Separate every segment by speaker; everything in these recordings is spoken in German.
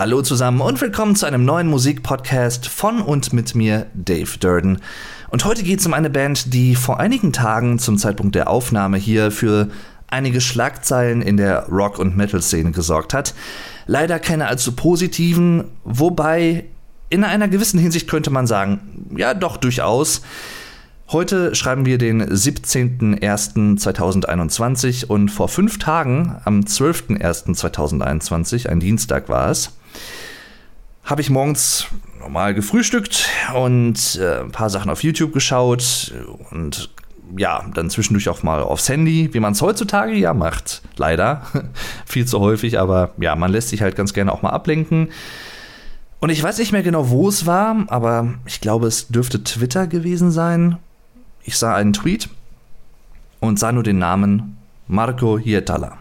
Speaker 1: Hallo zusammen und willkommen zu einem neuen Musikpodcast von und mit mir, Dave Durden. Und heute geht es um eine Band, die vor einigen Tagen zum Zeitpunkt der Aufnahme hier für einige Schlagzeilen in der Rock- und Metal-Szene gesorgt hat. Leider keine allzu positiven, wobei in einer gewissen Hinsicht könnte man sagen, ja doch durchaus. Heute schreiben wir den 17.01.2021 und vor fünf Tagen, am 12.01.2021, ein Dienstag war es, habe ich morgens normal gefrühstückt und äh, ein paar Sachen auf YouTube geschaut und ja, dann zwischendurch auch mal aufs Handy, wie man es heutzutage ja macht. Leider. Viel zu häufig, aber ja, man lässt sich halt ganz gerne auch mal ablenken. Und ich weiß nicht mehr genau, wo es war, aber ich glaube, es dürfte Twitter gewesen sein. Ich sah einen Tweet und sah nur den Namen Marco Hietala.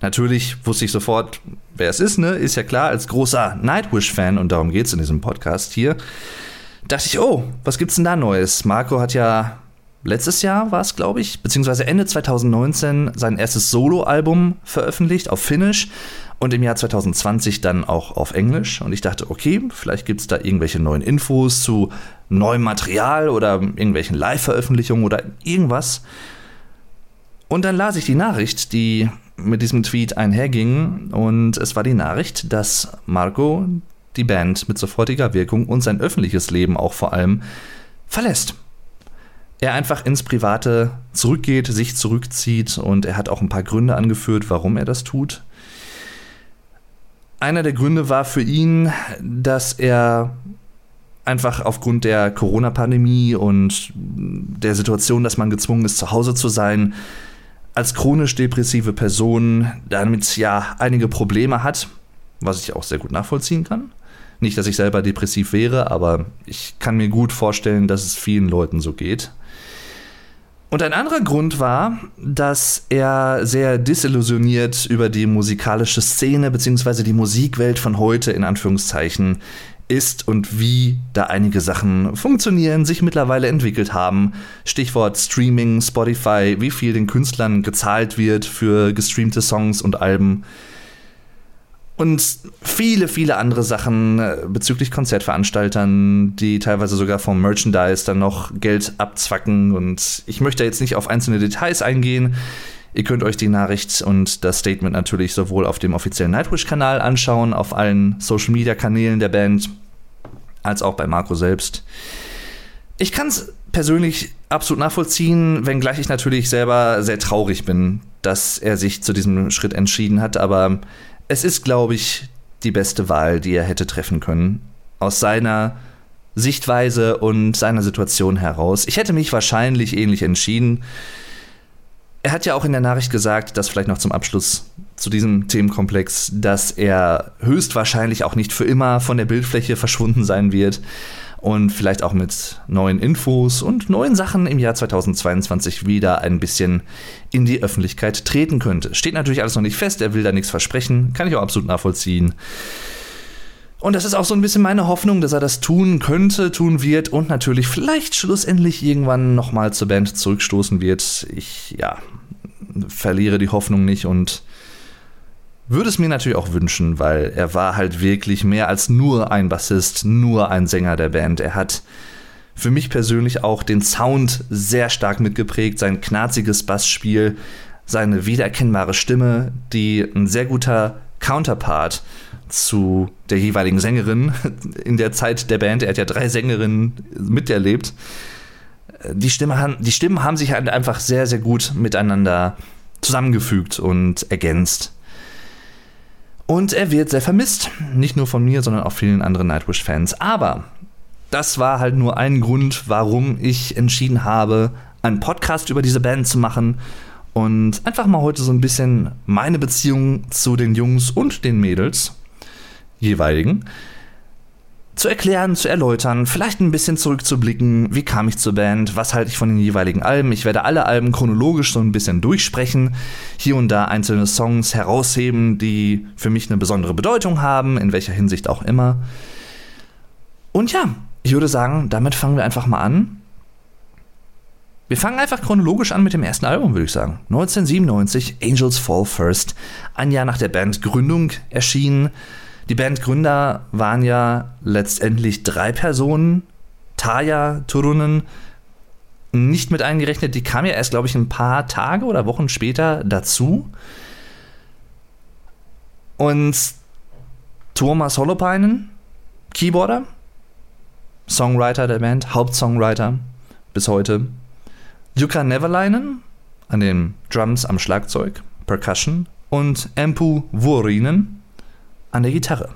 Speaker 1: Natürlich wusste ich sofort, wer es ist, ne? Ist ja klar, als großer Nightwish-Fan, und darum geht es in diesem Podcast hier, dachte ich, oh, was gibt's denn da Neues? Marco hat ja letztes Jahr war es, glaube ich, beziehungsweise Ende 2019 sein erstes Solo-Album veröffentlicht auf Finnish und im Jahr 2020 dann auch auf Englisch. Und ich dachte, okay, vielleicht gibt es da irgendwelche neuen Infos zu neuem Material oder irgendwelchen Live-Veröffentlichungen oder irgendwas. Und dann las ich die Nachricht, die mit diesem Tweet einherging und es war die Nachricht, dass Marco die Band mit sofortiger Wirkung und sein öffentliches Leben auch vor allem verlässt. Er einfach ins Private zurückgeht, sich zurückzieht und er hat auch ein paar Gründe angeführt, warum er das tut. Einer der Gründe war für ihn, dass er einfach aufgrund der Corona-Pandemie und der Situation, dass man gezwungen ist, zu Hause zu sein, als chronisch depressive Person damit ja einige Probleme hat, was ich auch sehr gut nachvollziehen kann. Nicht, dass ich selber depressiv wäre, aber ich kann mir gut vorstellen, dass es vielen Leuten so geht. Und ein anderer Grund war, dass er sehr disillusioniert über die musikalische Szene bzw. die Musikwelt von heute in Anführungszeichen ist und wie da einige Sachen funktionieren, sich mittlerweile entwickelt haben. Stichwort Streaming, Spotify, wie viel den Künstlern gezahlt wird für gestreamte Songs und Alben. Und viele, viele andere Sachen äh, bezüglich Konzertveranstaltern, die teilweise sogar vom Merchandise dann noch Geld abzwacken. Und ich möchte jetzt nicht auf einzelne Details eingehen. Ihr könnt euch die Nachricht und das Statement natürlich sowohl auf dem offiziellen Nightwish-Kanal anschauen, auf allen Social-Media-Kanälen der Band, als auch bei Marco selbst. Ich kann es persönlich absolut nachvollziehen, wenngleich ich natürlich selber sehr traurig bin, dass er sich zu diesem Schritt entschieden hat, aber es ist, glaube ich, die beste Wahl, die er hätte treffen können. Aus seiner Sichtweise und seiner Situation heraus. Ich hätte mich wahrscheinlich ähnlich entschieden. Er hat ja auch in der Nachricht gesagt, dass vielleicht noch zum Abschluss zu diesem Themenkomplex, dass er höchstwahrscheinlich auch nicht für immer von der Bildfläche verschwunden sein wird und vielleicht auch mit neuen Infos und neuen Sachen im Jahr 2022 wieder ein bisschen in die Öffentlichkeit treten könnte. Steht natürlich alles noch nicht fest, er will da nichts versprechen, kann ich auch absolut nachvollziehen. Und das ist auch so ein bisschen meine Hoffnung, dass er das tun könnte, tun wird und natürlich vielleicht schlussendlich irgendwann nochmal zur Band zurückstoßen wird. Ich, ja, verliere die Hoffnung nicht und würde es mir natürlich auch wünschen, weil er war halt wirklich mehr als nur ein Bassist, nur ein Sänger der Band. Er hat für mich persönlich auch den Sound sehr stark mitgeprägt, sein knarziges Bassspiel, seine wiedererkennbare Stimme, die ein sehr guter Counterpart zu der jeweiligen Sängerin in der Zeit der Band. Er hat ja drei Sängerinnen miterlebt. Die, Stimme, die Stimmen haben sich halt einfach sehr, sehr gut miteinander zusammengefügt und ergänzt. Und er wird sehr vermisst. Nicht nur von mir, sondern auch vielen anderen Nightwish-Fans. Aber das war halt nur ein Grund, warum ich entschieden habe, einen Podcast über diese Band zu machen und einfach mal heute so ein bisschen meine Beziehung zu den Jungs und den Mädels jeweiligen zu erklären, zu erläutern, vielleicht ein bisschen zurückzublicken, wie kam ich zur Band, was halte ich von den jeweiligen Alben. Ich werde alle Alben chronologisch so ein bisschen durchsprechen, hier und da einzelne Songs herausheben, die für mich eine besondere Bedeutung haben, in welcher Hinsicht auch immer. Und ja, ich würde sagen, damit fangen wir einfach mal an. Wir fangen einfach chronologisch an mit dem ersten Album, würde ich sagen. 1997, Angels Fall First, ein Jahr nach der Bandgründung erschienen. Die Bandgründer waren ja letztendlich drei Personen. Taya Turunen, nicht mit eingerechnet, die kam ja erst, glaube ich, ein paar Tage oder Wochen später dazu. Und Thomas Holopainen, Keyboarder, Songwriter der Band, Hauptsongwriter bis heute. Jukka Neverleinen an den Drums am Schlagzeug, Percussion und Empu Vuorinen an der Gitarre.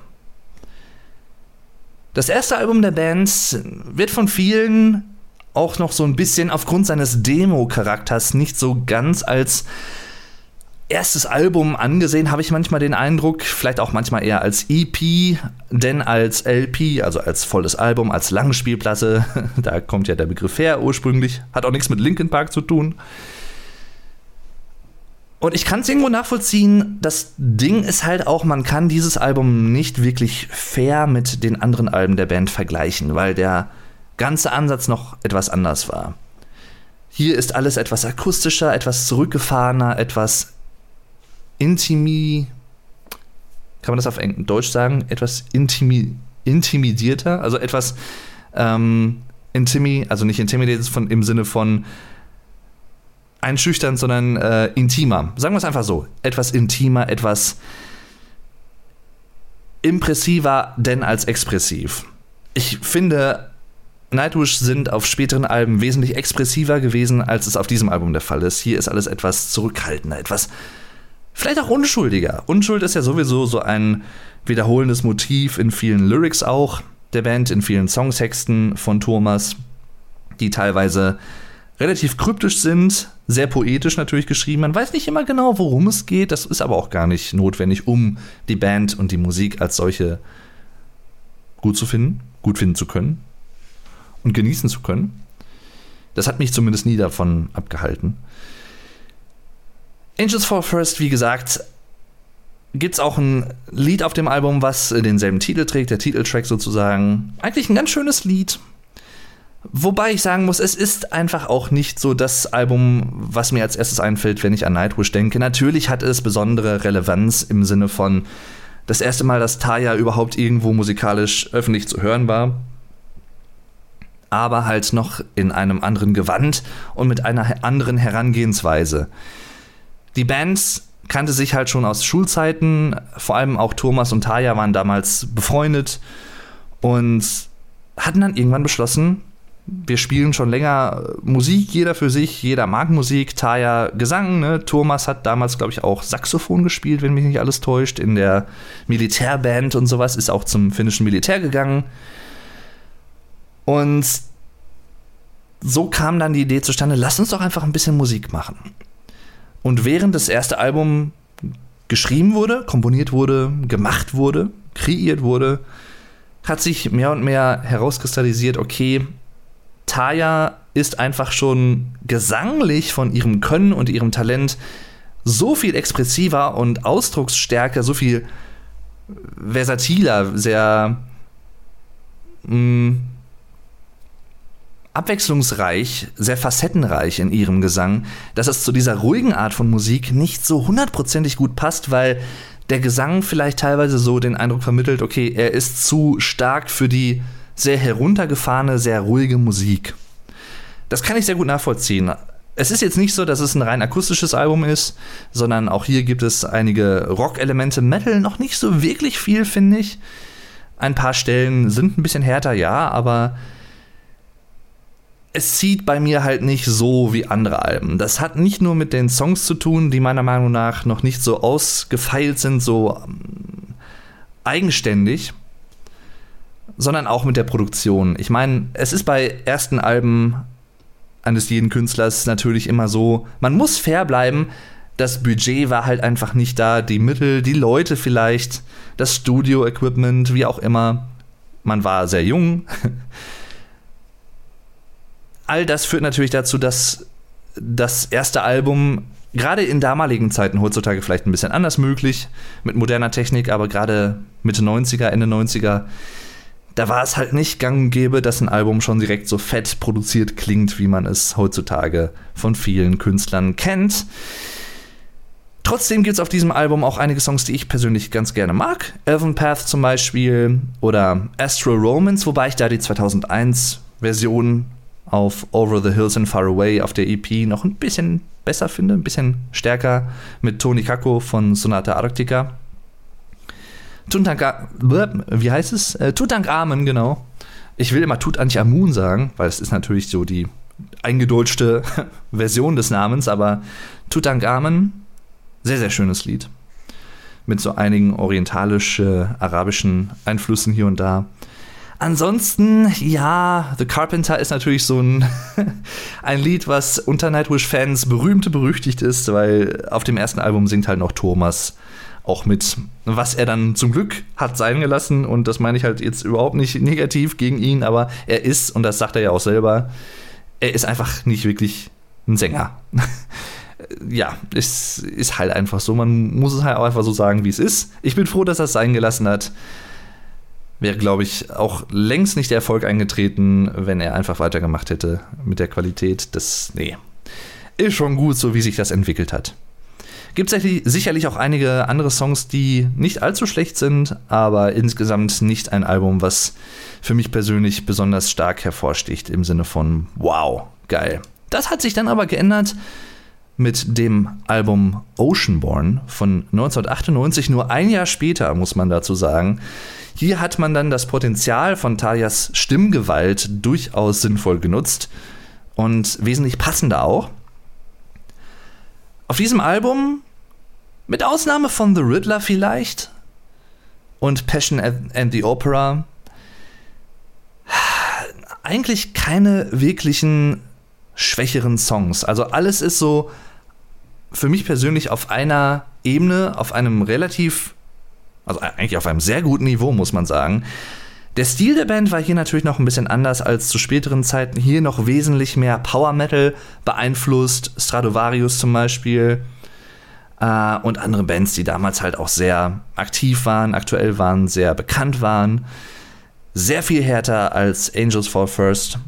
Speaker 1: Das erste Album der Band wird von vielen auch noch so ein bisschen aufgrund seines Demo-Charakters nicht so ganz als erstes Album angesehen, habe ich manchmal den Eindruck, vielleicht auch manchmal eher als EP, denn als LP, also als volles Album, als Langspielplatte, da kommt ja der Begriff her ursprünglich, hat auch nichts mit Linkin Park zu tun. Und ich kann es irgendwo nachvollziehen, das Ding ist halt auch, man kann dieses Album nicht wirklich fair mit den anderen Alben der Band vergleichen, weil der ganze Ansatz noch etwas anders war. Hier ist alles etwas akustischer, etwas zurückgefahrener, etwas intimi. Kann man das auf Deutsch sagen? Etwas intimi intimidierter, also etwas ähm, intimi, also nicht intimidated von, im Sinne von einschüchternd, sondern äh, intimer. Sagen wir es einfach so. Etwas intimer, etwas impressiver denn als expressiv. Ich finde, Nightwish sind auf späteren Alben wesentlich expressiver gewesen, als es auf diesem Album der Fall ist. Hier ist alles etwas zurückhaltender, etwas vielleicht auch unschuldiger. Unschuld ist ja sowieso so ein wiederholendes Motiv in vielen Lyrics auch der Band, in vielen Songtexten von Thomas, die teilweise relativ kryptisch sind, sehr poetisch natürlich geschrieben. Man weiß nicht immer genau, worum es geht, das ist aber auch gar nicht notwendig, um die Band und die Musik als solche gut zu finden, gut finden zu können und genießen zu können. Das hat mich zumindest nie davon abgehalten. Angels Fall First, wie gesagt, gibt es auch ein Lied auf dem Album, was denselben Titel trägt, der Titeltrack sozusagen. Eigentlich ein ganz schönes Lied. Wobei ich sagen muss, es ist einfach auch nicht so das Album, was mir als erstes einfällt, wenn ich an Nightwish denke. Natürlich hat es besondere Relevanz im Sinne von das erste Mal, dass Taya überhaupt irgendwo musikalisch öffentlich zu hören war aber halt noch in einem anderen Gewand und mit einer anderen Herangehensweise. Die Bands kannte sich halt schon aus Schulzeiten, vor allem auch Thomas und Taya waren damals befreundet und hatten dann irgendwann beschlossen, wir spielen schon länger Musik, jeder für sich, jeder mag Musik, Taya Gesang, ne? Thomas hat damals, glaube ich, auch Saxophon gespielt, wenn mich nicht alles täuscht, in der Militärband und sowas, ist auch zum finnischen Militär gegangen. Und so kam dann die Idee zustande, lass uns doch einfach ein bisschen Musik machen. Und während das erste Album geschrieben wurde, komponiert wurde, gemacht wurde, kreiert wurde, hat sich mehr und mehr herauskristallisiert, okay, Taya ist einfach schon gesanglich von ihrem Können und ihrem Talent so viel expressiver und ausdrucksstärker, so viel versatiler, sehr mh, mm, abwechslungsreich, sehr facettenreich in ihrem Gesang, dass es zu dieser ruhigen Art von Musik nicht so hundertprozentig gut passt, weil der Gesang vielleicht teilweise so den Eindruck vermittelt, okay, er ist zu stark für die sehr heruntergefahrene, sehr ruhige Musik. Das kann ich sehr gut nachvollziehen. Es ist jetzt nicht so, dass es ein rein akustisches Album ist, sondern auch hier gibt es einige Rock-Elemente. Metal noch nicht so wirklich viel, finde ich. Ein paar Stellen sind ein bisschen härter, ja, aber es zieht bei mir halt nicht so wie andere Alben. Das hat nicht nur mit den Songs zu tun, die meiner Meinung nach noch nicht so ausgefeilt sind, so ähm, eigenständig, sondern auch mit der Produktion. Ich meine, es ist bei ersten Alben eines jeden Künstlers natürlich immer so, man muss fair bleiben. Das Budget war halt einfach nicht da, die Mittel, die Leute vielleicht, das Studio-Equipment, wie auch immer. Man war sehr jung. all das führt natürlich dazu, dass das erste Album gerade in damaligen Zeiten, heutzutage vielleicht ein bisschen anders möglich, mit moderner Technik, aber gerade Mitte 90er, Ende 90er, da war es halt nicht gang und gäbe, dass ein Album schon direkt so fett produziert klingt, wie man es heutzutage von vielen Künstlern kennt. Trotzdem gibt es auf diesem Album auch einige Songs, die ich persönlich ganz gerne mag. Elven Path zum Beispiel oder Astro Romance, wobei ich da die 2001-Version auf Over the Hills and Far Away auf der EP noch ein bisschen besser finde, ein bisschen stärker mit Tony Kako von Sonata Arctica. Tutanka, wie heißt es? Äh, genau. Ich will immer Tutanchamun sagen, weil es ist natürlich so die eingedeutschte Version des Namens, aber Tutankamen sehr, sehr schönes Lied. Mit so einigen orientalisch-arabischen Einflüssen hier und da. Ansonsten, ja, The Carpenter ist natürlich so ein, ein Lied, was unter Nightwish-Fans berühmt berüchtigt ist, weil auf dem ersten Album singt halt noch Thomas auch mit, was er dann zum Glück hat sein gelassen. Und das meine ich halt jetzt überhaupt nicht negativ gegen ihn, aber er ist, und das sagt er ja auch selber, er ist einfach nicht wirklich ein Sänger. ja, es ist halt einfach so. Man muss es halt auch einfach so sagen, wie es ist. Ich bin froh, dass er es sein gelassen hat. Wäre, glaube ich, auch längst nicht der Erfolg eingetreten, wenn er einfach weitergemacht hätte mit der Qualität. Das, nee. Ist schon gut, so wie sich das entwickelt hat. Gibt sicherlich auch einige andere Songs, die nicht allzu schlecht sind, aber insgesamt nicht ein Album, was für mich persönlich besonders stark hervorsticht im Sinne von wow, geil. Das hat sich dann aber geändert mit dem Album Oceanborn von 1998, nur ein Jahr später, muss man dazu sagen. Hier hat man dann das Potenzial von Talias Stimmgewalt durchaus sinnvoll genutzt und wesentlich passender auch. Auf diesem Album, mit Ausnahme von The Riddler vielleicht und Passion and the Opera, eigentlich keine wirklichen schwächeren Songs. Also alles ist so für mich persönlich auf einer Ebene, auf einem relativ, also eigentlich auf einem sehr guten Niveau, muss man sagen. Der Stil der Band war hier natürlich noch ein bisschen anders als zu späteren Zeiten. Hier noch wesentlich mehr Power Metal beeinflusst, Stradivarius zum Beispiel äh, und andere Bands, die damals halt auch sehr aktiv waren, aktuell waren, sehr bekannt waren. Sehr viel härter als Angels Fall First.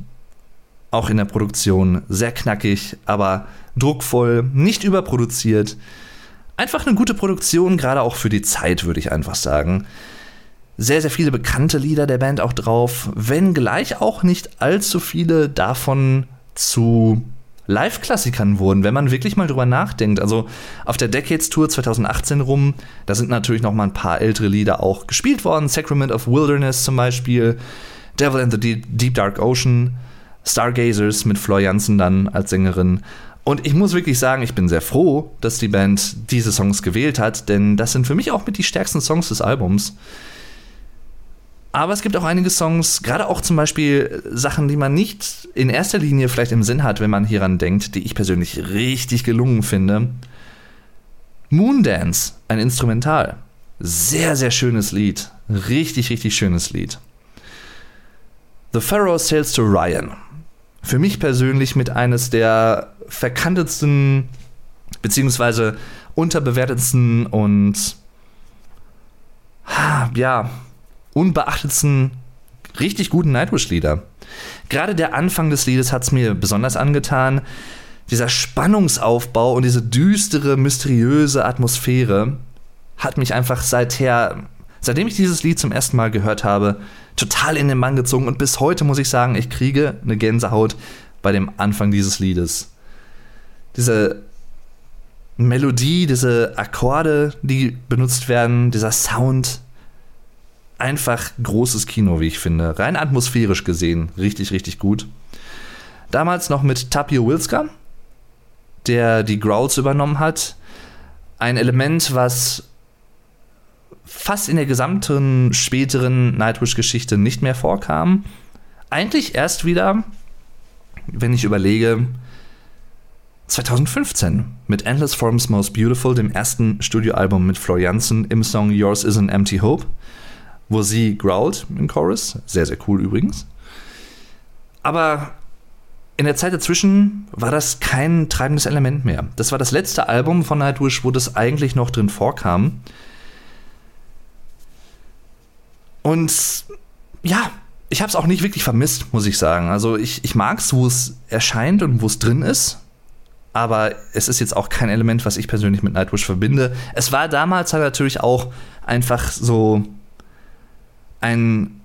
Speaker 1: Auch in der Produktion sehr knackig, aber druckvoll, nicht überproduziert. Einfach eine gute Produktion, gerade auch für die Zeit, würde ich einfach sagen. Sehr, sehr viele bekannte Lieder der Band auch drauf, wenngleich auch nicht allzu viele davon zu Live-Klassikern wurden, wenn man wirklich mal drüber nachdenkt. Also auf der Decades Tour 2018 rum, da sind natürlich noch mal ein paar ältere Lieder auch gespielt worden. Sacrament of Wilderness zum Beispiel, Devil in the Deep, Dark Ocean, Stargazers mit Flor Jansen dann als Sängerin. Und ich muss wirklich sagen, ich bin sehr froh, dass die Band diese Songs gewählt hat, denn das sind für mich auch mit die stärksten Songs des Albums. Aber es gibt auch einige Songs, gerade auch zum Beispiel Sachen, die man nicht in erster Linie vielleicht im Sinn hat, wenn man hieran denkt, die ich persönlich richtig gelungen finde. Moondance, ein Instrumental. Sehr, sehr schönes Lied. Richtig, richtig schönes Lied. The Pharaoh Sails to Ryan. Für mich persönlich mit eines der verkanntetsten beziehungsweise unterbewertetsten und ja, unbeachtetsten, richtig guten Nightwish-Lieder. Gerade der Anfang des Liedes hat es mir besonders angetan. Dieser Spannungsaufbau und diese düstere, mysteriöse Atmosphäre hat mich einfach seither, seitdem ich dieses Lied zum ersten Mal gehört habe, total in den Mann gezogen. Und bis heute muss ich sagen, ich kriege eine Gänsehaut bei dem Anfang dieses Liedes diese Melodie, diese Akkorde, die benutzt werden, dieser Sound, einfach großes Kino, wie ich finde. Rein atmosphärisch gesehen, richtig, richtig gut. Damals noch mit Tapio Wilska, der die Growls übernommen hat. Ein Element, was fast in der gesamten späteren Nightwish-Geschichte nicht mehr vorkam. Eigentlich erst wieder, wenn ich überlege, 2015 mit Endless Forms Most Beautiful, dem ersten Studioalbum mit Florianzen im Song Yours is an Empty Hope, wo sie growlt im Chorus. Sehr, sehr cool übrigens. Aber in der Zeit dazwischen war das kein treibendes Element mehr. Das war das letzte Album von Nightwish, wo das eigentlich noch drin vorkam. Und ja, ich habe es auch nicht wirklich vermisst, muss ich sagen. Also ich, ich mag es, wo es erscheint und wo es drin ist aber es ist jetzt auch kein Element, was ich persönlich mit Nightwish verbinde. Es war damals halt natürlich auch einfach so ein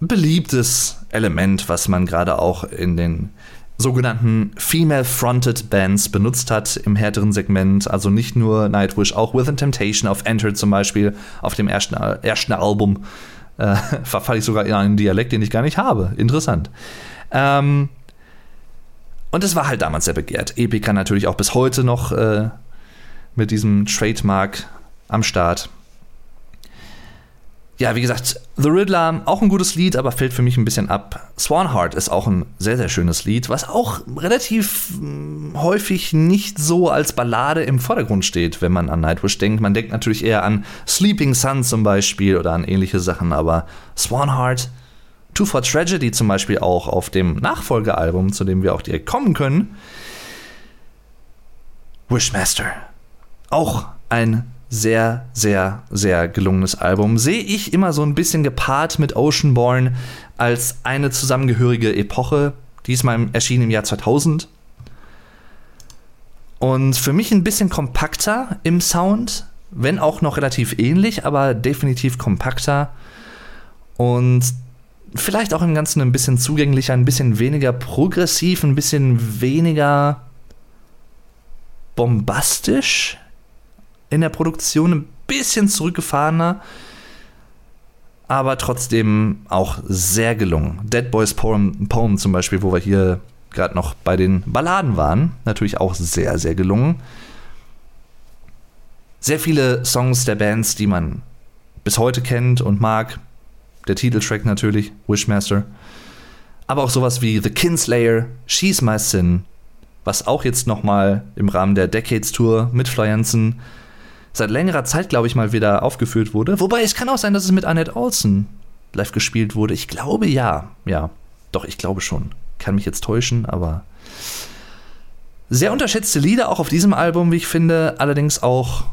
Speaker 1: beliebtes Element, was man gerade auch in den sogenannten Female-Fronted Bands benutzt hat im härteren Segment. Also nicht nur Nightwish, auch Within Temptation auf Enter zum Beispiel, auf dem ersten, ersten Album. Äh, verfalle ich sogar in einen Dialekt, den ich gar nicht habe. Interessant. Ähm, und es war halt damals sehr begehrt. Epica natürlich auch bis heute noch äh, mit diesem Trademark am Start ja, wie gesagt, The Riddler, auch ein gutes Lied, aber fällt für mich ein bisschen ab. Swanheart ist auch ein sehr, sehr schönes Lied, was auch relativ hm, häufig nicht so als Ballade im Vordergrund steht, wenn man an Nightwish denkt. Man denkt natürlich eher an Sleeping Sun zum Beispiel oder an ähnliche Sachen, aber Swanheart, Two for Tragedy zum Beispiel auch auf dem Nachfolgealbum, zu dem wir auch direkt kommen können. Wishmaster. Auch ein sehr, sehr, sehr gelungenes Album. Sehe ich immer so ein bisschen gepaart mit Oceanborn als eine zusammengehörige Epoche. Diesmal erschienen im Jahr 2000. Und für mich ein bisschen kompakter im Sound, wenn auch noch relativ ähnlich, aber definitiv kompakter. Und vielleicht auch im Ganzen ein bisschen zugänglicher, ein bisschen weniger progressiv, ein bisschen weniger bombastisch in der Produktion ein bisschen zurückgefahrener, aber trotzdem auch sehr gelungen. Dead Boys Poem, Poem zum Beispiel, wo wir hier gerade noch bei den Balladen waren, natürlich auch sehr, sehr gelungen. Sehr viele Songs der Bands, die man bis heute kennt und mag. Der Titeltrack natürlich, Wishmaster. Aber auch sowas wie The Kinslayer, She's My Sin, was auch jetzt nochmal im Rahmen der Decades Tour mit Fly seit längerer Zeit, glaube ich, mal wieder aufgeführt wurde. Wobei es kann auch sein, dass es mit Annette Olsen live gespielt wurde. Ich glaube ja. Ja, doch, ich glaube schon. Kann mich jetzt täuschen, aber. Sehr unterschätzte Lieder auch auf diesem Album, wie ich finde. Allerdings auch,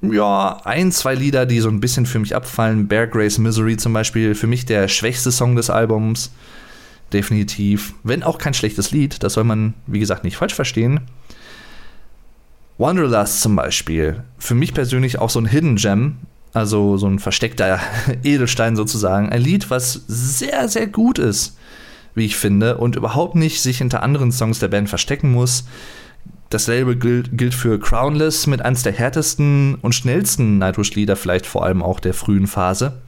Speaker 1: ja, ein, zwei Lieder, die so ein bisschen für mich abfallen. Bear Grace Misery zum Beispiel, für mich der schwächste Song des Albums. Definitiv. Wenn auch kein schlechtes Lied, das soll man, wie gesagt, nicht falsch verstehen. Wanderlust zum Beispiel, für mich persönlich auch so ein Hidden Gem, also so ein versteckter Edelstein sozusagen. Ein Lied, was sehr, sehr gut ist, wie ich finde, und überhaupt nicht sich hinter anderen Songs der Band verstecken muss. Dasselbe gilt, gilt für Crownless mit eines der härtesten und schnellsten Nightwish-Lieder, vielleicht vor allem auch der frühen Phase.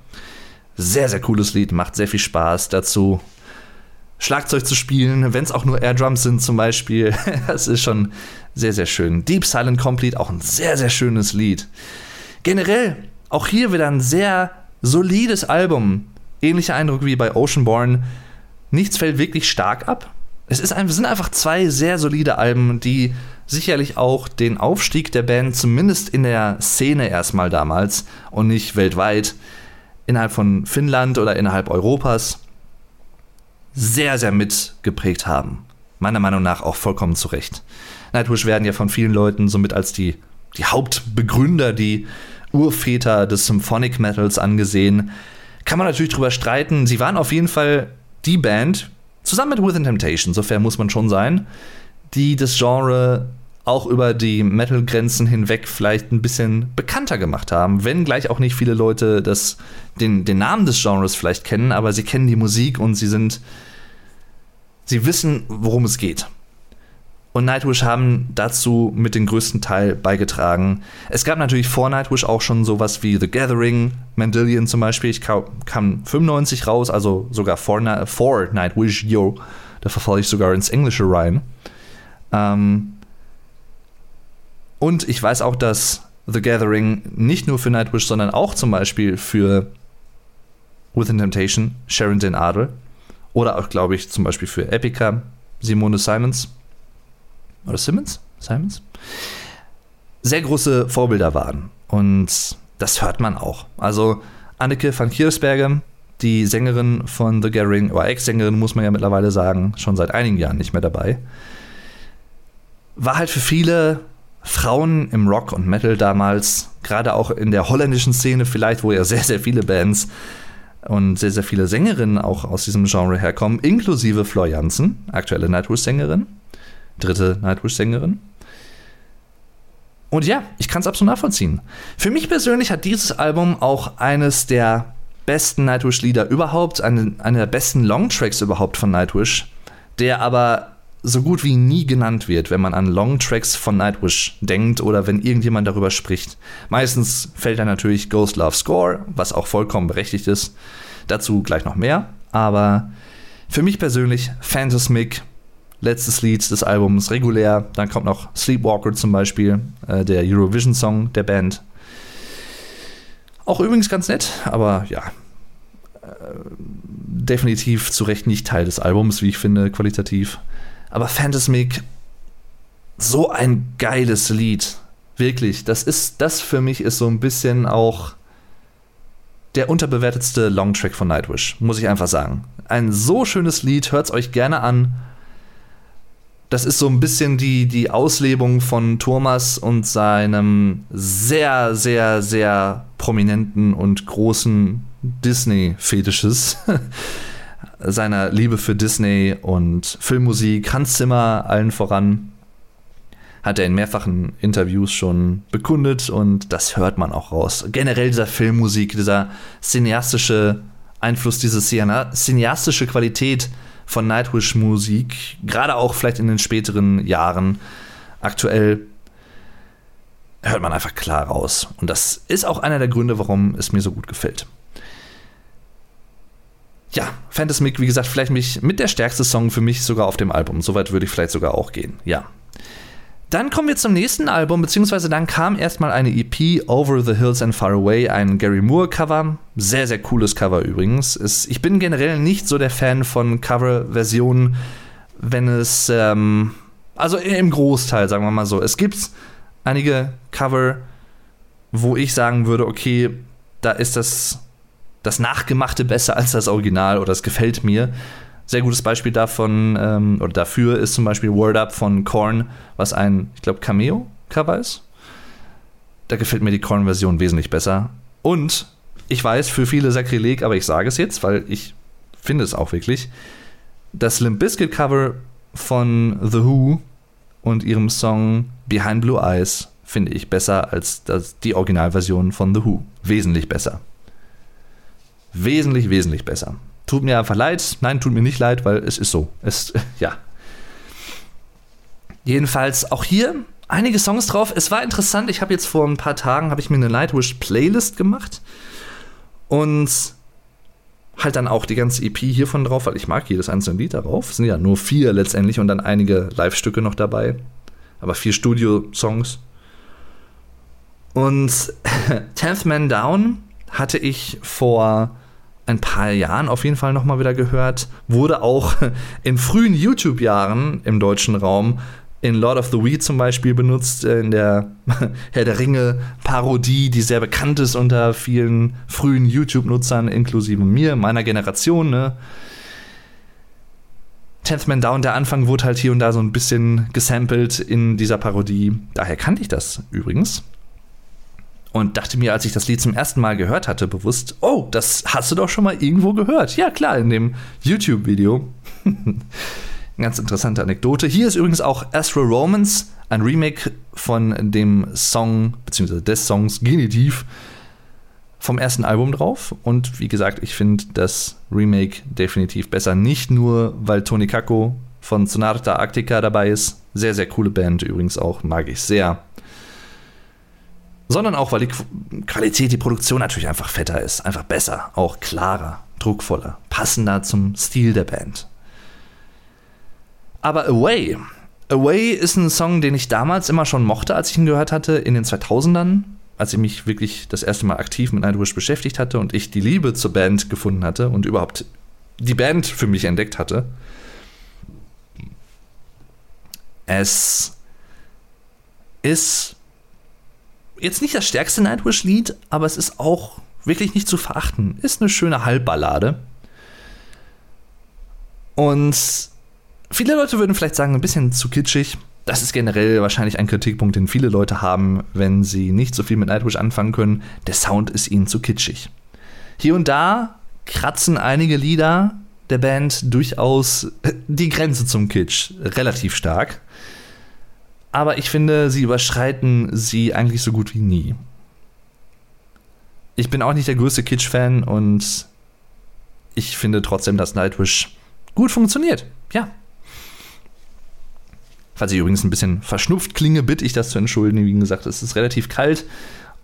Speaker 1: Sehr, sehr cooles Lied, macht sehr viel Spaß. Dazu Schlagzeug zu spielen, wenn es auch nur Airdrums sind zum Beispiel. Das ist schon sehr, sehr schön. Deep Silent Complete, auch ein sehr, sehr schönes Lied. Generell, auch hier wieder ein sehr solides Album. Ähnlicher Eindruck wie bei Oceanborn. Nichts fällt wirklich stark ab. Es ist ein, sind einfach zwei sehr solide Alben, die sicherlich auch den Aufstieg der Band, zumindest in der Szene erstmal damals und nicht weltweit, innerhalb von Finnland oder innerhalb Europas, sehr, sehr mitgeprägt haben. Meiner Meinung nach auch vollkommen zu Recht. Nightwish werden ja von vielen Leuten somit als die, die Hauptbegründer, die Urväter des Symphonic Metals angesehen. Kann man natürlich drüber streiten. Sie waren auf jeden Fall die Band, zusammen mit Within Temptation, sofern muss man schon sein, die das Genre auch über die Metal-Grenzen hinweg vielleicht ein bisschen bekannter gemacht haben, wenn gleich auch nicht viele Leute das, den, den Namen des Genres vielleicht kennen, aber sie kennen die Musik und sie sind, sie wissen, worum es geht. Und Nightwish haben dazu mit dem größten Teil beigetragen. Es gab natürlich vor Nightwish auch schon sowas wie The Gathering, Mandillion zum Beispiel. Ich kam 95 raus, also sogar vor, vor Nightwish, yo. Da verfolge ich sogar ins Englische rein. Ähm, und ich weiß auch, dass The Gathering nicht nur für Nightwish, sondern auch zum Beispiel für Within Temptation, Sharon Den Adel oder auch, glaube ich, zum Beispiel für Epica, Simone Simons oder Simmons? Simons? Sehr große Vorbilder waren. Und das hört man auch. Also Anneke van Kiersberger, die Sängerin von The Gathering, oder Ex-Sängerin, muss man ja mittlerweile sagen, schon seit einigen Jahren nicht mehr dabei, war halt für viele Frauen im Rock und Metal damals, gerade auch in der holländischen Szene vielleicht, wo ja sehr, sehr viele Bands und sehr, sehr viele Sängerinnen auch aus diesem Genre herkommen, inklusive Flor Jansen, aktuelle Nightwish-Sängerin, dritte Nightwish-Sängerin. Und ja, ich kann es absolut nachvollziehen. Für mich persönlich hat dieses Album auch eines der besten Nightwish-Lieder überhaupt, eine, eine der besten Longtracks überhaupt von Nightwish, der aber so gut wie nie genannt wird, wenn man an Longtracks von Nightwish denkt oder wenn irgendjemand darüber spricht. Meistens fällt dann natürlich Ghost Love Score, was auch vollkommen berechtigt ist. Dazu gleich noch mehr. Aber für mich persönlich Phantasmic, letztes Lied des Albums, regulär. Dann kommt noch Sleepwalker zum Beispiel, äh, der Eurovision-Song der Band. Auch übrigens ganz nett, aber ja, äh, definitiv zu Recht nicht Teil des Albums, wie ich finde, qualitativ. Aber Phantasmic, so ein geiles Lied. Wirklich, das ist, das für mich ist so ein bisschen auch der unterbewertetste Longtrack von Nightwish, muss ich einfach sagen. Ein so schönes Lied, hört es euch gerne an. Das ist so ein bisschen die, die Auslebung von Thomas und seinem sehr, sehr, sehr prominenten und großen Disney-Fetisches. seiner Liebe für Disney und Filmmusik, Hans Zimmer allen voran, hat er in mehrfachen Interviews schon bekundet und das hört man auch raus. Generell dieser Filmmusik, dieser cineastische Einfluss, diese cineastische Qualität von Nightwish-Musik, gerade auch vielleicht in den späteren Jahren, aktuell hört man einfach klar raus. Und das ist auch einer der Gründe, warum es mir so gut gefällt ja, Phantasmic, wie gesagt, vielleicht mich mit der stärkste Song für mich sogar auf dem Album. Soweit würde ich vielleicht sogar auch gehen, ja. Dann kommen wir zum nächsten Album, beziehungsweise dann kam erstmal eine EP, Over the Hills and Far Away, ein Gary Moore-Cover. Sehr, sehr cooles Cover übrigens. Es, ich bin generell nicht so der Fan von Cover-Versionen, wenn es, ähm, also im Großteil, sagen wir mal so. Es gibt einige Cover, wo ich sagen würde, okay, da ist das das Nachgemachte besser als das Original oder es gefällt mir. Sehr gutes Beispiel davon ähm, oder dafür ist zum Beispiel Word Up von Korn, was ein, ich glaube, Cameo-Cover ist. Da gefällt mir die Korn-Version wesentlich besser. Und ich weiß, für viele Sakrileg, aber ich sage es jetzt, weil ich finde es auch wirklich. Das Limp Bizkit Cover von The Who und ihrem Song Behind Blue Eyes finde ich besser als das, die Originalversion von The Who. Wesentlich besser wesentlich, wesentlich besser. Tut mir einfach leid. Nein, tut mir nicht leid, weil es ist so. Es, ja. Jedenfalls auch hier einige Songs drauf. Es war interessant. Ich habe jetzt vor ein paar Tagen habe ich mir eine Nightwish Playlist gemacht und halt dann auch die ganze EP hiervon drauf, weil ich mag jedes einzelne Lied darauf. Es sind ja nur vier letztendlich und dann einige Live-Stücke noch dabei. Aber vier Studio-Songs. Und Tenth Man Down hatte ich vor ein paar Jahren auf jeden Fall nochmal wieder gehört. Wurde auch in frühen YouTube-Jahren im deutschen Raum in Lord of the Weed zum Beispiel benutzt, äh, in der Herr der Ringe-Parodie, die sehr bekannt ist unter vielen frühen YouTube-Nutzern, inklusive mir, meiner Generation. Ne? Tenth Man Down, der Anfang wurde halt hier und da so ein bisschen gesampelt in dieser Parodie. Daher kannte ich das übrigens und dachte mir, als ich das Lied zum ersten Mal gehört hatte, bewusst, oh, das hast du doch schon mal irgendwo gehört. Ja, klar, in dem YouTube-Video. Ganz interessante Anekdote. Hier ist übrigens auch Astro Romans, ein Remake von dem Song, beziehungsweise des Songs Genitiv vom ersten Album drauf. Und wie gesagt, ich finde das Remake definitiv besser. Nicht nur, weil Tony Kakko von Sonata Arctica dabei ist. Sehr, sehr coole Band übrigens auch, mag ich sehr sondern auch, weil die Qualität, die Produktion natürlich einfach fetter ist, einfach besser, auch klarer, druckvoller, passender zum Stil der Band. Aber Away, Away ist ein Song, den ich damals immer schon mochte, als ich ihn gehört hatte, in den 2000ern, als ich mich wirklich das erste Mal aktiv mit Nightwish beschäftigt hatte und ich die Liebe zur Band gefunden hatte und überhaupt die Band für mich entdeckt hatte. Es ist jetzt nicht das stärkste Nightwish-Lied, aber es ist auch wirklich nicht zu verachten. Ist eine schöne Halbballade. Und viele Leute würden vielleicht sagen, ein bisschen zu kitschig. Das ist generell wahrscheinlich ein Kritikpunkt, den viele Leute haben, wenn sie nicht so viel mit Nightwish anfangen können. Der Sound ist ihnen zu kitschig. Hier und da kratzen einige Lieder der Band durchaus die Grenze zum Kitsch relativ stark. Aber ich finde, sie überschreiten sie eigentlich so gut wie nie. Ich bin auch nicht der größte Kitsch-Fan und ich finde trotzdem, dass Nightwish gut funktioniert. Ja. Falls ich übrigens ein bisschen verschnupft klinge, bitte ich das zu entschuldigen. Wie gesagt, es ist relativ kalt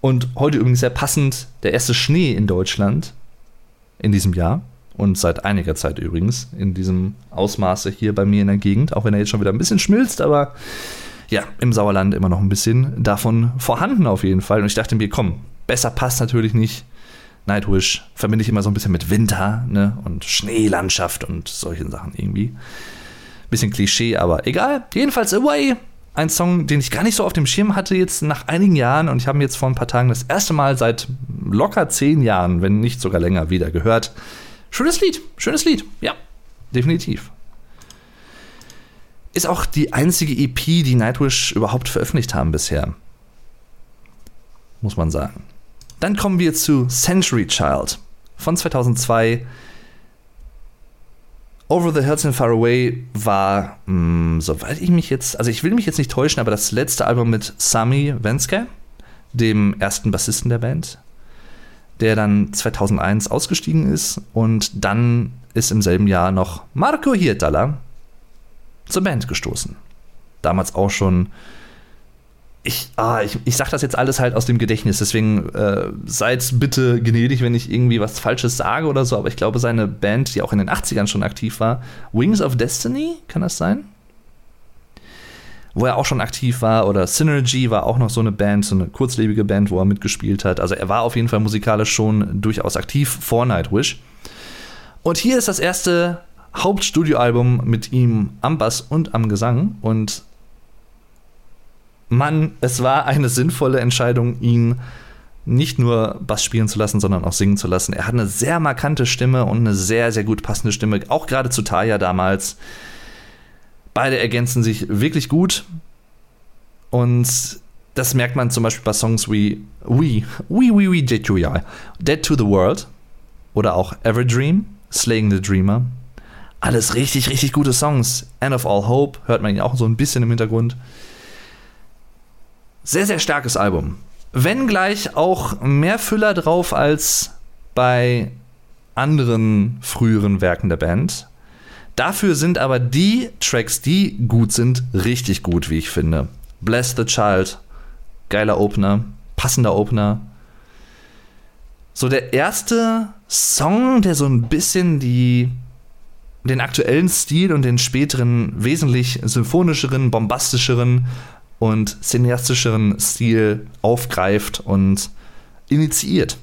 Speaker 1: und heute übrigens sehr passend der erste Schnee in Deutschland in diesem Jahr und seit einiger Zeit übrigens in diesem Ausmaße hier bei mir in der Gegend, auch wenn er jetzt schon wieder ein bisschen schmilzt, aber ja, im Sauerland immer noch ein bisschen davon vorhanden auf jeden Fall. Und ich dachte mir, komm, besser passt natürlich nicht. Nightwish verbinde ich immer so ein bisschen mit Winter ne? und Schneelandschaft und solchen Sachen irgendwie. Bisschen Klischee, aber egal. Jedenfalls Away. Ein Song, den ich gar nicht so auf dem Schirm hatte jetzt nach einigen Jahren und ich habe ihn jetzt vor ein paar Tagen das erste Mal seit locker zehn Jahren, wenn nicht sogar länger, wieder gehört. Schönes Lied, schönes Lied, ja, definitiv. Ist auch die einzige EP, die Nightwish überhaupt veröffentlicht haben bisher. Muss man sagen. Dann kommen wir zu Century Child von 2002. Over the Hills and Far Away war, mh, hm, soweit ich mich jetzt, also ich will mich jetzt nicht täuschen, aber das letzte Album mit Sami Venske, dem ersten Bassisten der Band, der dann 2001 ausgestiegen ist und dann ist im selben Jahr noch Marco Hirtala zur Band gestoßen. Damals auch schon ich, ah, ich, ich sag das jetzt alles halt aus dem Gedächtnis, deswegen äh, seid bitte gnädig, wenn ich irgendwie was Falsches sage oder so, aber ich glaube, seine Band, die auch in den 80ern schon aktiv war, Wings of Destiny, kann das sein? Wo er auch schon aktiv war, oder Synergy war auch noch so eine Band, so eine kurzlebige Band, wo er mitgespielt hat. Also er war auf jeden Fall musikalisch schon durchaus aktiv vor Nightwish. Und hier ist das erste Hauptstudioalbum mit ihm am Bass und am Gesang und Mann, es war eine sinnvolle Entscheidung, ihn nicht nur Bass spielen zu lassen, sondern auch singen zu lassen. Er hat eine sehr markante Stimme und eine sehr, sehr gut passende Stimme, auch gerade zu Taya damals. Beide ergänzen sich wirklich gut. Und das merkt man zum Beispiel bei Songs wie We, We, We, We, Dead to. Dead to the World oder auch Ever Dream, Slaying the Dreamer. Alles richtig, richtig gute Songs. End of All Hope hört man ihn auch so ein bisschen im Hintergrund. Sehr, sehr starkes Album. Wenn gleich auch mehr Füller drauf als bei anderen früheren Werken der Band. Dafür sind aber die Tracks, die gut sind, richtig gut, wie ich finde. Bless the Child, geiler Opener, passender Opener. So der erste Song, der so ein bisschen die den aktuellen Stil und den späteren wesentlich symphonischeren, bombastischeren und cineastischeren Stil aufgreift und initiiert.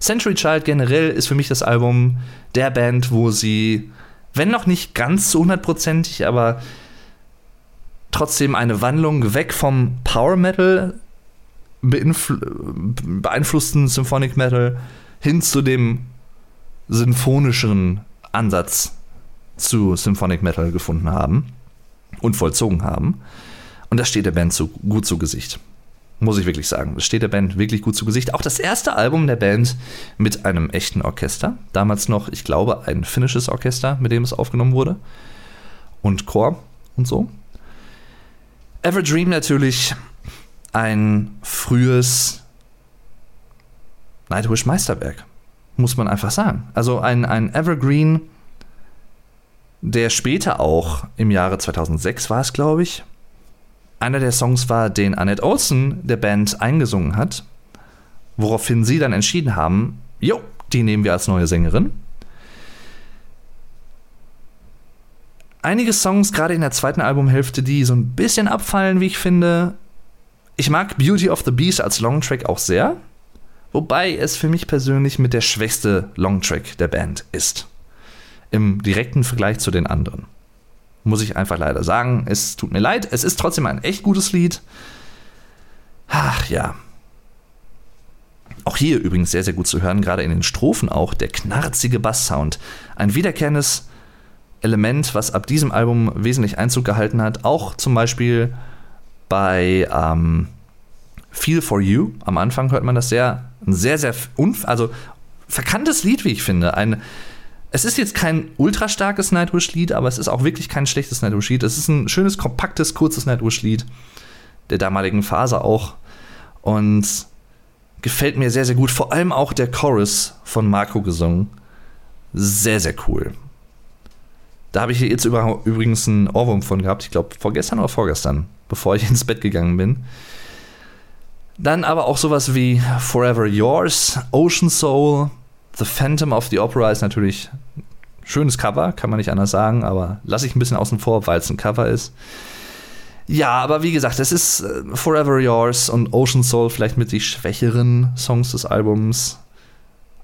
Speaker 1: Century Child generell ist für mich das Album der Band, wo sie, wenn noch nicht ganz so hundertprozentig, aber trotzdem eine Wandlung weg vom Power Metal beeinflussten Symphonic Metal hin zu dem sinfonischen Ansatz zu Symphonic Metal gefunden haben und vollzogen haben. Und das steht der Band so gut zu Gesicht. Muss ich wirklich sagen. Das steht der Band wirklich gut zu Gesicht. Auch das erste Album der Band mit einem echten Orchester. Damals noch, ich glaube, ein finnisches Orchester, mit dem es aufgenommen wurde. Und Chor und so. Ever Dream natürlich ein frühes Nightwish Meisterwerk. Muss man einfach sagen. Also ein, ein Evergreen, der später auch im Jahre 2006 war es, glaube ich, einer der Songs war, den Annette Olsen der Band eingesungen hat, woraufhin sie dann entschieden haben, jo, die nehmen wir als neue Sängerin. Einige Songs, gerade in der zweiten Albumhälfte, die so ein bisschen abfallen, wie ich finde. Ich mag Beauty of the Beast als Longtrack auch sehr, wobei es für mich persönlich mit der schwächste Longtrack der Band ist. Im direkten Vergleich zu den anderen. Muss ich einfach leider sagen. Es tut mir leid. Es ist trotzdem ein echt gutes Lied. Ach ja. Auch hier übrigens sehr, sehr gut zu hören, gerade in den Strophen auch, der knarzige Basssound. Ein wiederkehrendes Element, was ab diesem Album wesentlich Einzug gehalten hat. Auch zum Beispiel bei ähm, Feel for You. Am Anfang hört man das sehr, ein sehr, sehr, also verkanntes Lied, wie ich finde. Ein Es ist jetzt kein ultra starkes Nightwish-Lied, aber es ist auch wirklich kein schlechtes Nightwish-Lied. Es ist ein schönes, kompaktes, kurzes Nightwish-Lied der damaligen Phase auch. Und gefällt mir sehr, sehr gut. Vor allem auch der Chorus von Marco gesungen. Sehr, sehr cool. Da habe ich jetzt übrigens einen Ohrwurm von gehabt. Ich glaube, vorgestern oder vorgestern, bevor ich ins Bett gegangen bin. Dann aber auch sowas wie Forever Yours, Ocean Soul, The Phantom of the Opera ist natürlich schönes Cover, kann man nicht anders sagen, aber lasse ich ein bisschen außen vor, weil es ein Cover ist. Ja, aber wie gesagt, es ist äh, Forever Yours und Ocean Soul vielleicht mit die schwächeren Songs des Albums.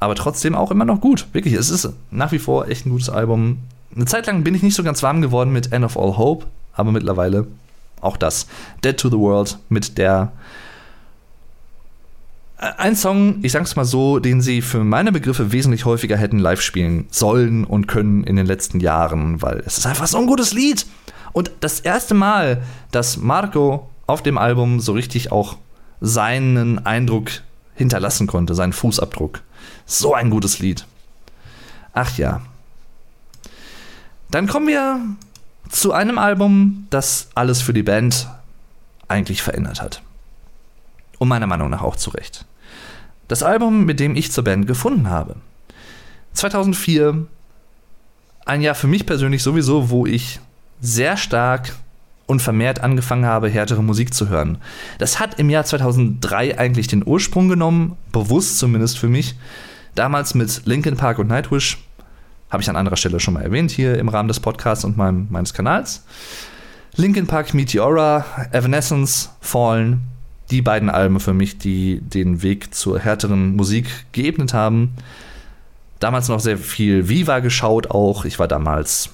Speaker 1: Aber trotzdem auch immer noch gut. Wirklich, es ist nach wie vor echt ein gutes Album. Eine Zeit lang bin ich nicht so ganz warm geworden mit End of All Hope, aber mittlerweile auch das. Dead to the World mit der. Äh, ein Song, ich sag's mal so, den sie für meine Begriffe wesentlich häufiger hätten live spielen sollen und können in den letzten Jahren, weil es ist einfach so ein gutes Lied. Und das erste Mal, dass Marco auf dem Album so richtig auch seinen Eindruck hinterlassen konnte, seinen Fußabdruck. So ein gutes Lied. Ach ja. Dann kommen wir zu einem Album, das alles für die Band eigentlich verändert hat. Und meiner Meinung nach auch zu Recht. Das Album, mit dem ich zur Band gefunden habe. 2004, ein Jahr für mich persönlich sowieso, wo ich sehr stark und vermehrt angefangen habe, härtere Musik zu hören. Das hat im Jahr 2003 eigentlich den Ursprung genommen, bewusst zumindest für mich. Damals mit Linkin Park und Nightwish, habe ich an anderer Stelle schon mal erwähnt, hier im Rahmen des Podcasts und mein, meines Kanals. Linkin Park, Meteora, Evanescence, Fallen, die beiden Alben für mich, die den Weg zur härteren Musik geebnet haben. Damals noch sehr viel Viva geschaut auch. Ich war damals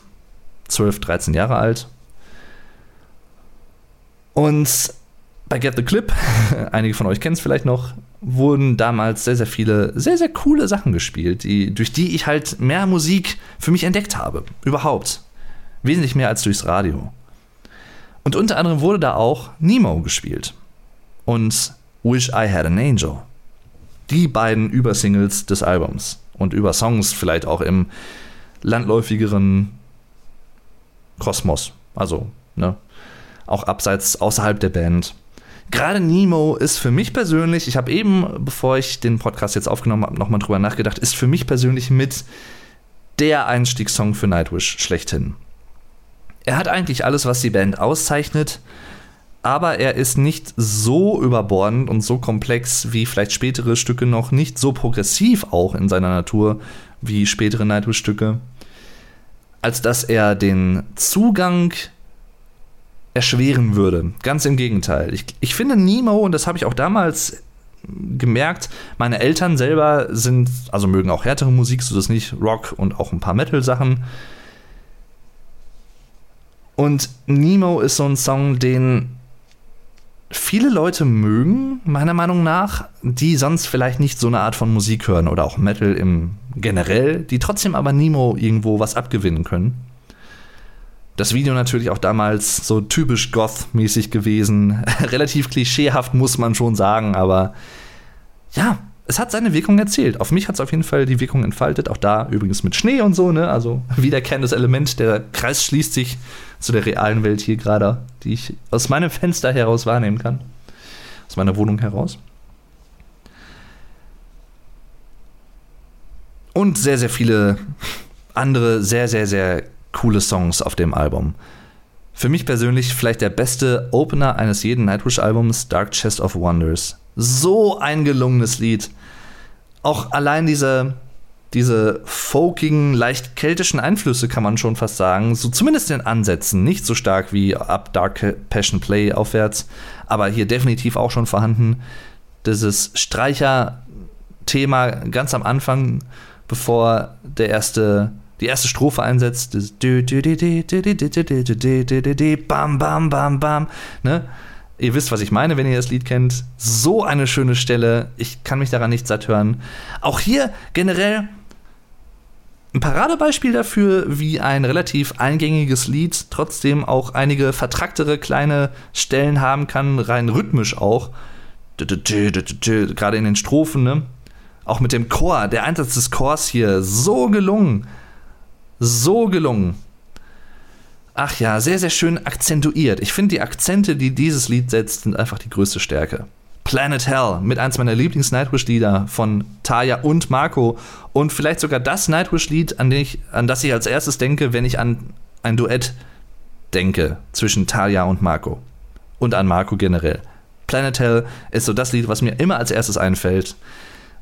Speaker 1: 12, 13 Jahre alt. Und bei Get the Clip, einige von euch kennen es vielleicht noch, wurden damals sehr, sehr viele, sehr, sehr coole Sachen gespielt, die, durch die ich halt mehr Musik für mich entdeckt habe. Überhaupt. Wesentlich mehr als durchs Radio. Und unter anderem wurde da auch Nemo gespielt. Und Wish I Had an Angel. Die beiden Übersingles des Albums. Und über Songs vielleicht auch im landläufigeren Kosmos. Also, ne? Auch abseits, außerhalb der Band. Gerade Nemo ist für mich persönlich, ich habe eben, bevor ich den Podcast jetzt aufgenommen habe, nochmal drüber nachgedacht, ist für mich persönlich mit der Einstiegssong für Nightwish schlechthin. Er hat eigentlich alles, was die Band auszeichnet, aber er ist nicht so überbordend und so komplex wie vielleicht spätere Stücke noch, nicht so progressiv auch in seiner Natur wie spätere Nightwish-Stücke als dass er den Zugang erschweren würde. Ganz im Gegenteil. Ich, ich finde Nemo, und das habe ich auch damals gemerkt, meine Eltern selber sind, also mögen auch härtere Musik, so das nicht, Rock und auch ein paar Metal-Sachen. Und Nemo ist so ein Song, den viele Leute mögen, meiner Meinung nach, die sonst vielleicht nicht so eine Art von Musik hören oder auch Metal im generell, die trotzdem aber Nemo irgendwo was abgewinnen können. Das Video natürlich auch damals so typisch Goth-mäßig gewesen. Relativ klischeehaft muss man schon sagen, aber ja, es hat seine Wirkung erzielt. Auf mich hat es auf jeden Fall die Wirkung entfaltet. Auch da übrigens mit Schnee und so, ne? Also wiederkehrendes Element. Der Kreis schließt sich zu der realen Welt hier gerade, die ich aus meinem Fenster heraus wahrnehmen kann. Aus meiner Wohnung heraus. Und sehr, sehr viele andere sehr, sehr, sehr coole Songs auf dem Album. Für mich persönlich vielleicht der beste Opener eines jeden Nightwish-Albums, Dark Chest of Wonders. So ein gelungenes Lied. Auch allein diese, diese folkigen, leicht keltischen Einflüsse kann man schon fast sagen. So zumindest in Ansätzen. Nicht so stark wie ab Dark Passion Play aufwärts, aber hier definitiv auch schon vorhanden. Dieses Streicher-Thema ganz am Anfang, bevor der erste die erste Strophe einsetzt, bam, bam, bam, bam, ne? Ihr wisst, was ich meine, wenn ihr das Lied kennt. So eine schöne Stelle. Ich kann mich daran nicht satt hören. Auch hier generell ein Paradebeispiel dafür, wie ein relativ eingängiges Lied trotzdem auch einige vertracktere kleine Stellen haben kann, rein rhythmisch auch. Gerade in den Strophen, ne? Auch mit dem Chor, der Einsatz des Chors hier, so gelungen. So gelungen. Ach ja, sehr, sehr schön akzentuiert. Ich finde, die Akzente, die dieses Lied setzt, sind einfach die größte Stärke. Planet Hell mit eins meiner Lieblings-Nightwish-Lieder von Taya und Marco und vielleicht sogar das Nightwish-Lied, an, an das ich als erstes denke, wenn ich an ein Duett denke zwischen Taya und Marco und an Marco generell. Planet Hell ist so das Lied, was mir immer als erstes einfällt.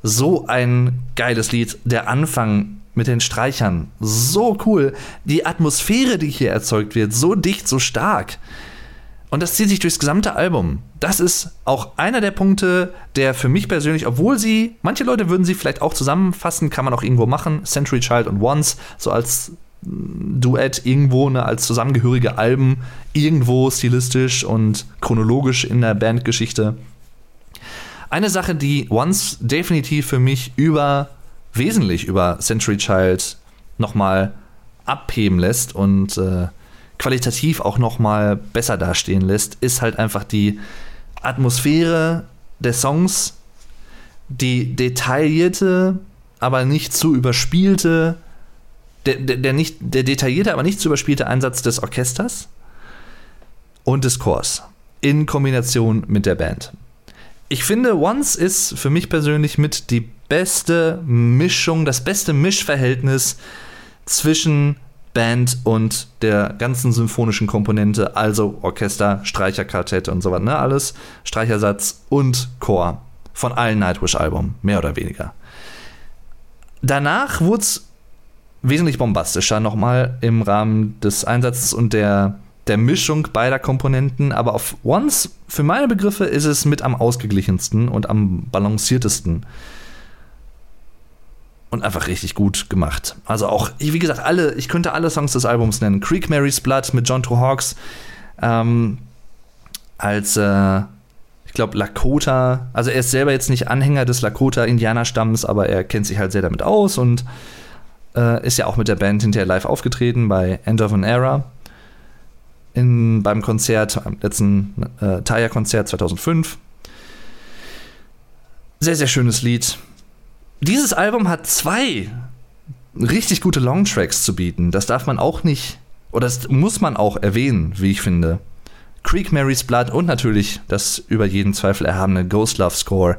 Speaker 1: So ein geiles Lied. Der Anfang mit den Streichern, so cool. Die Atmosphäre, die hier erzeugt wird, so dicht, so stark. Und das zieht sich durchs gesamte Album. Das ist auch einer der Punkte, der für mich persönlich, obwohl sie, manche Leute würden sie vielleicht auch zusammenfassen, kann man auch irgendwo machen, Century Child und Once, so als mm, Duett irgendwo, ne, als zusammengehörige Alben, irgendwo stilistisch und chronologisch in der Bandgeschichte. Eine Sache, die Once definitiv für mich über, wesentlich über Century Child nochmal abheben lässt und äh, qualitativ auch noch mal besser dastehen lässt, ist halt einfach die Atmosphäre der Songs, die detaillierte, aber nicht zu überspielte, der, der, der, nicht, der detaillierte, aber nicht zu überspielte Einsatz des Orchesters und des Chors in Kombination mit der Band. Ich finde, Once ist für mich persönlich mit die beste Mischung, das beste Mischverhältnis zwischen Band und der ganzen symphonischen Komponente, also Orchester, Streicherkartett und so was, ne? Alles, Streichersatz und Chor von allen Nightwish-Alben, mehr oder weniger. Danach wurde es wesentlich bombastischer nochmal im Rahmen des Einsatzes und der, der Mischung beider Komponenten, aber auf Once, für meine Begriffe, ist es mit am ausgeglichensten und am balanciertesten und einfach richtig gut gemacht. Also auch, wie gesagt, alle, ich könnte alle Songs des Albums nennen. Creek Mary's Blood mit John Hawks ähm, als, äh, ich glaube, Lakota. Also er ist selber jetzt nicht Anhänger des Lakota-Indianerstamms, aber er kennt sich halt sehr damit aus und äh, ist ja auch mit der Band hinterher live aufgetreten bei End of an Era. In, beim Konzert, am letzten äh, Taya-Konzert 2005. Sehr, sehr schönes Lied dieses Album hat zwei richtig gute Longtracks zu bieten. Das darf man auch nicht, oder das muss man auch erwähnen, wie ich finde. Creek Mary's Blood und natürlich das über jeden Zweifel erhabene Ghost Love Score.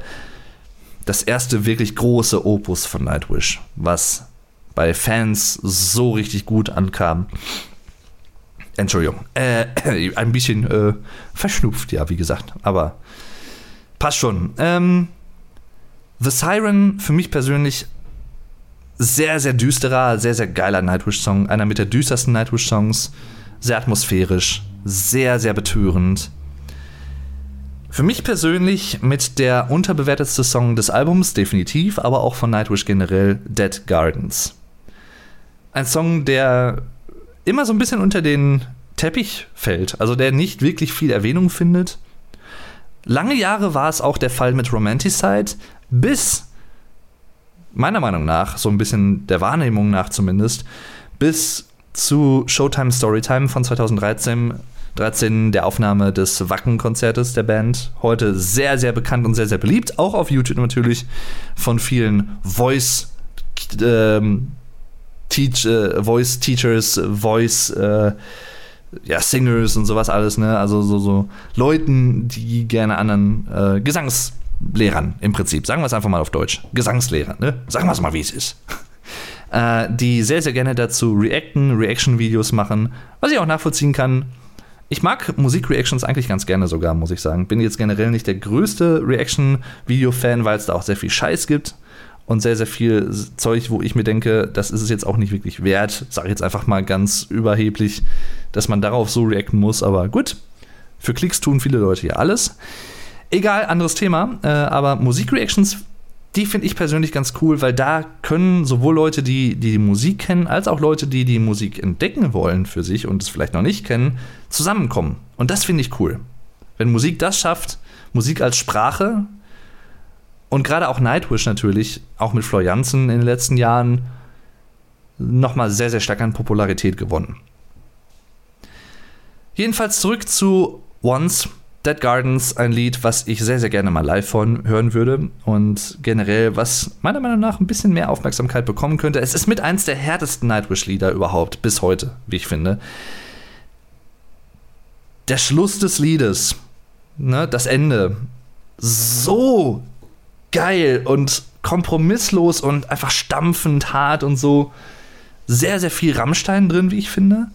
Speaker 1: Das erste wirklich große Opus von Nightwish, was bei Fans so richtig gut ankam. Entschuldigung, äh, ein bisschen äh, verschnupft, ja, wie gesagt, aber passt schon. Ähm, The Siren für mich persönlich sehr, sehr düsterer, sehr, sehr geiler Nightwish-Song. Einer mit der düstersten Nightwish-Songs. Sehr atmosphärisch, sehr, sehr betörend. Für mich persönlich mit der unterbewertetste Song des Albums, definitiv, aber auch von Nightwish generell, Dead Gardens. Ein Song, der immer so ein bisschen unter den Teppich fällt, also der nicht wirklich viel Erwähnung findet. Lange Jahre war es auch der Fall mit Romanticide, bis meiner Meinung nach, so ein bisschen der Wahrnehmung nach zumindest, bis zu Showtime Storytime von 2013, 13 der Aufnahme des Wacken-Konzertes der Band. Heute sehr, sehr bekannt und sehr, sehr beliebt. Auch auf YouTube natürlich von vielen Voice, ähm, äh, Voice Teachers, Voice äh, ja, Singers und sowas alles, ne? Also so, so Leuten, die gerne anderen äh, Gesangs Lehrern im Prinzip. Sagen wir es einfach mal auf Deutsch. Gesangslehrer, ne? Sagen wir es mal, wie es ist. äh, die sehr, sehr gerne dazu reacten, Reaction-Videos machen, was ich auch nachvollziehen kann. Ich mag Musikreactions eigentlich ganz gerne sogar, muss ich sagen. Bin jetzt generell nicht der größte Reaction-Video-Fan, weil es da auch sehr viel Scheiß gibt und sehr, sehr viel Zeug, wo ich mir denke, das ist es jetzt auch nicht wirklich wert. Sage ich jetzt einfach mal ganz überheblich, dass man darauf so reacten muss. Aber gut, für Klicks tun viele Leute ja alles. Egal, anderes Thema. Äh, aber Musikreactions, die finde ich persönlich ganz cool, weil da können sowohl Leute, die, die die Musik kennen, als auch Leute, die die Musik entdecken wollen für sich und es vielleicht noch nicht kennen, zusammenkommen. Und das finde ich cool. Wenn Musik das schafft, Musik als Sprache und gerade auch Nightwish natürlich, auch mit Flor Jansen in den letzten Jahren, nochmal sehr, sehr stark an Popularität gewonnen. Jedenfalls zurück zu Once Dead Gardens, ein Lied, was ich sehr, sehr gerne mal live von hören würde und generell, was meiner Meinung nach ein bisschen mehr Aufmerksamkeit bekommen könnte. Es ist mit eins der härtesten Nightwish-Lieder überhaupt, bis heute, wie ich finde. Der Schluss des Liedes, ne, das Ende, so geil und kompromisslos und einfach stampfend hart und so. Sehr, sehr viel Rammstein drin, wie ich finde.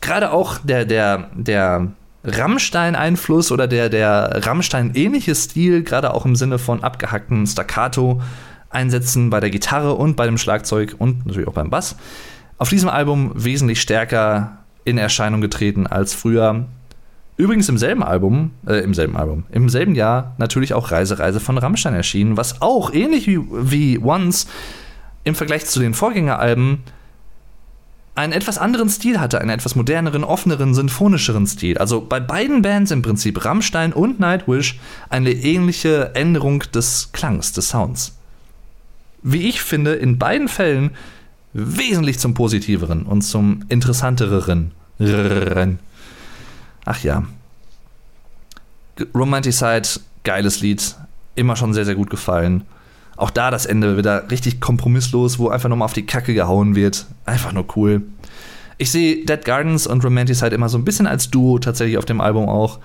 Speaker 1: Gerade auch der, der, der Rammstein-Einfluss oder der, der Rammstein-ähnliche Stil, gerade auch im Sinne von abgehackten Staccato-Einsätzen bei der Gitarre und bei dem Schlagzeug und natürlich auch beim Bass, auf diesem Album wesentlich stärker in Erscheinung getreten als früher. Übrigens im selben Album, äh, im selben Album, im selben Jahr natürlich auch Reise, Reise von Rammstein erschienen, was auch ähnlich wie, wie Once im Vergleich zu den Vorgängeralben einen etwas anderen Stil hatte, einen etwas moderneren, offeneren, sinfonischeren Stil. Also bei beiden Bands im Prinzip, Rammstein und Nightwish, eine ähnliche Änderung des Klangs, des Sounds. Wie ich finde, in beiden Fällen wesentlich zum Positiveren und zum Interessanteren. Ach ja. Romanticide, geiles Lied, immer schon sehr, sehr gut gefallen. Auch da das Ende wieder richtig kompromisslos, wo einfach nochmal auf die Kacke gehauen wird. Einfach nur cool. Ich sehe Dead Gardens und Romanticide immer so ein bisschen als Duo tatsächlich auf dem Album auch.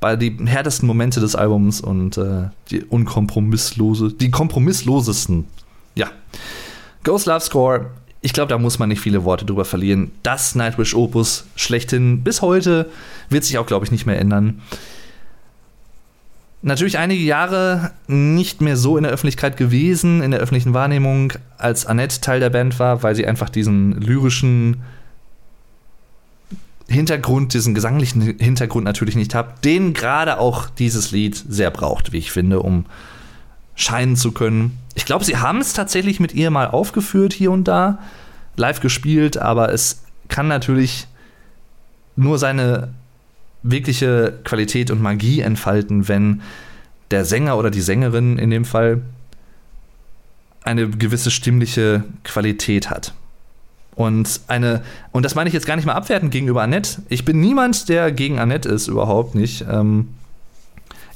Speaker 1: Bei den härtesten Momente des Albums und äh, die unkompromisslose, die kompromisslosesten. Ja. Ghost Love Score, ich glaube, da muss man nicht viele Worte drüber verlieren. Das Nightwish Opus schlechthin bis heute wird sich auch, glaube ich, nicht mehr ändern natürlich einige Jahre nicht mehr so in der Öffentlichkeit gewesen, in der öffentlichen Wahrnehmung, als Annette Teil der Band war, weil sie einfach diesen lyrischen Hintergrund, diesen gesanglichen Hintergrund natürlich nicht hat, den gerade auch dieses Lied sehr braucht, wie ich finde, um scheinen zu können. Ich glaube, sie haben es tatsächlich mit ihr mal aufgeführt hier und da, live gespielt, aber es kann natürlich nur seine wirkliche Qualität und Magie entfalten, wenn der Sänger oder die Sängerin in dem Fall eine gewisse stimmliche Qualität hat. Und eine, und das meine ich jetzt gar nicht mal abwertend gegenüber Annette. Ich bin niemand, der gegen Annette ist, überhaupt nicht. Ähm,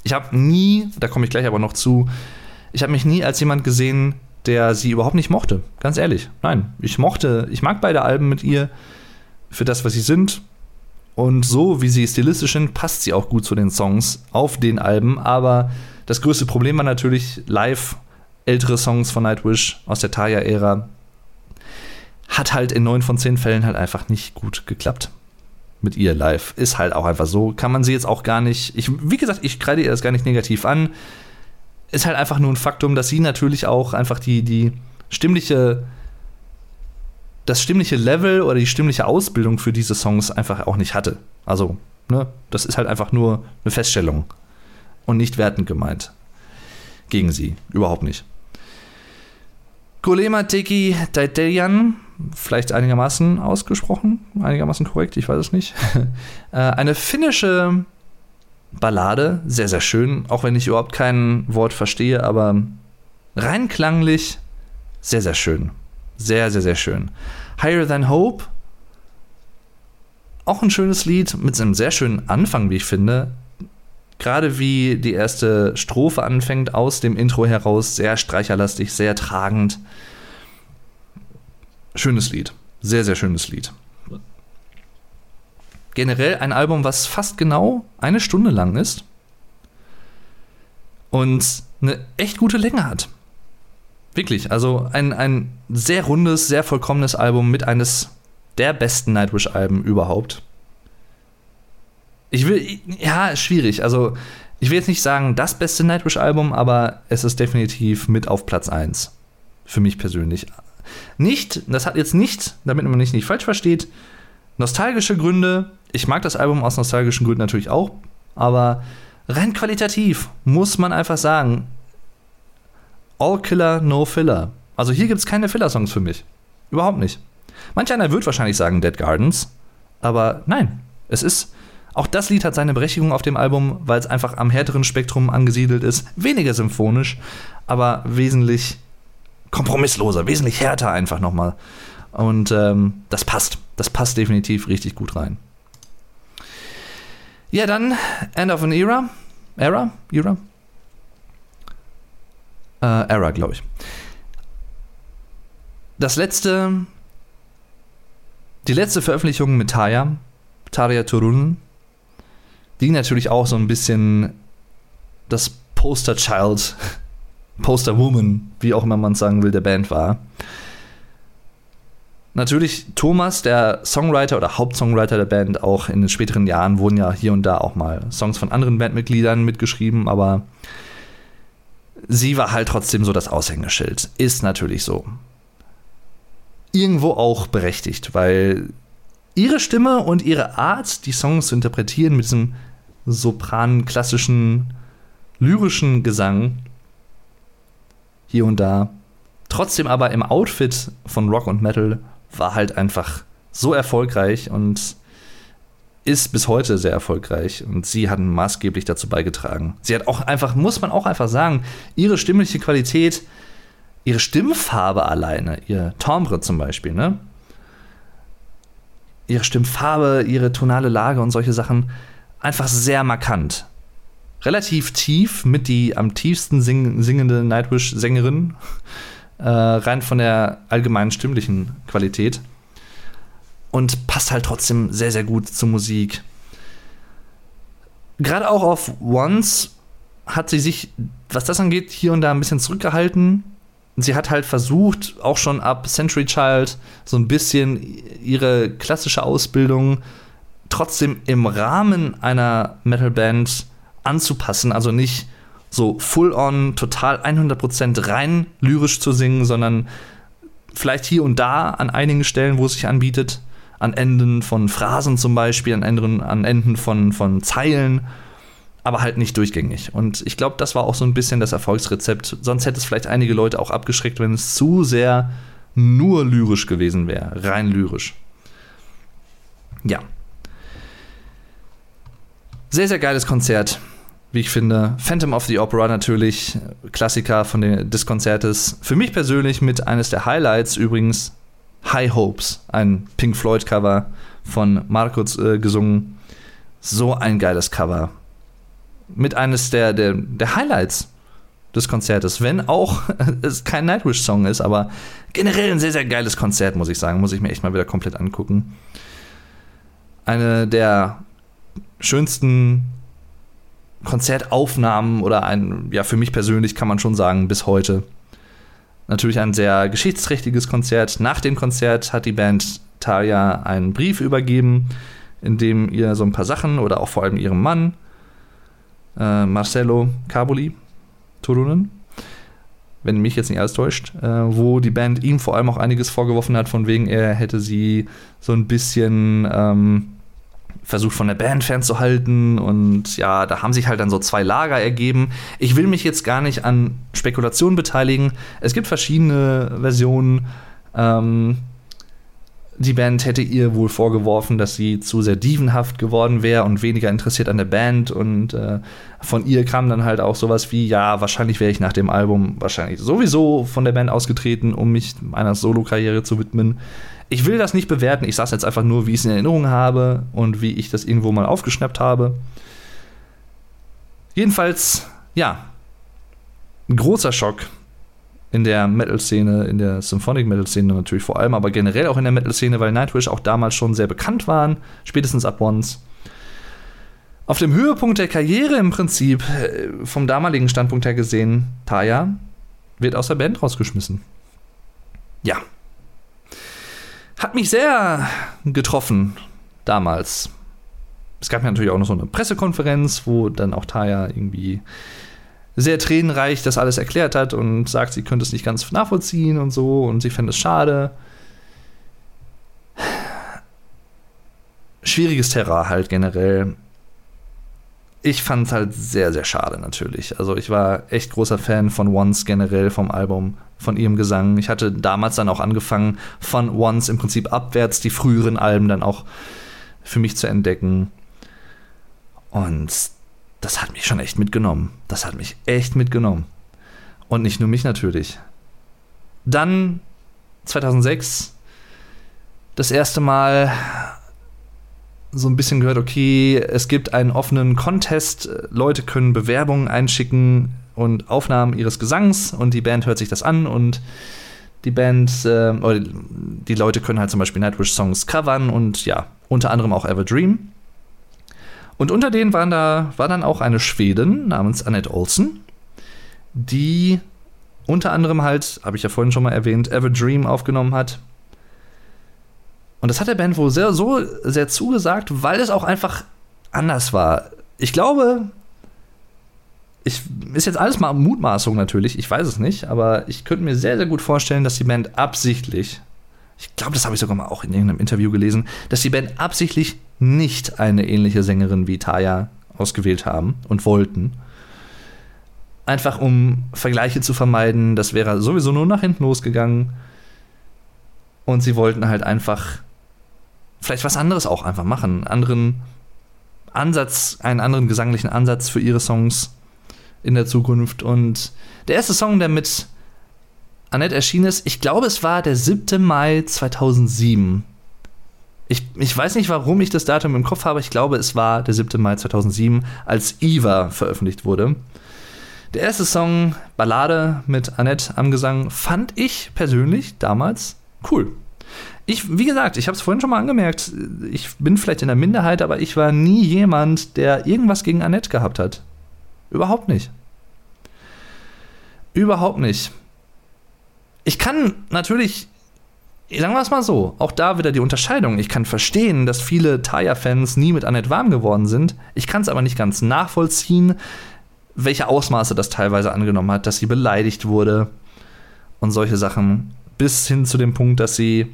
Speaker 1: ich habe nie, da komme ich gleich aber noch zu, ich habe mich nie als jemand gesehen, der sie überhaupt nicht mochte. Ganz ehrlich. Nein, ich mochte, ich mag beide Alben mit ihr für das, was sie sind. Und so wie sie stilistisch sind, passt sie auch gut zu den Songs auf den Alben. Aber das größte Problem war natürlich live ältere Songs von Nightwish aus der Taya-Ära. Hat halt in neun von zehn Fällen halt einfach nicht gut geklappt. Mit ihr live. Ist halt auch einfach so. Kann man sie jetzt auch gar nicht. Ich, wie gesagt, ich kreide ihr das gar nicht negativ an. Ist halt einfach nur ein Faktum, dass sie natürlich auch einfach die, die stimmliche das stimmliche Level oder die stimmliche Ausbildung für diese Songs einfach auch nicht hatte. Also, ne, das ist halt einfach nur eine Feststellung und nicht wertend gemeint. Gegen sie. Überhaupt nicht. Golema Teki Daitelian, vielleicht einigermaßen ausgesprochen, einigermaßen korrekt, ich weiß es nicht. Äh, eine finnische Ballade, sehr, sehr schön, auch wenn ich überhaupt kein Wort verstehe, aber rein klanglich sehr, sehr schön. Sehr, sehr, sehr schön. Higher Than Hope. Auch ein schönes Lied mit einem sehr schönen Anfang, wie ich finde. Gerade wie die erste Strophe anfängt, aus dem Intro heraus, sehr streicherlastig, sehr tragend. Schönes Lied. Sehr, sehr schönes Lied. Generell ein Album, was fast genau eine Stunde lang ist und eine echt gute Länge hat. Wirklich, also ein, ein sehr rundes, sehr vollkommenes Album mit eines der besten Nightwish-Alben überhaupt. Ich will, ja, schwierig. Also, ich will jetzt nicht sagen, das beste Nightwish-Album, aber es ist definitiv mit auf Platz 1. Für mich persönlich. Nicht, das hat jetzt nicht, damit man mich nicht falsch versteht, nostalgische Gründe. Ich mag das Album aus nostalgischen Gründen natürlich auch, aber rein qualitativ muss man einfach sagen, All Killer, No Filler. Also hier gibt es keine Filler-Songs für mich. Überhaupt nicht. Manch einer wird wahrscheinlich sagen Dead Gardens, aber nein, es ist. Auch das Lied hat seine Berechtigung auf dem Album, weil es einfach am härteren Spektrum angesiedelt ist. Weniger symphonisch, aber wesentlich kompromissloser, wesentlich härter einfach nochmal. Und ähm, das passt. Das passt definitiv richtig gut rein. Ja, dann End of an Era. Era? Era? Äh, Era, glaube ich. Das letzte, die letzte Veröffentlichung mit Taya, Tarja Turun, die natürlich auch so ein bisschen das Poster Child, Poster Woman, wie auch immer man sagen will, der Band war. Natürlich Thomas, der Songwriter oder Hauptsongwriter der Band, auch in den späteren Jahren wurden ja hier und da auch mal Songs von anderen Bandmitgliedern mitgeschrieben, aber sie war halt trotzdem so das Aushängeschild. Ist natürlich so. Irgendwo auch berechtigt, weil ihre Stimme und ihre Art, die Songs zu interpretieren mit diesem sopranen, klassischen, lyrischen Gesang hier und da, trotzdem aber im Outfit von Rock und Metal war halt einfach so erfolgreich und ist bis heute sehr erfolgreich und sie hat maßgeblich dazu beigetragen. Sie hat auch einfach, muss man auch einfach sagen, ihre stimmliche Qualität, ihre Stimmfarbe alleine, ihr Timbre zum Beispiel, ne? Ihre Stimmfarbe, ihre tonale Lage und solche Sachen, einfach sehr markant. Relativ tief, mit die am tiefsten sing singende Nightwish-Sängerin äh, rein von der allgemeinen stimmlichen Qualität. Und passt halt trotzdem sehr, sehr gut zur Musik. Gerade auch auf Once hat sie sich, was das angeht, hier und da ein bisschen zurückgehalten. Sie hat halt versucht, auch schon ab Century Child so ein bisschen ihre klassische Ausbildung trotzdem im Rahmen einer Metalband anzupassen. Also nicht so full on, total 100% rein lyrisch zu singen, sondern vielleicht hier und da an einigen Stellen, wo es sich anbietet, an Enden von Phrasen zum Beispiel, an Enden, an Enden von, von Zeilen, aber halt nicht durchgängig. Und ich glaube, das war auch so ein bisschen das Erfolgsrezept. Sonst hätte es vielleicht einige Leute auch abgeschreckt, wenn es zu sehr nur lyrisch gewesen wäre, rein lyrisch. Ja. Sehr, sehr geiles Konzert wie ich finde. Phantom of the Opera natürlich, Klassiker von den, des Konzertes. Für mich persönlich mit eines der Highlights übrigens High Hopes, ein Pink Floyd Cover von Markus äh, gesungen. So ein geiles Cover. Mit eines der, der, der Highlights des Konzertes, wenn auch es kein Nightwish-Song ist, aber generell ein sehr, sehr geiles Konzert, muss ich sagen. Muss ich mir echt mal wieder komplett angucken. Eine der schönsten Konzertaufnahmen oder ein, ja, für mich persönlich kann man schon sagen, bis heute. Natürlich ein sehr geschichtsträchtiges Konzert. Nach dem Konzert hat die Band Talia einen Brief übergeben, in dem ihr so ein paar Sachen oder auch vor allem ihrem Mann, äh, Marcelo Caboli, Turunen, wenn mich jetzt nicht alles täuscht, äh, wo die Band ihm vor allem auch einiges vorgeworfen hat, von wegen er hätte sie so ein bisschen ähm, versucht von der Band fernzuhalten und ja, da haben sich halt dann so zwei Lager ergeben. Ich will mich jetzt gar nicht an Spekulationen beteiligen. Es gibt verschiedene Versionen. Ähm, die Band hätte ihr wohl vorgeworfen, dass sie zu sehr dievenhaft geworden wäre und weniger interessiert an der Band. Und äh, von ihr kam dann halt auch sowas wie, ja, wahrscheinlich wäre ich nach dem Album wahrscheinlich sowieso von der Band ausgetreten, um mich meiner Solo-Karriere zu widmen ich will das nicht bewerten. Ich sage jetzt einfach nur, wie ich es in Erinnerung habe und wie ich das irgendwo mal aufgeschnappt habe. Jedenfalls, ja, ein großer Schock in der Metal-Szene, in der Symphonic-Metal-Szene natürlich vor allem, aber generell auch in der Metal-Szene, weil Nightwish auch damals schon sehr bekannt waren, spätestens ab Once. Auf dem Höhepunkt der Karriere im Prinzip, äh, vom damaligen Standpunkt her gesehen, Taya wird aus der Band rausgeschmissen. Ja, hat mich sehr getroffen damals. Es gab ja natürlich auch noch so eine Pressekonferenz, wo dann auch Taya irgendwie sehr tränenreich das alles erklärt hat und sagt, sie könnte es nicht ganz nachvollziehen und so und sie fände es schade. Schwieriges Terrain halt generell ich fand es halt sehr, sehr schade natürlich. Also ich war echt großer Fan von Once generell vom Album, von ihrem Gesang. Ich hatte damals dann auch angefangen, von Once im Prinzip abwärts die früheren Alben dann auch für mich zu entdecken. Und das hat mich schon echt mitgenommen. Das hat mich echt mitgenommen. Und nicht nur mich natürlich. Dann 2006 das erste Mal so ein bisschen gehört, okay, es gibt einen offenen Contest, Leute können Bewerbungen einschicken und Aufnahmen ihres Gesangs und die Band hört sich das an und die Band, äh, oder die Leute können halt zum Beispiel Nightwish-Songs covern und ja, unter anderem auch Ever Dream. Und unter denen waren da, war dann auch eine Schwedin namens Annette Olsen, die unter anderem halt, habe ich ja vorhin schon mal erwähnt, Ever Dream aufgenommen hat. Und das hat der Band wohl sehr, so sehr zugesagt, weil es auch einfach anders war. Ich glaube, ich, ist jetzt alles mal Mutmaßung natürlich, ich weiß es nicht, aber ich könnte mir sehr, sehr gut vorstellen, dass die Band absichtlich, ich glaube, das habe ich sogar mal auch in irgendeinem Interview gelesen, dass die Band absichtlich nicht eine ähnliche Sängerin wie Taya ausgewählt haben und wollten. Einfach um Vergleiche zu vermeiden, das wäre sowieso nur nach hinten losgegangen. Und sie wollten halt einfach vielleicht was anderes auch einfach machen, einen anderen Ansatz, einen anderen gesanglichen Ansatz für ihre Songs in der Zukunft. Und der erste Song, der mit Annette erschienen ist, ich glaube, es war der 7. Mai 2007. Ich, ich weiß nicht, warum ich das Datum im Kopf habe. Ich glaube, es war der 7. Mai 2007, als Eva veröffentlicht wurde. Der erste Song, Ballade mit Annette am Gesang, fand ich persönlich damals cool. Ich, wie gesagt, ich habe es vorhin schon mal angemerkt, ich bin vielleicht in der Minderheit, aber ich war nie jemand, der irgendwas gegen Annette gehabt hat. Überhaupt nicht. Überhaupt nicht. Ich kann natürlich, sagen wir es mal so, auch da wieder die Unterscheidung. Ich kann verstehen, dass viele Taya-Fans nie mit Annette warm geworden sind. Ich kann es aber nicht ganz nachvollziehen, welche Ausmaße das teilweise angenommen hat, dass sie beleidigt wurde und solche Sachen. Bis hin zu dem Punkt, dass sie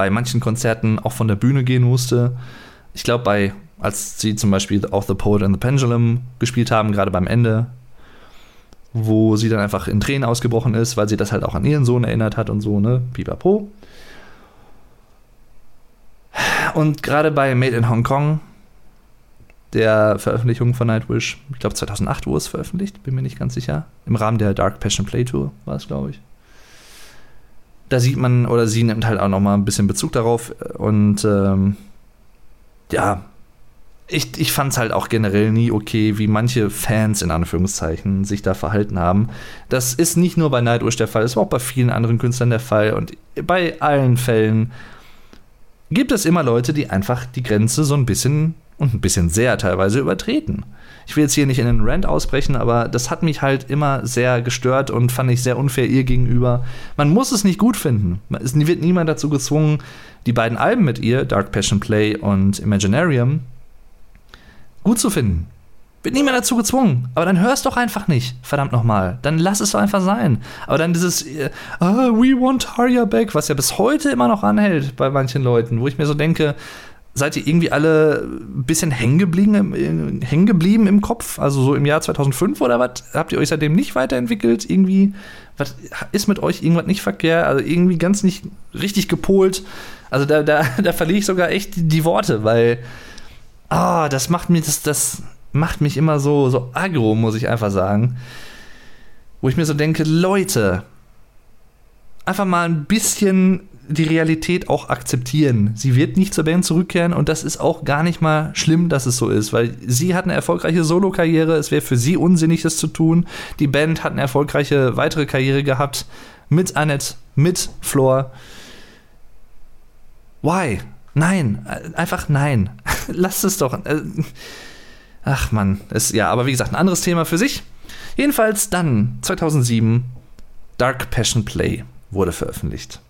Speaker 1: bei manchen Konzerten auch von der Bühne gehen musste. Ich glaube, bei als sie zum Beispiel auch The Poet and the Pendulum gespielt haben, gerade beim Ende, wo sie dann einfach in Tränen ausgebrochen ist, weil sie das halt auch an ihren Sohn erinnert hat und so, ne? Pipapo. Und gerade bei Made in Hong Kong, der Veröffentlichung von Nightwish, ich glaube 2008 wurde es veröffentlicht, bin mir nicht ganz sicher, im Rahmen der Dark Passion Play Tour war es, glaube ich. Da sieht man, oder sie nimmt halt auch noch mal ein bisschen Bezug darauf und ähm, ja, ich, ich fand es halt auch generell nie okay, wie manche Fans in Anführungszeichen sich da verhalten haben. Das ist nicht nur bei Nightwish der Fall, das war auch bei vielen anderen Künstlern der Fall. Und bei allen Fällen gibt es immer Leute, die einfach die Grenze so ein bisschen und ein bisschen sehr teilweise übertreten. Ich will jetzt hier nicht in einen Rant ausbrechen, aber das hat mich halt immer sehr gestört und fand ich sehr unfair ihr gegenüber. Man muss es nicht gut finden. Es wird niemand dazu gezwungen, die beiden Alben mit ihr, Dark Passion Play und Imaginarium, gut zu finden. Wird niemand dazu gezwungen. Aber dann hör es doch einfach nicht. Verdammt nochmal. Dann lass es doch einfach sein. Aber dann dieses uh, We want Tarja back, was ja bis heute immer noch anhält bei manchen Leuten, wo ich mir so denke, seid ihr irgendwie alle ein bisschen hängen geblieben, im Kopf? Also so im Jahr 2005 oder was? Habt ihr euch seitdem nicht weiterentwickelt? Irgendwie, was ist mit euch irgendwas nicht verkehrt? Also irgendwie ganz nicht richtig gepolt. Also da, da, da verliere ich sogar echt die, die Worte, weil ah, das macht mich, das, das macht mich immer so, so aggro, muss ich einfach sagen. Wo ich mir so denke, Leute, einfach mal ein bisschen die Realität auch akzeptieren. Sie wird nicht zur Band zurückkehren und das ist auch gar nicht mal schlimm, dass es so ist, weil sie hat eine erfolgreiche Solo-Karriere. Es wäre für sie unsinnig, das zu tun. Die Band hat eine erfolgreiche weitere Karriere gehabt mit Annette, mit Floor. Why? Nein, einfach nein. Lasst es doch. Äh, ach man, ja, aber wie gesagt, ein anderes Thema für sich. Jedenfalls dann 2007 Dark Passion Play wurde veröffentlicht.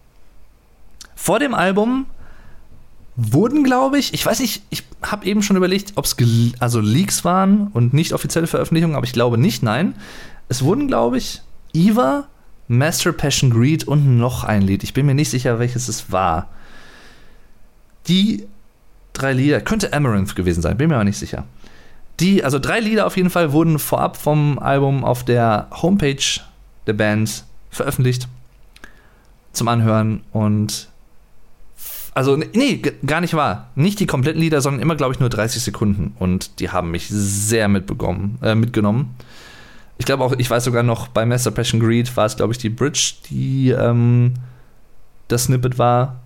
Speaker 1: Vor dem Album wurden, glaube ich, ich weiß nicht, ich habe eben schon überlegt, ob es also Leaks waren und nicht offizielle Veröffentlichungen, aber ich glaube nicht, nein. Es wurden, glaube ich, Eva, Master Passion Greed und noch ein Lied. Ich bin mir nicht sicher, welches es war. Die drei Lieder, könnte Amaranth gewesen sein, bin mir aber nicht sicher. Die, also drei Lieder auf jeden Fall wurden vorab vom Album auf der Homepage der Band veröffentlicht zum Anhören und also nee, gar nicht wahr. Nicht die kompletten Lieder, sondern immer, glaube ich, nur 30 Sekunden. Und die haben mich sehr mitbekommen, äh, mitgenommen. Ich glaube auch, ich weiß sogar noch, bei Master Passion Greed war es, glaube ich, die Bridge, die ähm, das Snippet war,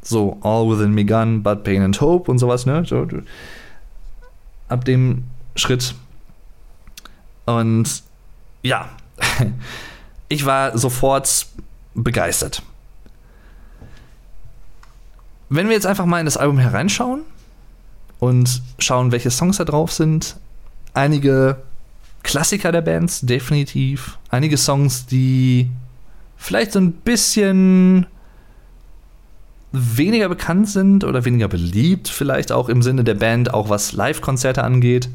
Speaker 1: So, All Within Me Gun, But Pain and Hope und sowas, ne? So, ab dem Schritt. Und ja, ich war sofort begeistert. Wenn wir jetzt einfach mal in das Album hereinschauen und schauen, welche Songs da drauf sind, einige Klassiker der Bands, definitiv. Einige Songs, die vielleicht so ein bisschen weniger bekannt sind oder weniger beliebt, vielleicht auch im Sinne der Band, auch was Live-Konzerte angeht.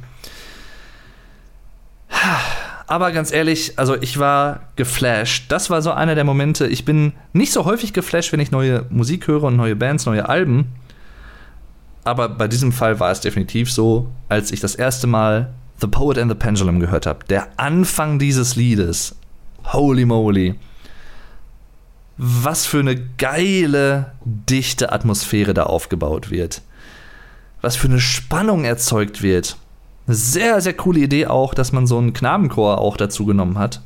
Speaker 1: Aber ganz ehrlich, also ich war geflasht. Das war so einer der Momente. Ich bin nicht so häufig geflasht, wenn ich neue Musik höre und neue Bands, neue Alben. Aber bei diesem Fall war es definitiv so, als ich das erste Mal The Poet and the Pendulum gehört habe. Der Anfang dieses Liedes. Holy moly was für eine geile, dichte Atmosphäre da aufgebaut wird. Was für eine Spannung erzeugt wird. Eine sehr, sehr coole Idee auch, dass man so einen Knabenchor auch dazu genommen hat.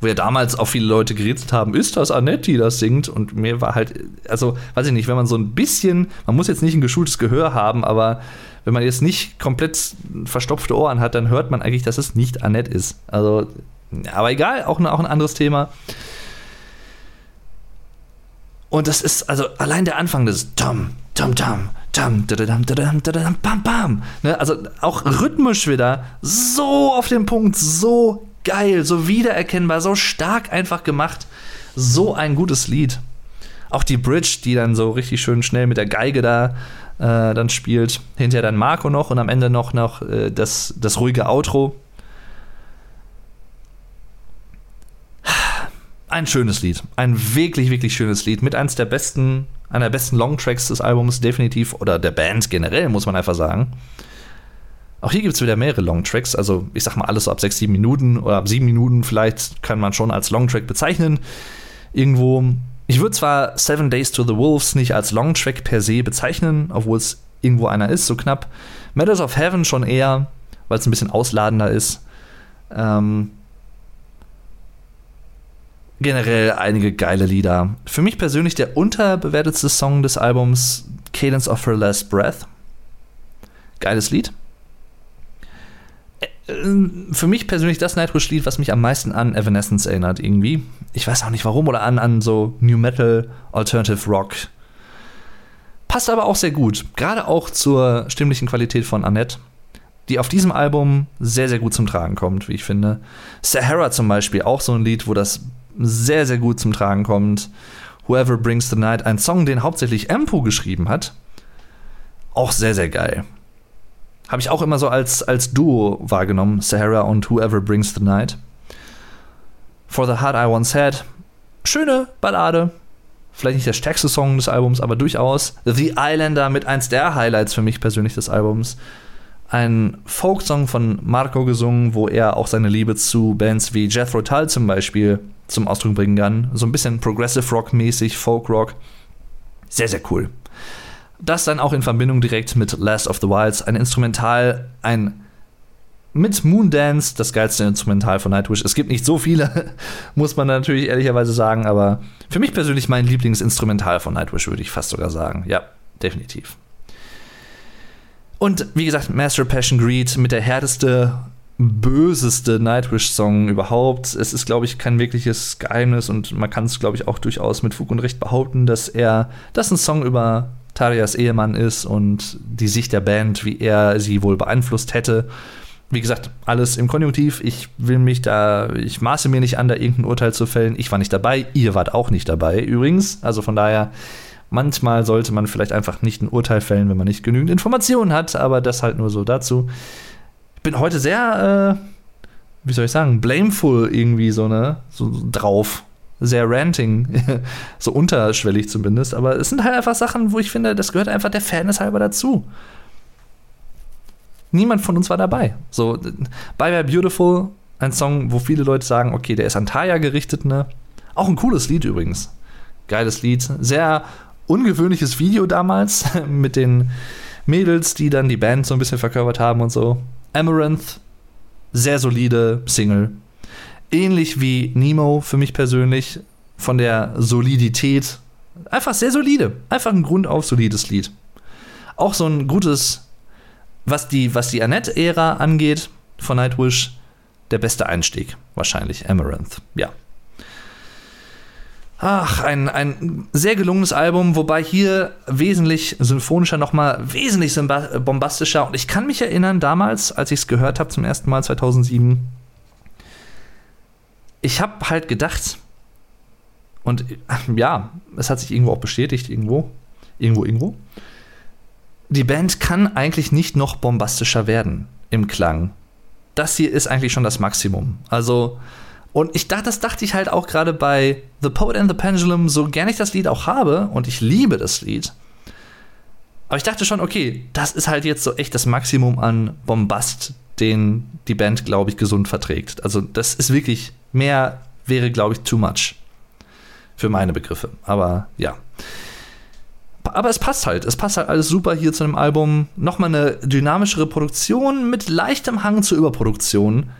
Speaker 1: Wo ja damals auch viele Leute gerätselt haben, ist das Annette, die das singt? Und mir war halt, also, weiß ich nicht, wenn man so ein bisschen, man muss jetzt nicht ein geschultes Gehör haben, aber wenn man jetzt nicht komplett verstopfte Ohren hat, dann hört man eigentlich, dass es nicht Annette ist. Also, aber egal, auch, auch ein anderes Thema. Und das ist, also allein der Anfang des Tom, Tom, Tom, Tom, dadadam, dadadam, dadadam, bam, bam. Ne? Also auch rhythmisch wieder so auf den Punkt, so geil, so wiedererkennbar, so stark einfach gemacht. So ein gutes Lied. Auch die Bridge, die dann so richtig schön schnell mit der Geige da äh, dann spielt. Hinterher dann Marco noch und am Ende noch, noch äh, das, das ruhige Outro. ein schönes Lied. Ein wirklich, wirklich schönes Lied. Mit eins der besten, einer der besten Longtracks des Albums, definitiv. Oder der Band generell, muss man einfach sagen. Auch hier gibt es wieder mehrere Longtracks. Also, ich sag mal, alles so ab 6, 7 Minuten oder ab 7 Minuten vielleicht kann man schon als Longtrack bezeichnen. Irgendwo. Ich würde zwar Seven Days to the Wolves nicht als Longtrack per se bezeichnen, obwohl es irgendwo einer ist, so knapp. Matters of Heaven schon eher, weil es ein bisschen ausladender ist. Ähm, generell einige geile Lieder. Für mich persönlich der unterbewertetste Song des Albums Cadence of Her Last Breath. Geiles Lied. Äh, für mich persönlich das Nightwish-Lied, was mich am meisten an Evanescence erinnert, irgendwie. Ich weiß auch nicht warum, oder an, an so New Metal, Alternative Rock. Passt aber auch sehr gut. Gerade auch zur stimmlichen Qualität von Annette, die auf diesem Album sehr, sehr gut zum Tragen kommt, wie ich finde. Sahara zum Beispiel, auch so ein Lied, wo das sehr, sehr gut zum Tragen kommt. Whoever Brings the Night, ein Song, den hauptsächlich Empo geschrieben hat. Auch sehr, sehr geil. Habe ich auch immer so als, als Duo wahrgenommen, Sahara und Whoever Brings the Night. For the Heart I Once Had, schöne Ballade. Vielleicht nicht der stärkste Song des Albums, aber durchaus. The Islander mit eins der Highlights für mich persönlich des Albums. Ein Folksong von Marco gesungen, wo er auch seine Liebe zu Bands wie Jethro Tull zum Beispiel zum Ausdruck bringen kann. So ein bisschen Progressive Rock mäßig, Folk Rock. Sehr, sehr cool. Das dann auch in Verbindung direkt mit Last of the Wilds, ein Instrumental, ein mit Moondance, das geilste Instrumental von Nightwish. Es gibt nicht so viele, muss man natürlich ehrlicherweise sagen, aber für mich persönlich mein Lieblingsinstrumental von Nightwish, würde ich fast sogar sagen. Ja, definitiv. Und wie gesagt, Master Passion Greed mit der härteste böseste Nightwish-Song überhaupt. Es ist, glaube ich, kein wirkliches Geheimnis und man kann es, glaube ich, auch durchaus mit Fug und Recht behaupten, dass er, dass ein Song über Tarias Ehemann ist und die Sicht der Band, wie er sie wohl beeinflusst hätte. Wie gesagt, alles im Konjunktiv. Ich will mich da, ich maße mir nicht an, da irgendein Urteil zu fällen. Ich war nicht dabei, ihr wart auch nicht dabei übrigens. Also von daher, manchmal sollte man vielleicht einfach nicht ein Urteil fällen, wenn man nicht genügend Informationen hat, aber das halt nur so dazu bin heute sehr, äh, wie soll ich sagen, blameful irgendwie so, ne? So, drauf. Sehr ranting. so unterschwellig zumindest. Aber es sind halt einfach Sachen, wo ich finde, das gehört einfach der Fairness halber dazu. Niemand von uns war dabei. So, Bye Bye Beautiful, ein Song, wo viele Leute sagen, okay, der ist an Taya gerichtet, ne? Auch ein cooles Lied übrigens. Geiles Lied. Sehr ungewöhnliches Video damals mit den Mädels, die dann die Band so ein bisschen verkörpert haben und so. Amaranth, sehr solide Single. Ähnlich wie Nemo für mich persönlich, von der Solidität einfach sehr solide. Einfach ein grundauf solides Lied. Auch so ein gutes, was die, was die Annette-Ära angeht von Nightwish, der beste Einstieg. Wahrscheinlich Amaranth. Ja. Ach, ein, ein sehr gelungenes Album, wobei hier wesentlich symphonischer, nochmal wesentlich bombastischer. Und ich kann mich erinnern, damals, als ich es gehört habe zum ersten Mal 2007, ich habe halt gedacht, und ja, es hat sich irgendwo auch bestätigt, irgendwo, irgendwo, irgendwo, die Band kann eigentlich nicht noch bombastischer werden im Klang. Das hier ist eigentlich schon das Maximum. Also, und ich dachte, das dachte ich halt auch gerade bei The Poet and the Pendulum, so gern ich das Lied auch habe und ich liebe das Lied. Aber ich dachte schon, okay, das ist halt jetzt so echt das Maximum an Bombast, den die Band, glaube ich, gesund verträgt. Also, das ist wirklich mehr wäre, glaube ich, too much. Für meine Begriffe. Aber ja. Aber es passt halt. Es passt halt alles super hier zu einem Album. Nochmal eine dynamischere Produktion mit leichtem Hang zur Überproduktion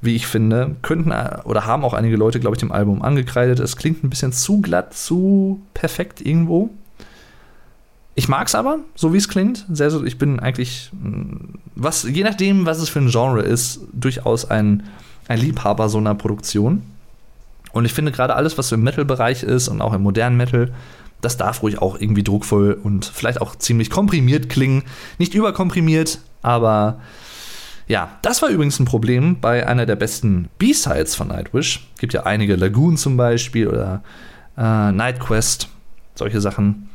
Speaker 1: wie ich finde, könnten oder haben auch einige Leute, glaube ich, dem Album angekreidet. Es klingt ein bisschen zu glatt, zu perfekt irgendwo. Ich mag es aber, so wie es klingt. Sehr, ich bin eigentlich, mm, was, je nachdem, was es für ein Genre ist, durchaus ein, ein Liebhaber so einer Produktion. Und ich finde gerade alles, was so im Metal-Bereich ist und auch im modernen Metal, das darf ruhig auch irgendwie druckvoll und vielleicht auch ziemlich komprimiert klingen. Nicht überkomprimiert, aber ja, das war übrigens ein Problem bei einer der besten B-Sides von Nightwish. Gibt ja einige, Lagoon zum Beispiel oder äh, Night Quest, solche Sachen.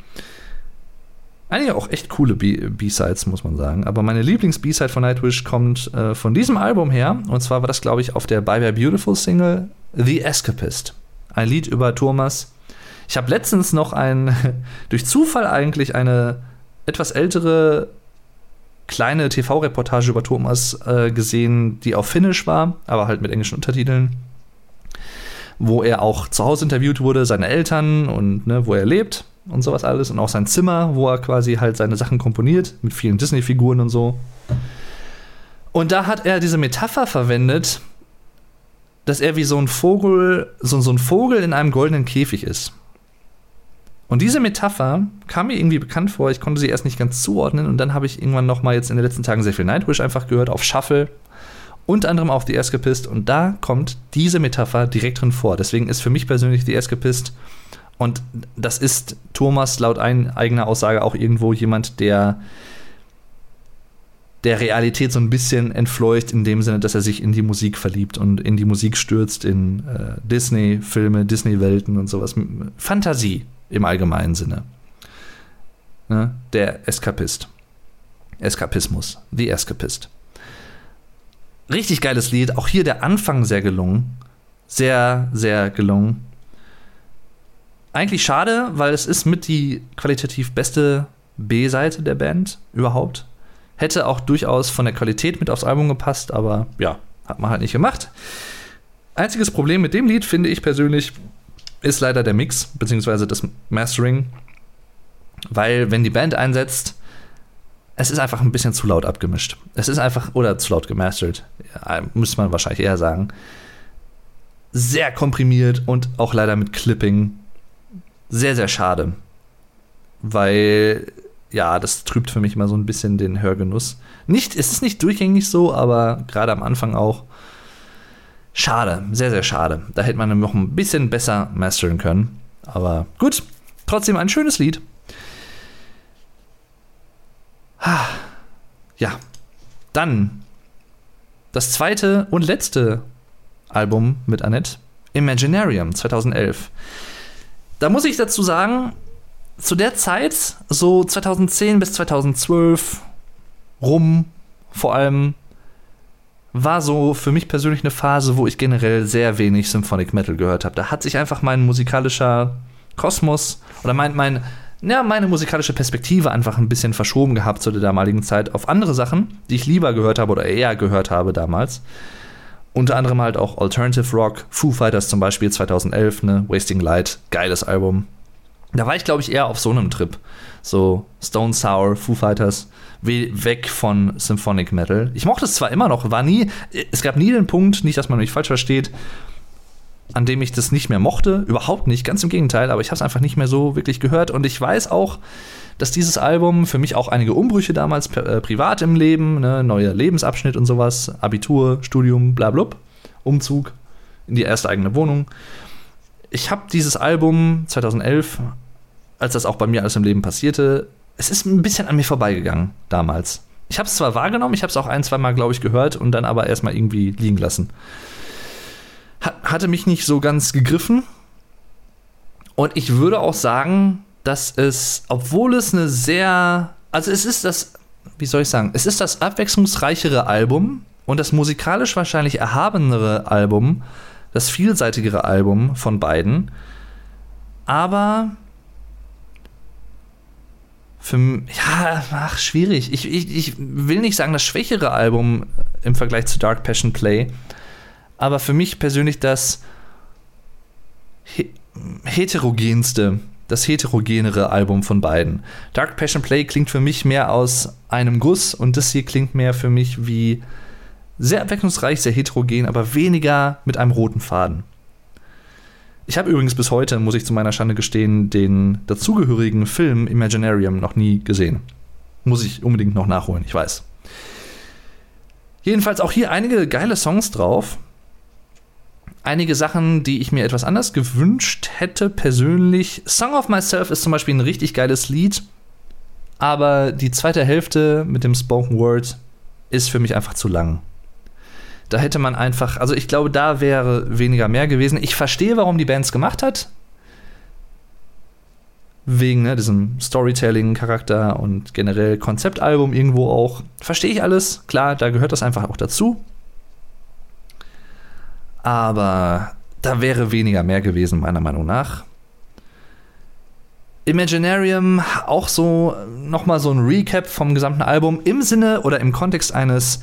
Speaker 1: Einige auch echt coole B-Sides, muss man sagen. Aber meine Lieblings-B-Side von Nightwish kommt äh, von diesem Album her. Und zwar war das, glaube ich, auf der Bye Bye Beautiful Single The Escapist. Ein Lied über Thomas. Ich habe letztens noch ein, durch Zufall eigentlich eine etwas ältere kleine TV-Reportage über Thomas äh, gesehen, die auf Finnisch war, aber halt mit englischen Untertiteln. Wo er auch zu Hause interviewt wurde, seine Eltern und ne, wo er lebt und sowas alles. Und auch sein Zimmer, wo er quasi halt seine Sachen komponiert, mit vielen Disney-Figuren und so. Und da hat er diese Metapher verwendet, dass er wie so ein Vogel, so, so ein Vogel in einem goldenen Käfig ist. Und diese Metapher kam mir irgendwie bekannt vor. Ich konnte sie erst nicht ganz zuordnen. Und dann habe ich irgendwann noch mal jetzt in den letzten Tagen sehr viel Nightwish einfach gehört, auf Shuffle. Unter anderem auf The Escapist. Und da kommt diese Metapher direkt drin vor. Deswegen ist für mich persönlich The Escapist. Und das ist Thomas laut eigener Aussage auch irgendwo jemand, der der Realität so ein bisschen entfleucht, in dem Sinne, dass er sich in die Musik verliebt und in die Musik stürzt, in äh, Disney-Filme, Disney-Welten und sowas. Fantasie im allgemeinen Sinne. Ne? Der Eskapist. Eskapismus. The Escapist. Richtig geiles Lied. Auch hier der Anfang sehr gelungen. Sehr, sehr gelungen. Eigentlich schade, weil es ist mit die qualitativ beste B-Seite der Band überhaupt. Hätte auch durchaus von der Qualität mit aufs Album gepasst, aber ja, hat man halt nicht gemacht. Einziges Problem mit dem Lied finde ich persönlich, ist leider der Mix, beziehungsweise das Mastering. Weil, wenn die Band einsetzt, es ist einfach ein bisschen zu laut abgemischt. Es ist einfach, oder zu laut gemastert, ja, müsste man wahrscheinlich eher sagen. Sehr komprimiert und auch leider mit Clipping. Sehr, sehr schade. Weil, ja, das trübt für mich immer so ein bisschen den Hörgenuss. Nicht, es ist nicht durchgängig so, aber gerade am Anfang auch Schade, sehr, sehr schade. Da hätte man noch ein bisschen besser mastern können. Aber gut, trotzdem ein schönes Lied. Ja, dann das zweite und letzte Album mit Annette, Imaginarium 2011. Da muss ich dazu sagen, zu der Zeit, so 2010 bis 2012 rum, vor allem war so für mich persönlich eine Phase, wo ich generell sehr wenig Symphonic Metal gehört habe. Da hat sich einfach mein musikalischer Kosmos oder mein, mein, ja, meine musikalische Perspektive einfach ein bisschen verschoben gehabt zu der damaligen Zeit auf andere Sachen, die ich lieber gehört habe oder eher gehört habe damals. Unter anderem halt auch Alternative Rock, Foo Fighters zum Beispiel 2011, ne, Wasting Light, geiles Album. Da war ich, glaube ich, eher auf so einem Trip. So Stone Sour, Foo Fighters, weg von Symphonic Metal. Ich mochte es zwar immer noch, war nie, es gab nie den Punkt, nicht, dass man mich falsch versteht, an dem ich das nicht mehr mochte. Überhaupt nicht, ganz im Gegenteil, aber ich habe es einfach nicht mehr so wirklich gehört. Und ich weiß auch, dass dieses Album für mich auch einige Umbrüche damals äh, privat im Leben, ne, neuer Lebensabschnitt und sowas, Abitur, Studium, bla, bla Umzug in die erste eigene Wohnung. Ich habe dieses Album 2011, als das auch bei mir alles im Leben passierte, es ist ein bisschen an mir vorbeigegangen damals. Ich habe es zwar wahrgenommen, ich habe es auch ein, zwei Mal, glaube ich, gehört und dann aber erstmal irgendwie liegen lassen. Hat, hatte mich nicht so ganz gegriffen. Und ich würde auch sagen, dass es, obwohl es eine sehr, also es ist das, wie soll ich sagen, es ist das abwechslungsreichere Album und das musikalisch wahrscheinlich erhabenere Album, das vielseitigere Album von beiden. Aber für ja, ach, schwierig. Ich, ich, ich will nicht sagen das schwächere Album im Vergleich zu Dark Passion Play, aber für mich persönlich das he heterogenste, das heterogenere Album von beiden. Dark Passion Play klingt für mich mehr aus einem Guss und das hier klingt mehr für mich wie sehr abwechslungsreich, sehr heterogen, aber weniger mit einem roten Faden. Ich habe übrigens bis heute, muss ich zu meiner Schande gestehen, den dazugehörigen Film Imaginarium noch nie gesehen. Muss ich unbedingt noch nachholen, ich weiß. Jedenfalls auch hier einige geile Songs drauf. Einige Sachen, die ich mir etwas anders gewünscht hätte, persönlich. Song of Myself ist zum Beispiel ein richtig geiles Lied, aber die zweite Hälfte mit dem Spoken Word ist für mich einfach zu lang. Da hätte man einfach, also ich glaube, da wäre weniger mehr gewesen. Ich verstehe, warum die Band es gemacht hat. Wegen ne, diesem Storytelling-Charakter und generell Konzeptalbum irgendwo auch. Verstehe ich alles. Klar, da gehört das einfach auch dazu. Aber da wäre weniger mehr gewesen, meiner Meinung nach. Imaginarium auch so nochmal so ein Recap vom gesamten Album im Sinne oder im Kontext eines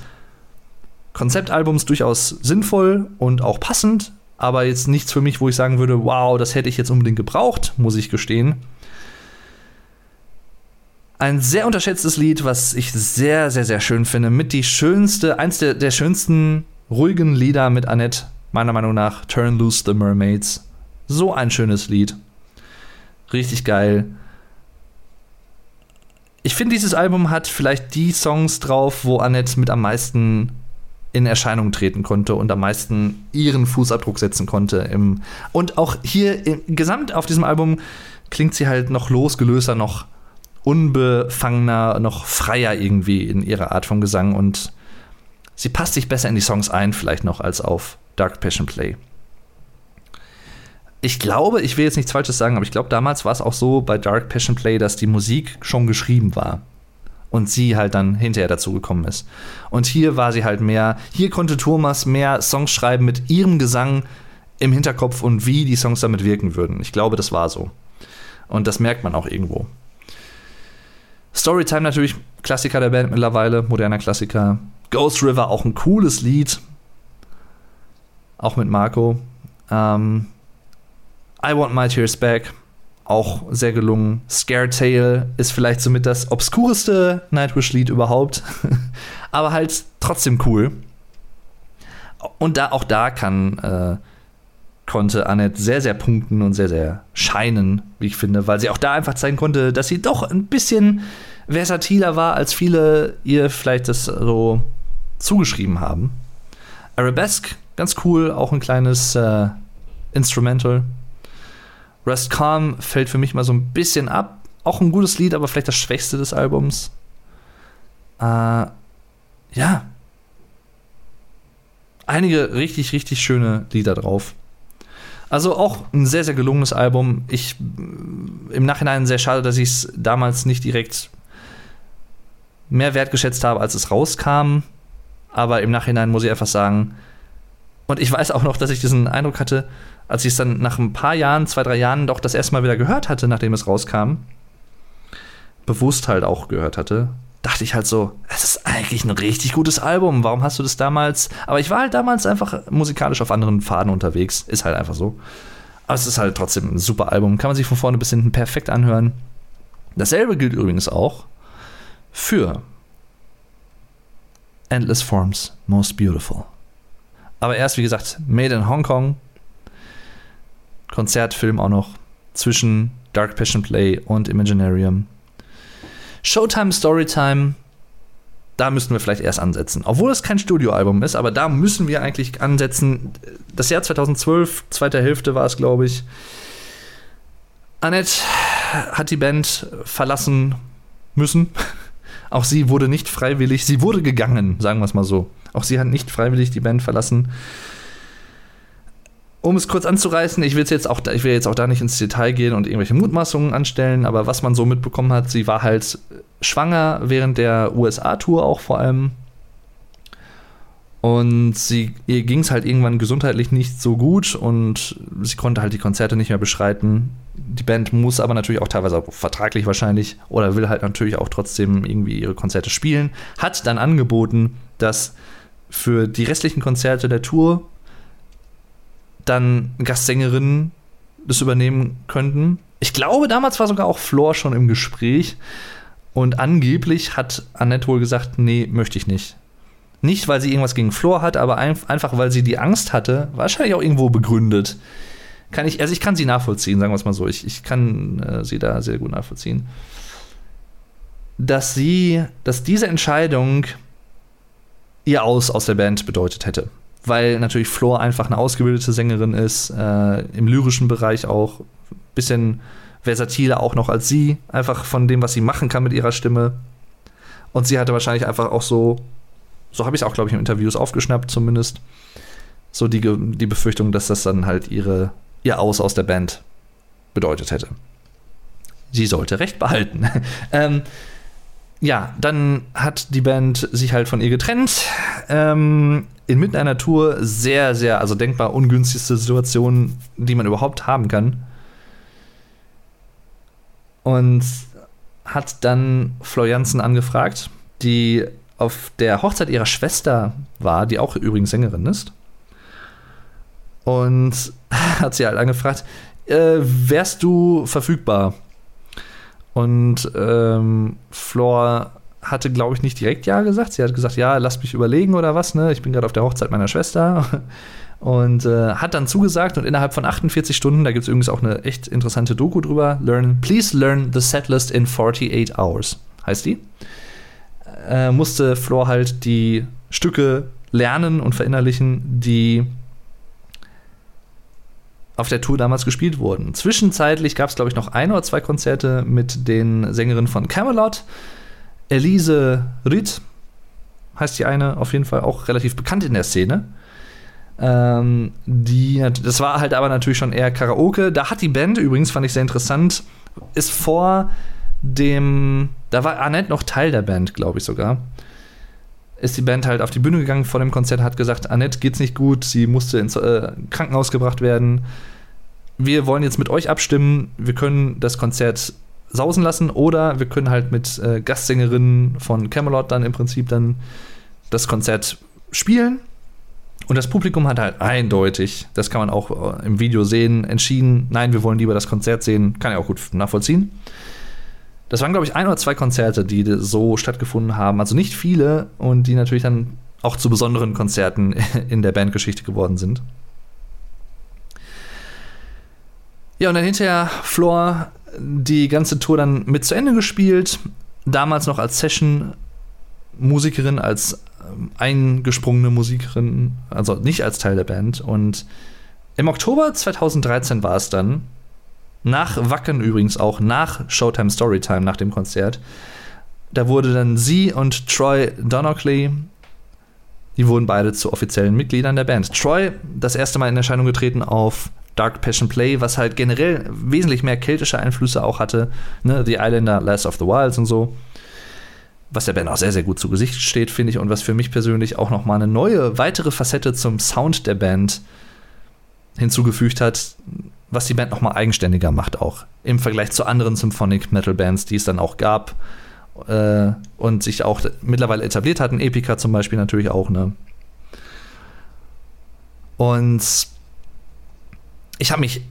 Speaker 1: Konzeptalbums durchaus sinnvoll und auch passend, aber jetzt nichts für mich, wo ich sagen würde, wow, das hätte ich jetzt unbedingt gebraucht, muss ich gestehen. Ein sehr unterschätztes Lied, was ich sehr, sehr, sehr schön finde. Mit die schönste, eins der, der schönsten ruhigen Lieder mit Annette, meiner Meinung nach, Turn Loose the Mermaids. So ein schönes Lied. Richtig geil. Ich finde, dieses Album hat vielleicht die Songs drauf, wo Annette mit am meisten in Erscheinung treten konnte und am meisten ihren Fußabdruck setzen konnte. Im und auch hier im, gesamt auf diesem Album klingt sie halt noch losgelöster, noch unbefangener, noch freier irgendwie in ihrer Art von Gesang und sie passt sich besser in die Songs ein, vielleicht noch als auf Dark Passion Play. Ich glaube, ich will jetzt nichts Falsches sagen, aber ich glaube, damals war es auch so bei Dark Passion Play, dass die Musik schon geschrieben war und sie halt dann hinterher dazu gekommen ist. Und hier war sie halt mehr, hier konnte Thomas mehr Songs schreiben mit ihrem Gesang im Hinterkopf und wie die Songs damit wirken würden. Ich glaube, das war so. Und das merkt man auch irgendwo. Storytime natürlich Klassiker der Band mittlerweile, moderner Klassiker. Ghost River auch ein cooles Lied. Auch mit Marco. Ähm, I Want My Tears Back auch sehr gelungen. Scare Tale ist vielleicht somit das obskureste Nightwish-Lied überhaupt, aber halt trotzdem cool. Und da auch da kann äh, konnte Annette sehr, sehr punkten und sehr, sehr scheinen, wie ich finde, weil sie auch da einfach zeigen konnte, dass sie doch ein bisschen versatiler war, als viele ihr vielleicht das so zugeschrieben haben. Arabesque, ganz cool, auch ein kleines äh, Instrumental. Rest Calm fällt für mich mal so ein bisschen ab. Auch ein gutes Lied, aber vielleicht das schwächste des Albums. Äh, ja. Einige richtig, richtig schöne Lieder drauf. Also auch ein sehr, sehr gelungenes Album. Ich im Nachhinein sehr schade, dass ich es damals nicht direkt mehr wertgeschätzt habe, als es rauskam. Aber im Nachhinein muss ich einfach sagen, und ich weiß auch noch, dass ich diesen Eindruck hatte, als ich es dann nach ein paar Jahren, zwei, drei Jahren doch das erste Mal wieder gehört hatte, nachdem es rauskam, bewusst halt auch gehört hatte, dachte ich halt so, es ist eigentlich ein richtig gutes Album. Warum hast du das damals? Aber ich war halt damals einfach musikalisch auf anderen Faden unterwegs. Ist halt einfach so. Aber es ist halt trotzdem ein super Album. Kann man sich von vorne bis hinten perfekt anhören. Dasselbe gilt übrigens auch für Endless Forms Most Beautiful. Aber erst, wie gesagt, Made in Hong Kong Konzertfilm auch noch zwischen Dark Passion Play und Imaginarium. Showtime Storytime, da müssten wir vielleicht erst ansetzen. Obwohl es kein Studioalbum ist, aber da müssen wir eigentlich ansetzen. Das Jahr 2012, zweite Hälfte war es, glaube ich. Annette hat die Band verlassen müssen. Auch sie wurde nicht freiwillig, sie wurde gegangen, sagen wir es mal so. Auch sie hat nicht freiwillig die Band verlassen. Um es kurz anzureißen, ich will jetzt auch, ich will jetzt auch da nicht ins Detail gehen und irgendwelche Mutmaßungen anstellen, aber was man so mitbekommen hat, sie war halt schwanger während der USA-Tour auch vor allem. Und sie, ihr ging es halt irgendwann gesundheitlich nicht so gut und sie konnte halt die Konzerte nicht mehr beschreiten. Die Band muss aber natürlich auch teilweise vertraglich wahrscheinlich oder will halt natürlich auch trotzdem irgendwie ihre Konzerte spielen. Hat dann angeboten, dass für die restlichen Konzerte der Tour dann Gastsängerinnen das übernehmen könnten. Ich glaube, damals war sogar auch Floor schon im Gespräch. Und angeblich hat Annette wohl gesagt, nee, möchte ich nicht. Nicht, weil sie irgendwas gegen Floor hat, aber ein, einfach, weil sie die Angst hatte, wahrscheinlich auch irgendwo begründet. Kann ich, also ich kann sie nachvollziehen, sagen wir es mal so. Ich, ich kann äh, sie da sehr gut nachvollziehen. Dass sie, dass diese Entscheidung ihr Aus aus der Band bedeutet hätte. Weil natürlich Floor einfach eine ausgebildete Sängerin ist, äh, im lyrischen Bereich auch ein bisschen versatiler auch noch als sie, einfach von dem, was sie machen kann mit ihrer Stimme. Und sie hatte wahrscheinlich einfach auch so, so habe ich es auch, glaube ich, in Interviews aufgeschnappt zumindest, so die, die Befürchtung, dass das dann halt ihre, ihr Aus aus der Band bedeutet hätte. Sie sollte Recht behalten. ähm, ja, dann hat die Band sich halt von ihr getrennt. Ähm, inmitten einer Tour sehr, sehr, also denkbar ungünstigste Situation, die man überhaupt haben kann. Und hat dann Florianzen angefragt, die auf der Hochzeit ihrer Schwester war, die auch übrigens Sängerin ist. Und hat sie halt angefragt, äh, wärst du verfügbar und ähm, Flor hatte, glaube ich, nicht direkt Ja gesagt. Sie hat gesagt, ja, lass mich überlegen oder was, ne? Ich bin gerade auf der Hochzeit meiner Schwester. Und äh, hat dann zugesagt und innerhalb von 48 Stunden, da gibt es übrigens auch eine echt interessante Doku drüber, learn, please learn the setlist in 48 hours, heißt die. Äh, musste Flor halt die Stücke lernen und verinnerlichen, die auf der Tour damals gespielt wurden. Zwischenzeitlich gab es, glaube ich, noch ein oder zwei Konzerte mit den Sängerinnen von Camelot. Elise Ritt heißt die eine, auf jeden Fall auch relativ bekannt in der Szene. Ähm, die, das war halt aber natürlich schon eher Karaoke. Da hat die Band übrigens, fand ich sehr interessant, ist vor dem, da war Annette noch Teil der Band, glaube ich sogar. Ist die Band halt auf die Bühne gegangen vor dem Konzert, hat gesagt, Annette geht's nicht gut, sie musste ins äh, Krankenhaus gebracht werden wir wollen jetzt mit euch abstimmen, wir können das Konzert sausen lassen oder wir können halt mit äh, Gastsängerinnen von Camelot dann im Prinzip dann das Konzert spielen. Und das Publikum hat halt eindeutig, das kann man auch äh, im Video sehen, entschieden, nein, wir wollen lieber das Konzert sehen. Kann ich auch gut nachvollziehen. Das waren, glaube ich, ein oder zwei Konzerte, die so stattgefunden haben. Also nicht viele und die natürlich dann auch zu besonderen Konzerten in der Bandgeschichte geworden sind. Ja, und dann hinterher Floor die ganze Tour dann mit zu Ende gespielt. Damals noch als Session-Musikerin, als ähm, eingesprungene Musikerin, also nicht als Teil der Band. Und im Oktober 2013 war es dann, nach Wacken übrigens auch, nach Showtime Storytime, nach dem Konzert, da wurde dann sie und Troy Donockley, die wurden beide zu offiziellen Mitgliedern der Band. Troy, das erste Mal in Erscheinung getreten auf Dark Passion Play, was halt generell wesentlich mehr keltische Einflüsse auch hatte. Ne? The Islander, Last of the Wilds und so. Was der Band auch sehr, sehr gut zu Gesicht steht, finde ich, und was für mich persönlich auch nochmal eine neue, weitere Facette zum Sound der Band hinzugefügt hat, was die Band nochmal eigenständiger macht, auch im Vergleich zu anderen Symphonic Metal Bands, die es dann auch gab äh, und sich auch mittlerweile etabliert hatten. Epica zum Beispiel natürlich auch, ne? Und ich habe mich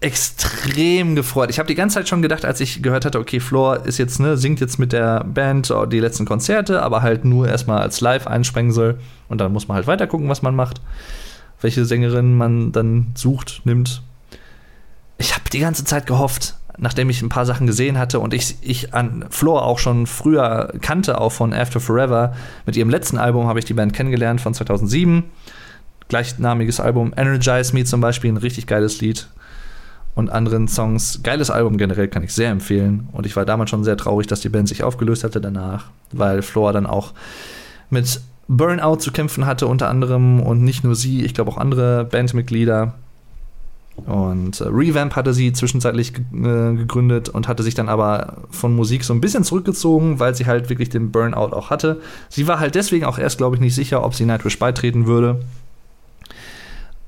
Speaker 1: extrem gefreut. Ich habe die ganze Zeit schon gedacht, als ich gehört hatte, okay, Floor ist jetzt, ne, singt jetzt mit der Band die letzten Konzerte, aber halt nur erstmal als Live einsprengen soll. Und dann muss man halt weiter gucken, was man macht, welche Sängerin man dann sucht, nimmt. Ich habe die ganze Zeit gehofft, nachdem ich ein paar Sachen gesehen hatte und ich, ich an Floor auch schon früher kannte, auch von After Forever. Mit ihrem letzten Album habe ich die Band kennengelernt von 2007. Gleichnamiges Album. Energize Me zum Beispiel, ein richtig geiles Lied. Und anderen Songs. Geiles Album generell kann ich sehr empfehlen. Und ich war damals schon sehr traurig, dass die Band sich aufgelöst hatte danach, weil Floor dann auch mit Burnout zu kämpfen hatte, unter anderem. Und nicht nur sie, ich glaube auch andere Bandmitglieder. Und äh, Revamp hatte sie zwischenzeitlich äh, gegründet und hatte sich dann aber von Musik so ein bisschen zurückgezogen, weil sie halt wirklich den Burnout auch hatte. Sie war halt deswegen auch erst, glaube ich, nicht sicher, ob sie Nightwish beitreten würde.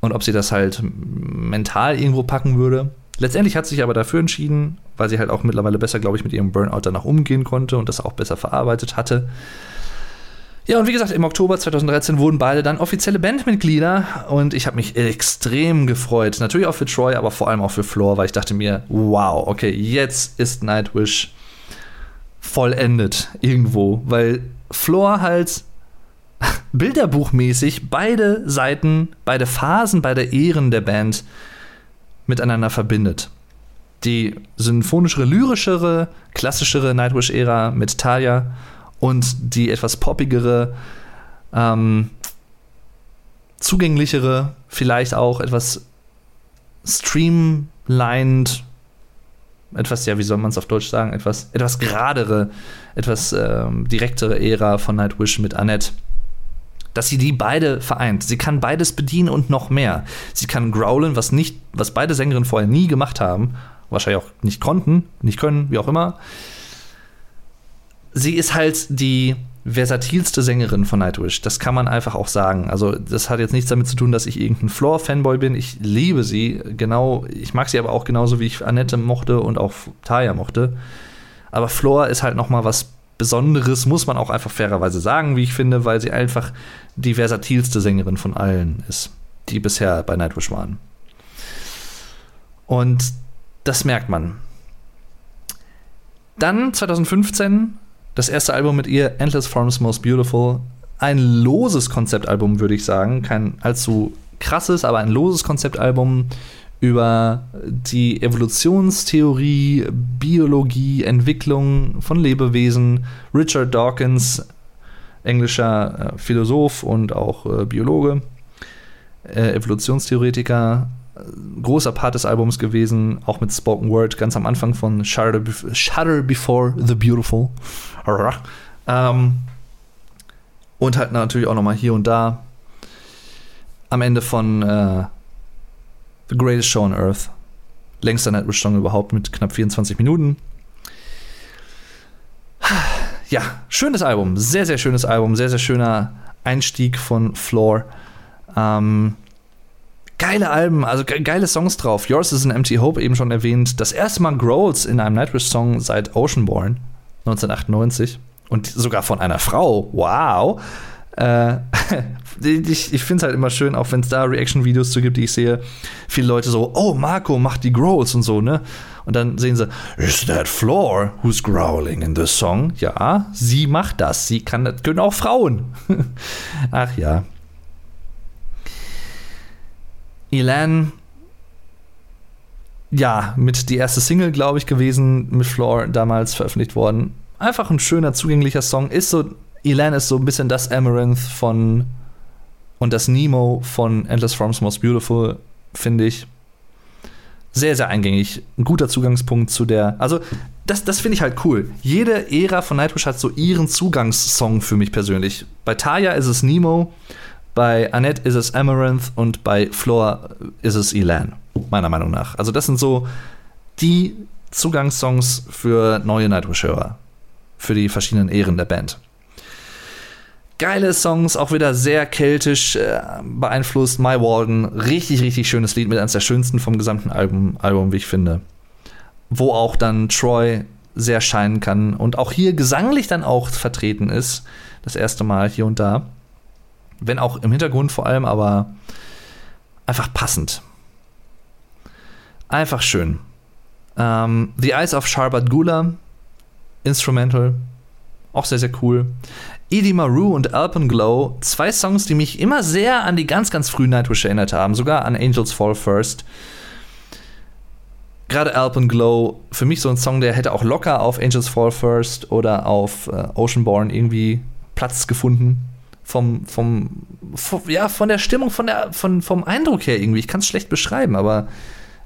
Speaker 1: Und ob sie das halt mental irgendwo packen würde. Letztendlich hat sie sich aber dafür entschieden, weil sie halt auch mittlerweile besser, glaube ich, mit ihrem Burnout danach umgehen konnte und das auch besser verarbeitet hatte. Ja, und wie gesagt, im Oktober 2013 wurden beide dann offizielle Bandmitglieder und ich habe mich extrem gefreut. Natürlich auch für Troy, aber vor allem auch für Floor, weil ich dachte mir, wow, okay, jetzt ist Nightwish vollendet irgendwo, weil Floor halt bilderbuchmäßig beide Seiten, beide Phasen, beide Ehren der Band miteinander verbindet. Die symphonischere, lyrischere, klassischere Nightwish-Ära mit Talia und die etwas poppigere, ähm, zugänglichere, vielleicht auch etwas streamlined, etwas, ja, wie soll man es auf Deutsch sagen, etwas, etwas geradere, etwas ähm, direktere Ära von Nightwish mit Annette. Dass sie die beide vereint. Sie kann beides bedienen und noch mehr. Sie kann growlen, was nicht, was beide Sängerinnen vorher nie gemacht haben, wahrscheinlich auch nicht konnten, nicht können, wie auch immer sie ist halt die versatilste Sängerin von Nightwish. Das kann man einfach auch sagen. Also, das hat jetzt nichts damit zu tun, dass ich irgendein Floor-Fanboy bin. Ich liebe sie. Genau, ich mag sie aber auch genauso, wie ich Annette mochte und auch Taya mochte. Aber Floor ist halt noch mal was Besonderes, muss man auch einfach fairerweise sagen, wie ich finde, weil sie einfach die versatilste Sängerin von allen ist, die bisher bei Nightwish waren. Und das merkt man. Dann 2015 das erste Album mit ihr, Endless Forms Most Beautiful, ein loses Konzeptalbum, würde ich sagen. Kein allzu krasses, aber ein loses Konzeptalbum über die Evolutionstheorie, Biologie, Entwicklung von Lebewesen. Richard Dawkins, englischer äh, Philosoph und auch äh, Biologe, äh, Evolutionstheoretiker, großer Part des Albums gewesen, auch mit Spoken Word ganz am Anfang von Shudder, Shudder Before the Beautiful. Ähm, und halt natürlich auch nochmal hier und da am Ende von äh, The Greatest Show on Earth. Längster Nightwish-Song überhaupt mit knapp 24 Minuten. Ja, schönes Album. Sehr, sehr schönes Album. Sehr, sehr schöner Einstieg von Floor. Ähm, geile Alben, also ge geile Songs drauf. Yours is an Empty Hope eben schon erwähnt. Das erste Mal Growls in einem Nightwish-Song seit Oceanborn 1998 und sogar von einer Frau. Wow. Äh, ich ich finde es halt immer schön, auch wenn es da Reaction-Videos zu gibt, die ich sehe. Viele Leute so, oh, Marco macht die Growls und so, ne? Und dann sehen sie, is that Floor who's growling in the song? Ja, sie macht das. Sie kann, das können auch Frauen. Ach ja. Elan, ja, mit die erste Single, glaube ich, gewesen, mit Floor damals veröffentlicht worden. Einfach ein schöner, zugänglicher Song. Ist so, Elan ist so ein bisschen das Amaranth von und das Nemo von Endless Forms Most Beautiful, finde ich. Sehr, sehr eingängig. Ein guter Zugangspunkt zu der. Also, das, das finde ich halt cool. Jede Ära von Nightwish hat so ihren Zugangssong für mich persönlich. Bei Taya ist es Nemo. Bei Annette ist es Amaranth und bei Floor ist es Elan, meiner Meinung nach. Also das sind so die Zugangssongs für neue Nightwish-Hörer, für die verschiedenen Ehren der Band. Geile Songs, auch wieder sehr keltisch äh, beeinflusst. My Walden, richtig, richtig schönes Lied mit eines der schönsten vom gesamten Album, Album, wie ich finde. Wo auch dann Troy sehr scheinen kann und auch hier gesanglich dann auch vertreten ist. Das erste Mal hier und da. Wenn auch im Hintergrund vor allem, aber einfach passend. Einfach schön. Ähm, The Eyes of Sharbat Gula, Instrumental, auch sehr, sehr cool. Edie Maru und Alpenglow, zwei Songs, die mich immer sehr an die ganz, ganz frühen Nightwish erinnert haben, sogar an Angels Fall First. gerade Alpenglow, für mich so ein Song, der hätte auch locker auf Angels Fall First oder auf äh, Oceanborn irgendwie Platz gefunden. Vom, vom, vom, ja, von der Stimmung, von der, von, vom Eindruck her irgendwie. Ich kann es schlecht beschreiben, aber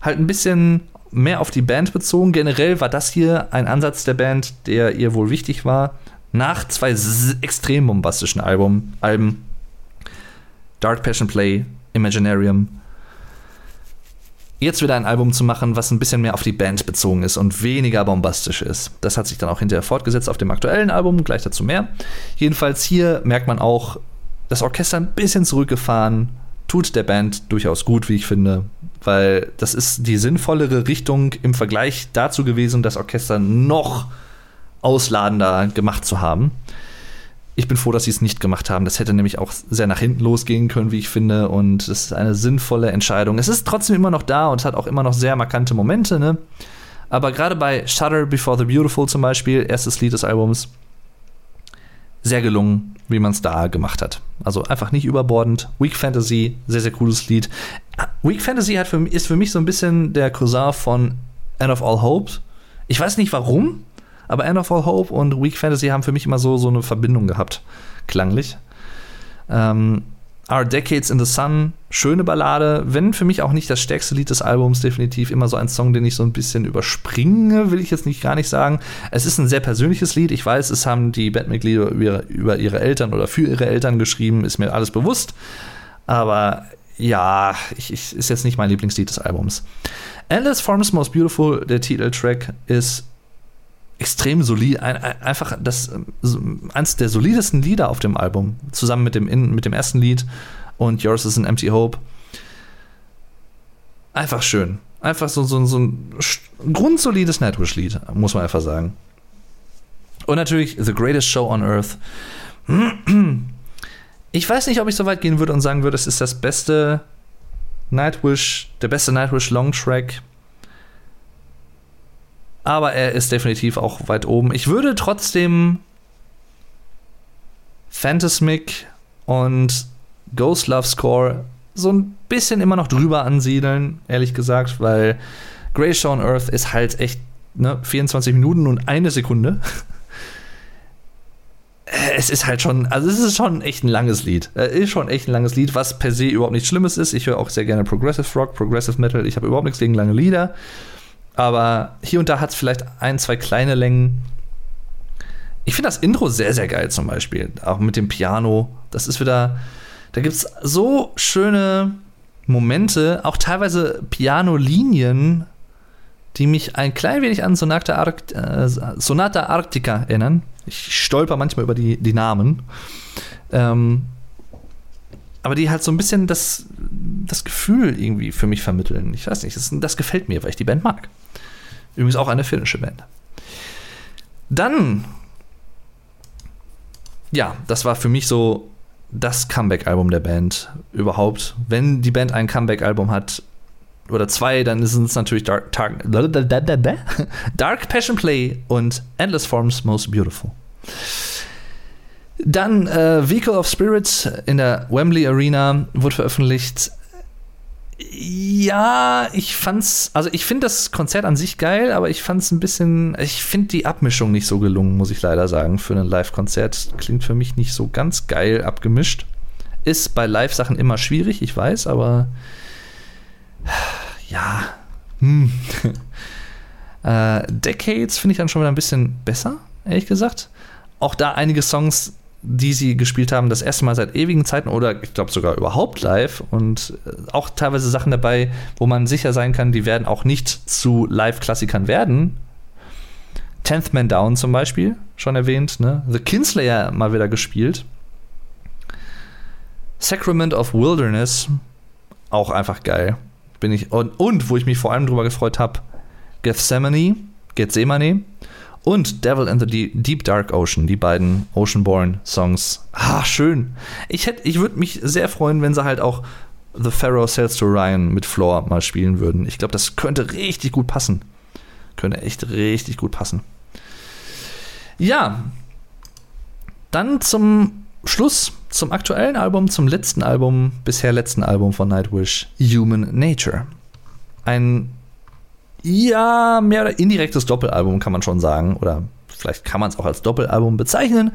Speaker 1: halt ein bisschen mehr auf die Band bezogen. Generell war das hier ein Ansatz der Band, der ihr wohl wichtig war. Nach zwei extrem bombastischen Album, Alben, Dark Passion Play, Imaginarium, jetzt wieder ein Album zu machen, was ein bisschen mehr auf die Band bezogen ist und weniger bombastisch ist. Das hat sich dann auch hinterher fortgesetzt auf dem aktuellen Album, gleich dazu mehr. Jedenfalls hier merkt man auch, das Orchester ein bisschen zurückgefahren, tut der Band durchaus gut, wie ich finde, weil das ist die sinnvollere Richtung im Vergleich dazu gewesen, das Orchester noch ausladender gemacht zu haben. Ich bin froh, dass sie es nicht gemacht haben. Das hätte nämlich auch sehr nach hinten losgehen können, wie ich finde. Und es ist eine sinnvolle Entscheidung. Es ist trotzdem immer noch da und hat auch immer noch sehr markante Momente. Ne? Aber gerade bei Shudder Before the Beautiful zum Beispiel, erstes Lied des Albums, sehr gelungen, wie man es da gemacht hat. Also einfach nicht überbordend. Weak Fantasy, sehr, sehr cooles Lied. Weak Fantasy hat für, ist für mich so ein bisschen der Cousin von End of All Hope. Ich weiß nicht warum, aber End of All Hope und Weak Fantasy haben für mich immer so, so eine Verbindung gehabt, klanglich. Ähm, Our Decades in the Sun, schöne Ballade, wenn für mich auch nicht das stärkste Lied des Albums, definitiv immer so ein Song, den ich so ein bisschen überspringe, will ich jetzt nicht gar nicht sagen. Es ist ein sehr persönliches Lied, ich weiß, es haben die Bandmitglieder über ihre, über ihre Eltern oder für ihre Eltern geschrieben, ist mir alles bewusst. Aber ja, ich, ich, ist jetzt nicht mein Lieblingslied des Albums. Endless Forms Most Beautiful, der Titeltrack, ist extrem solid, ein, ein, einfach das eins der solidesten Lieder auf dem Album, zusammen mit dem, mit dem ersten Lied und Yours is an Empty Hope. Einfach schön. Einfach so, so, so ein grundsolides Nightwish-Lied, muss man einfach sagen. Und natürlich The Greatest Show on Earth. Ich weiß nicht, ob ich so weit gehen würde und sagen würde, es ist das beste Nightwish, der beste Nightwish Long Track aber er ist definitiv auch weit oben. Ich würde trotzdem Phantasmic und Ghost Love Score so ein bisschen immer noch drüber ansiedeln, ehrlich gesagt, weil Grey Show on Earth ist halt echt ne, 24 Minuten und eine Sekunde. es ist halt schon, also es ist schon echt ein langes Lied. Es ist schon echt ein langes Lied, was per se überhaupt nichts Schlimmes ist. Ich höre auch sehr gerne Progressive Rock, Progressive Metal. Ich habe überhaupt nichts gegen lange Lieder. Aber hier und da hat es vielleicht ein, zwei kleine Längen. Ich finde das Intro sehr, sehr geil zum Beispiel. Auch mit dem Piano. Das ist wieder. Da gibt es so schöne Momente, auch teilweise Pianolinien, die mich ein klein wenig an Sonata, Arct äh, Sonata Arctica erinnern. Ich stolper manchmal über die, die Namen. Ähm, aber die halt so ein bisschen das, das Gefühl irgendwie für mich vermitteln. Ich weiß nicht, das, das gefällt mir, weil ich die Band mag. Übrigens auch eine finnische Band. Dann, ja, das war für mich so das Comeback-Album der Band überhaupt. Wenn die Band ein Comeback-Album hat, oder zwei, dann sind es natürlich Dark, Dark, Dark Passion Play und Endless Forms Most Beautiful. Dann äh, Vehicle of Spirits in der Wembley Arena wurde veröffentlicht. Ja, ich fand's, also ich finde das Konzert an sich geil, aber ich fand's ein bisschen, ich finde die Abmischung nicht so gelungen, muss ich leider sagen, für ein Live-Konzert. Klingt für mich nicht so ganz geil abgemischt. Ist bei Live-Sachen immer schwierig, ich weiß, aber ja. Hm. äh, Decades finde ich dann schon wieder ein bisschen besser, ehrlich gesagt. Auch da einige Songs die sie gespielt haben, das erste Mal seit ewigen Zeiten oder ich glaube sogar überhaupt live und äh, auch teilweise Sachen dabei, wo man sicher sein kann, die werden auch nicht zu Live-Klassikern werden. Tenth Man Down zum Beispiel, schon erwähnt, ne? The Kinslayer mal wieder gespielt. Sacrament of Wilderness, auch einfach geil. Bin ich, und, und wo ich mich vor allem drüber gefreut habe, Gethsemane, Gethsemane und Devil and the Deep Dark Ocean, die beiden Oceanborn Songs. Ah, schön. Ich, ich würde mich sehr freuen, wenn sie halt auch The Pharaoh Sails to Ryan mit Floor mal spielen würden. Ich glaube, das könnte richtig gut passen. Könnte echt richtig gut passen. Ja, dann zum Schluss, zum aktuellen Album, zum letzten Album, bisher letzten Album von Nightwish, Human Nature. Ein ja, mehr oder indirektes Doppelalbum kann man schon sagen. Oder vielleicht kann man es auch als Doppelalbum bezeichnen.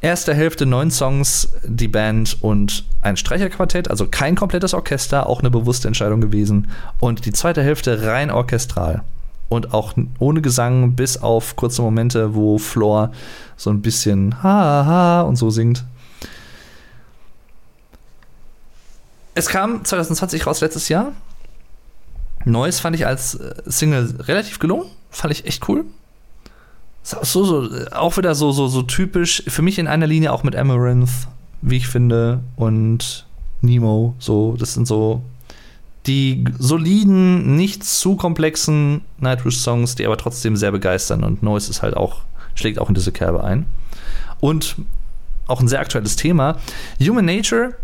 Speaker 1: Erste Hälfte neun Songs, die Band und ein Streicherquartett, also kein komplettes Orchester, auch eine bewusste Entscheidung gewesen. Und die zweite Hälfte rein orchestral. Und auch ohne Gesang, bis auf kurze Momente, wo Floor so ein bisschen ha ha und so singt. Es kam 2020 raus, letztes Jahr. Neues fand ich als äh, Single relativ gelungen. Fand ich echt cool. So, so, auch wieder so, so, so typisch, für mich in einer Linie auch mit Amaranth, wie ich finde, und Nemo. So, das sind so die soliden, nicht zu komplexen Nightwish-Songs, die aber trotzdem sehr begeistern. Und Noise ist halt auch, schlägt auch in diese Kerbe ein. Und auch ein sehr aktuelles Thema. Human Nature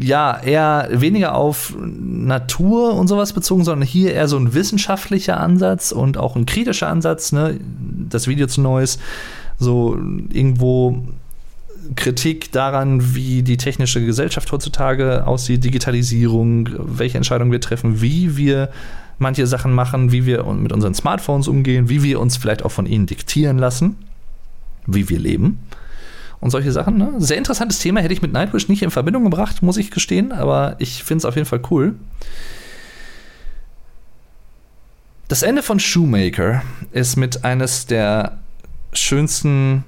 Speaker 1: ja, eher weniger auf Natur und sowas bezogen, sondern hier eher so ein wissenschaftlicher Ansatz und auch ein kritischer Ansatz, ne? Das Video zu Neues, so irgendwo Kritik daran, wie die technische Gesellschaft heutzutage aussieht, Digitalisierung, welche Entscheidungen wir treffen, wie wir manche Sachen machen, wie wir mit unseren Smartphones umgehen, wie wir uns vielleicht auch von ihnen diktieren lassen, wie wir leben und solche Sachen. Ne? Sehr interessantes Thema, hätte ich mit Nightwish nicht in Verbindung gebracht, muss ich gestehen, aber ich finde es auf jeden Fall cool. Das Ende von Shoemaker ist mit eines der schönsten,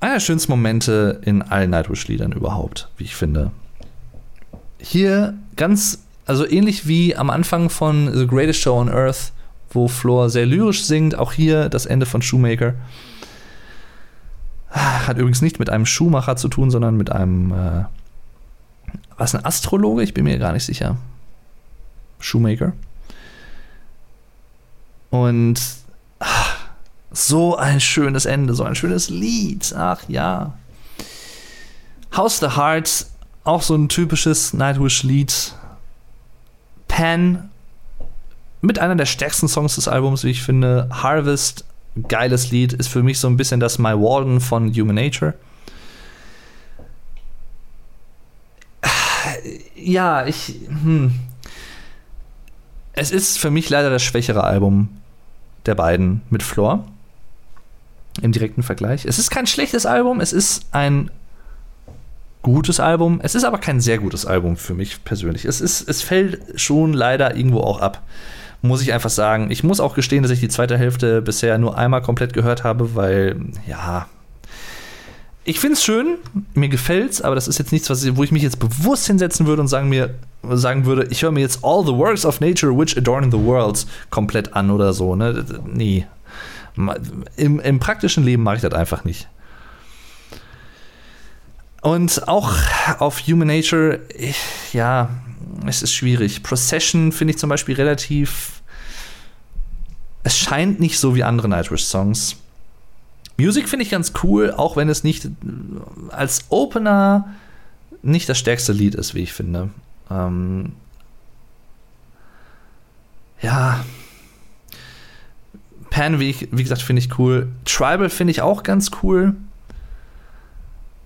Speaker 1: einer der schönsten Momente in allen Nightwish-Liedern überhaupt, wie ich finde. Hier ganz, also ähnlich wie am Anfang von The Greatest Show on Earth, wo Floor sehr lyrisch singt, auch hier das Ende von Shoemaker. Hat übrigens nicht mit einem Schuhmacher zu tun, sondern mit einem, äh, was, ein Astrologe? Ich bin mir gar nicht sicher. Shoemaker. Und ach, so ein schönes Ende, so ein schönes Lied. Ach ja. House the Heart, auch so ein typisches Nightwish-Lied. Pan, mit einer der stärksten Songs des Albums, wie ich finde. Harvest, geiles Lied, ist für mich so ein bisschen das My Walden von Human Nature. Ja, ich. Hm. Es ist für mich leider das schwächere Album der beiden mit Floor. Im direkten Vergleich. Es ist kein schlechtes Album, es ist ein gutes Album. Es ist aber kein sehr gutes Album für mich persönlich. Es, ist, es fällt schon leider irgendwo auch ab muss ich einfach sagen. Ich muss auch gestehen, dass ich die zweite Hälfte bisher nur einmal komplett gehört habe, weil, ja. Ich finde es schön, mir gefällt es, aber das ist jetzt nichts, was, wo ich mich jetzt bewusst hinsetzen würde und sagen, mir, sagen würde, ich höre mir jetzt All the Works of Nature which adorn the world komplett an oder so. Ne? Nee. Im, Im praktischen Leben mache ich das einfach nicht. Und auch auf Human Nature, ich, ja, es ist schwierig. Procession finde ich zum Beispiel relativ. Es scheint nicht so wie andere Nightwish-Songs. Music finde ich ganz cool, auch wenn es nicht als Opener nicht das stärkste Lied ist, wie ich finde. Ähm ja. Pan, wie, ich, wie gesagt, finde ich cool. Tribal finde ich auch ganz cool.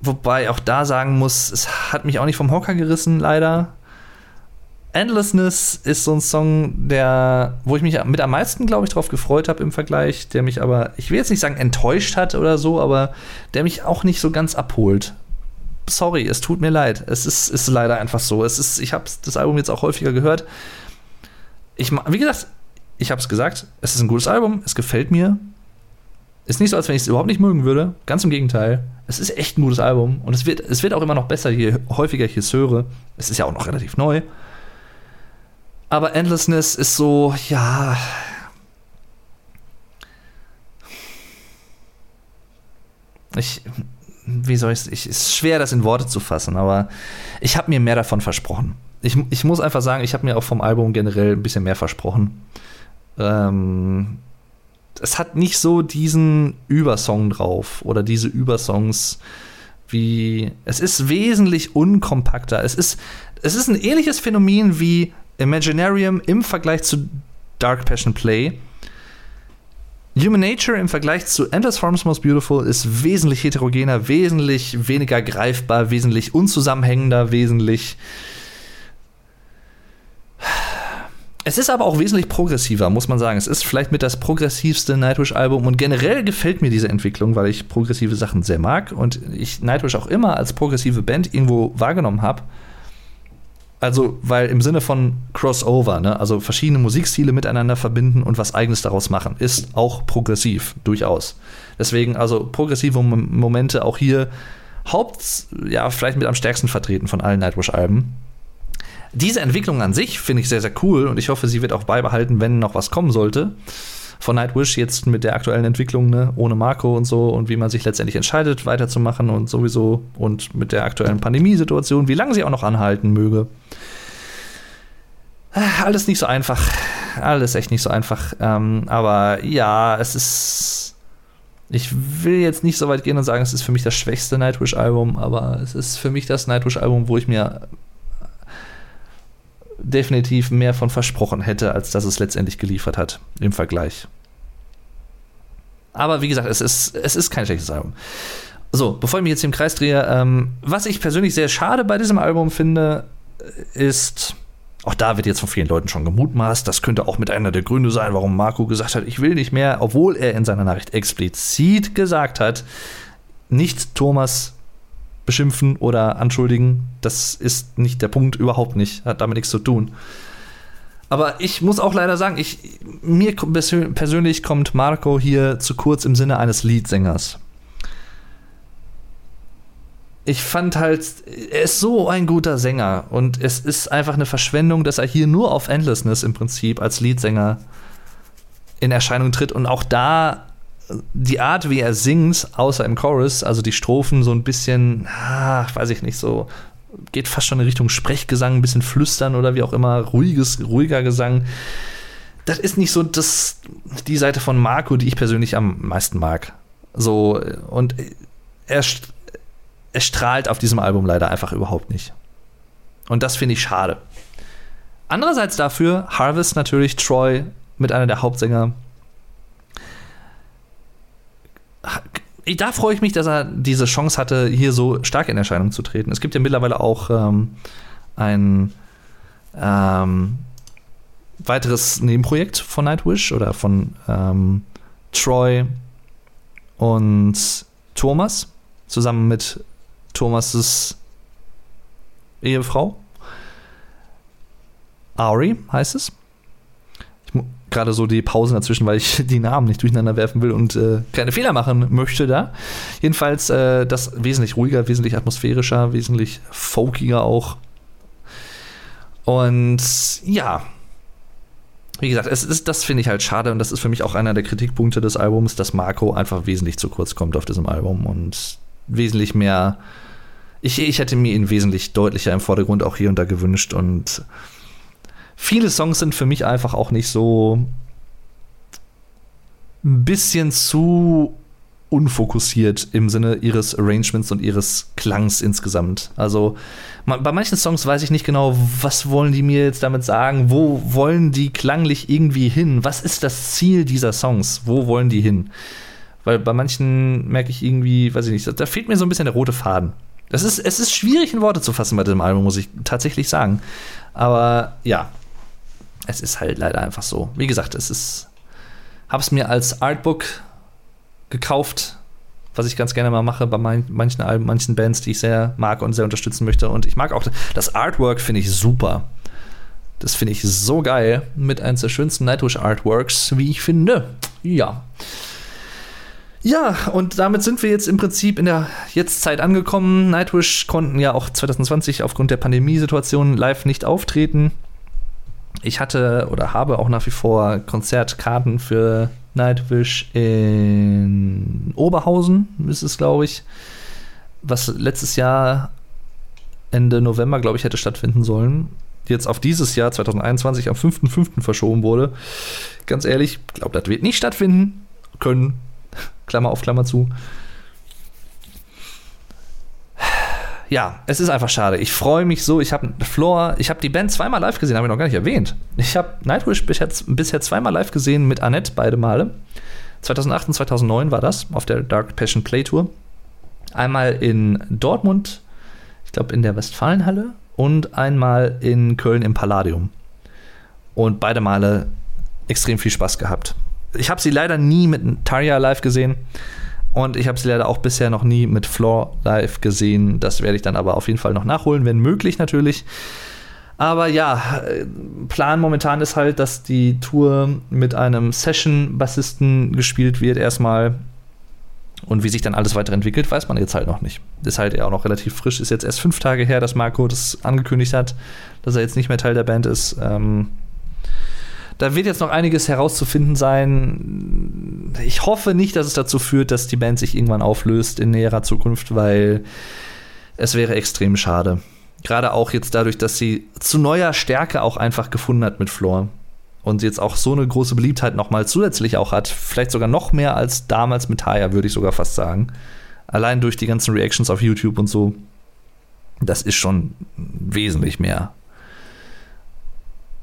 Speaker 1: Wobei auch da sagen muss, es hat mich auch nicht vom Hocker gerissen, leider. Endlessness ist so ein Song, der, wo ich mich mit am meisten, glaube ich, drauf gefreut habe im Vergleich, der mich aber, ich will jetzt nicht sagen enttäuscht hat oder so, aber der mich auch nicht so ganz abholt. Sorry, es tut mir leid. Es ist, ist leider einfach so. Es ist, ich habe das Album jetzt auch häufiger gehört. Ich, wie gesagt, ich habe es gesagt, es ist ein gutes Album, es gefällt mir. Ist nicht so, als wenn ich es überhaupt nicht mögen würde. Ganz im Gegenteil. Es ist echt ein gutes Album und es wird, es wird auch immer noch besser, je häufiger ich es höre. Es ist ja auch noch relativ neu. Aber Endlessness ist so, ja. Ich, wie soll ich es? Ist schwer, das in Worte zu fassen, aber ich habe mir mehr davon versprochen. Ich, ich muss einfach sagen, ich habe mir auch vom Album generell ein bisschen mehr versprochen. Ähm, es hat nicht so diesen Übersong drauf oder diese Übersongs wie. Es ist wesentlich unkompakter. Es ist, es ist ein ähnliches Phänomen wie Imaginarium im Vergleich zu Dark Passion Play. Human Nature im Vergleich zu Endless Forms Most Beautiful ist wesentlich heterogener, wesentlich weniger greifbar, wesentlich unzusammenhängender, wesentlich. Es ist aber auch wesentlich progressiver, muss man sagen. Es ist vielleicht mit das progressivste Nightwish-Album und generell gefällt mir diese Entwicklung, weil ich progressive Sachen sehr mag und ich Nightwish auch immer als progressive Band irgendwo wahrgenommen habe. Also, weil im Sinne von Crossover, ne, also verschiedene Musikstile miteinander verbinden und was Eigenes daraus machen, ist auch progressiv, durchaus. Deswegen, also progressive Momente auch hier Haupt, ja, vielleicht mit am stärksten vertreten von allen Nightwish-Alben. Diese Entwicklung an sich finde ich sehr, sehr cool und ich hoffe, sie wird auch beibehalten, wenn noch was kommen sollte. Von Nightwish jetzt mit der aktuellen Entwicklung, ne, ohne Marco und so und wie man sich letztendlich entscheidet, weiterzumachen und sowieso und mit der aktuellen Pandemiesituation, wie lange sie auch noch anhalten möge. Ah, alles nicht so einfach. Alles echt nicht so einfach. Ähm, aber ja, es ist. Ich will jetzt nicht so weit gehen und sagen, es ist für mich das schwächste Nightwish-Album, aber es ist für mich das Nightwish-Album, wo ich mir definitiv mehr von versprochen hätte, als dass es letztendlich geliefert hat im Vergleich. Aber wie gesagt, es ist, es ist kein schlechtes Album. So, bevor ich mich jetzt im Kreis drehe, ähm, was ich persönlich sehr schade bei diesem Album finde, ist, auch da wird jetzt von vielen Leuten schon gemutmaßt, das könnte auch mit einer der Gründe sein, warum Marco gesagt hat, ich will nicht mehr, obwohl er in seiner Nachricht explizit gesagt hat, nicht Thomas beschimpfen oder anschuldigen. Das ist nicht der Punkt, überhaupt nicht. Hat damit nichts zu tun. Aber ich muss auch leider sagen, ich, mir persönlich kommt Marco hier zu kurz im Sinne eines Leadsängers. Ich fand halt, er ist so ein guter Sänger und es ist einfach eine Verschwendung, dass er hier nur auf Endlessness im Prinzip als Leadsänger in Erscheinung tritt und auch da die Art, wie er singt, außer im Chorus, also die Strophen so ein bisschen, ah, weiß ich nicht, so geht fast schon in Richtung Sprechgesang, ein bisschen flüstern oder wie auch immer, ruhiges, ruhiger Gesang. Das ist nicht so das, die Seite von Marco, die ich persönlich am meisten mag. So, und er, er strahlt auf diesem Album leider einfach überhaupt nicht. Und das finde ich schade. Andererseits dafür Harvest natürlich, Troy mit einer der Hauptsänger, da freue ich mich, dass er diese Chance hatte, hier so stark in Erscheinung zu treten. Es gibt ja mittlerweile auch ähm, ein ähm, weiteres Nebenprojekt von Nightwish oder von ähm, Troy und Thomas zusammen mit Thomas' Ehefrau. Ari heißt es gerade so die Pausen dazwischen, weil ich die Namen nicht durcheinander werfen will und äh, keine Fehler machen möchte da. Jedenfalls äh, das wesentlich ruhiger, wesentlich atmosphärischer, wesentlich folkiger auch. Und ja, wie gesagt, es ist, das finde ich halt schade und das ist für mich auch einer der Kritikpunkte des Albums, dass Marco einfach wesentlich zu kurz kommt auf diesem Album und wesentlich mehr. Ich, ich hätte mir ihn wesentlich deutlicher im Vordergrund auch hier und da gewünscht und viele Songs sind für mich einfach auch nicht so ein bisschen zu unfokussiert im Sinne ihres Arrangements und ihres Klangs insgesamt. Also bei manchen Songs weiß ich nicht genau, was wollen die mir jetzt damit sagen, wo wollen die klanglich irgendwie hin, was ist das Ziel dieser Songs, wo wollen die hin? Weil bei manchen merke ich irgendwie, weiß ich nicht, da fehlt mir so ein bisschen der rote Faden. Das ist, es ist schwierig in Worte zu fassen bei diesem Album, muss ich tatsächlich sagen. Aber ja, es ist halt leider einfach so. Wie gesagt, es ist. Habe es mir als Artbook gekauft, was ich ganz gerne mal mache bei mein, manchen Alben, manchen Bands, die ich sehr mag und sehr unterstützen möchte. Und ich mag auch das Artwork, finde ich super. Das finde ich so geil. Mit eines der schönsten Nightwish Artworks, wie ich finde. Ja. Ja, und damit sind wir jetzt im Prinzip in der Jetztzeit angekommen. Nightwish konnten ja auch 2020 aufgrund der Pandemiesituation live nicht auftreten ich hatte oder habe auch nach wie vor Konzertkarten für Nightwish in Oberhausen, ist es, glaube ich, was letztes Jahr Ende November, glaube ich, hätte stattfinden sollen. Jetzt auf dieses Jahr 2021 am 5.5. verschoben wurde. Ganz ehrlich, ich glaube, das wird nicht stattfinden können. Klammer auf Klammer zu. Ja, es ist einfach schade. Ich freue mich so. Ich habe Floor, ich habe die Band zweimal live gesehen, habe ich noch gar nicht erwähnt. Ich habe Nightwish bisher, bisher zweimal live gesehen mit Annette, beide Male. 2008 und 2009 war das auf der Dark Passion Play Tour. Einmal in Dortmund, ich glaube in der Westfalenhalle und einmal in Köln im Palladium. und beide Male extrem viel Spaß gehabt. Ich habe sie leider nie mit Tarja live gesehen und ich habe sie leider auch bisher noch nie mit Floor live gesehen. Das werde ich dann aber auf jeden Fall noch nachholen, wenn möglich natürlich. Aber ja, Plan momentan ist halt, dass die Tour mit einem Session-Bassisten gespielt wird erstmal. Und wie sich dann alles weiterentwickelt, weiß man jetzt halt noch nicht. Ist halt ja auch noch relativ frisch. Ist jetzt erst fünf Tage her, dass Marco das angekündigt hat, dass er jetzt nicht mehr Teil der Band ist. Ähm, da wird jetzt noch einiges herauszufinden sein. Ich hoffe nicht, dass es dazu führt, dass die Band sich irgendwann auflöst in näherer Zukunft, weil es wäre extrem schade. Gerade auch jetzt dadurch, dass sie zu neuer Stärke auch einfach gefunden hat mit Floor. Und jetzt auch so eine große Beliebtheit nochmal zusätzlich auch hat. Vielleicht sogar noch mehr als damals mit Haya, würde ich sogar fast sagen. Allein durch die ganzen Reactions auf YouTube und so. Das ist schon wesentlich mehr.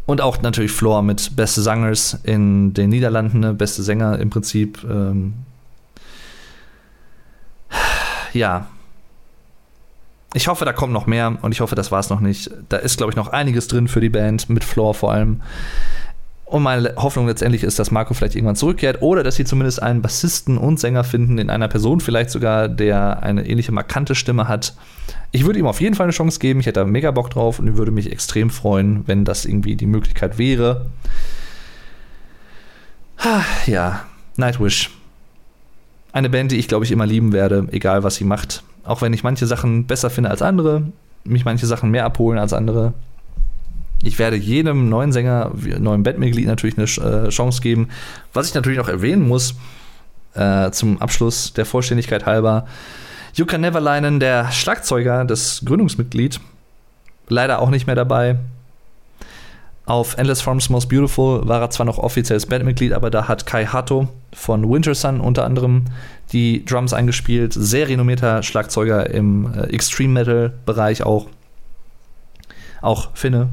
Speaker 1: Und auch natürlich Floor mit beste Sangers in den Niederlanden, ne? beste Sänger im Prinzip. Ähm ja, ich hoffe, da kommt noch mehr und ich hoffe, das war es noch nicht. Da ist, glaube ich, noch einiges drin für die Band, mit Floor vor allem. Und meine Hoffnung letztendlich ist, dass Marco vielleicht irgendwann zurückkehrt oder dass sie zumindest einen Bassisten und Sänger finden, in einer Person vielleicht sogar, der eine ähnliche markante Stimme hat. Ich würde ihm auf jeden Fall eine Chance geben. Ich hätte da mega Bock drauf und würde mich extrem freuen, wenn das irgendwie die Möglichkeit wäre. Ja, Nightwish. Eine Band, die ich glaube ich immer lieben werde, egal was sie macht. Auch wenn ich manche Sachen besser finde als andere, mich manche Sachen mehr abholen als andere. Ich werde jedem neuen Sänger, neuen Bandmitglied natürlich eine äh, Chance geben. Was ich natürlich noch erwähnen muss, äh, zum Abschluss der Vollständigkeit halber, Jukka Neverleinen, der Schlagzeuger, das Gründungsmitglied, leider auch nicht mehr dabei. Auf Endless Forms Most Beautiful war er zwar noch offizielles Bandmitglied, aber da hat Kai Hato von Winter Sun unter anderem die Drums eingespielt. Sehr renommierter Schlagzeuger im äh, Extreme Metal Bereich auch. Auch Finne.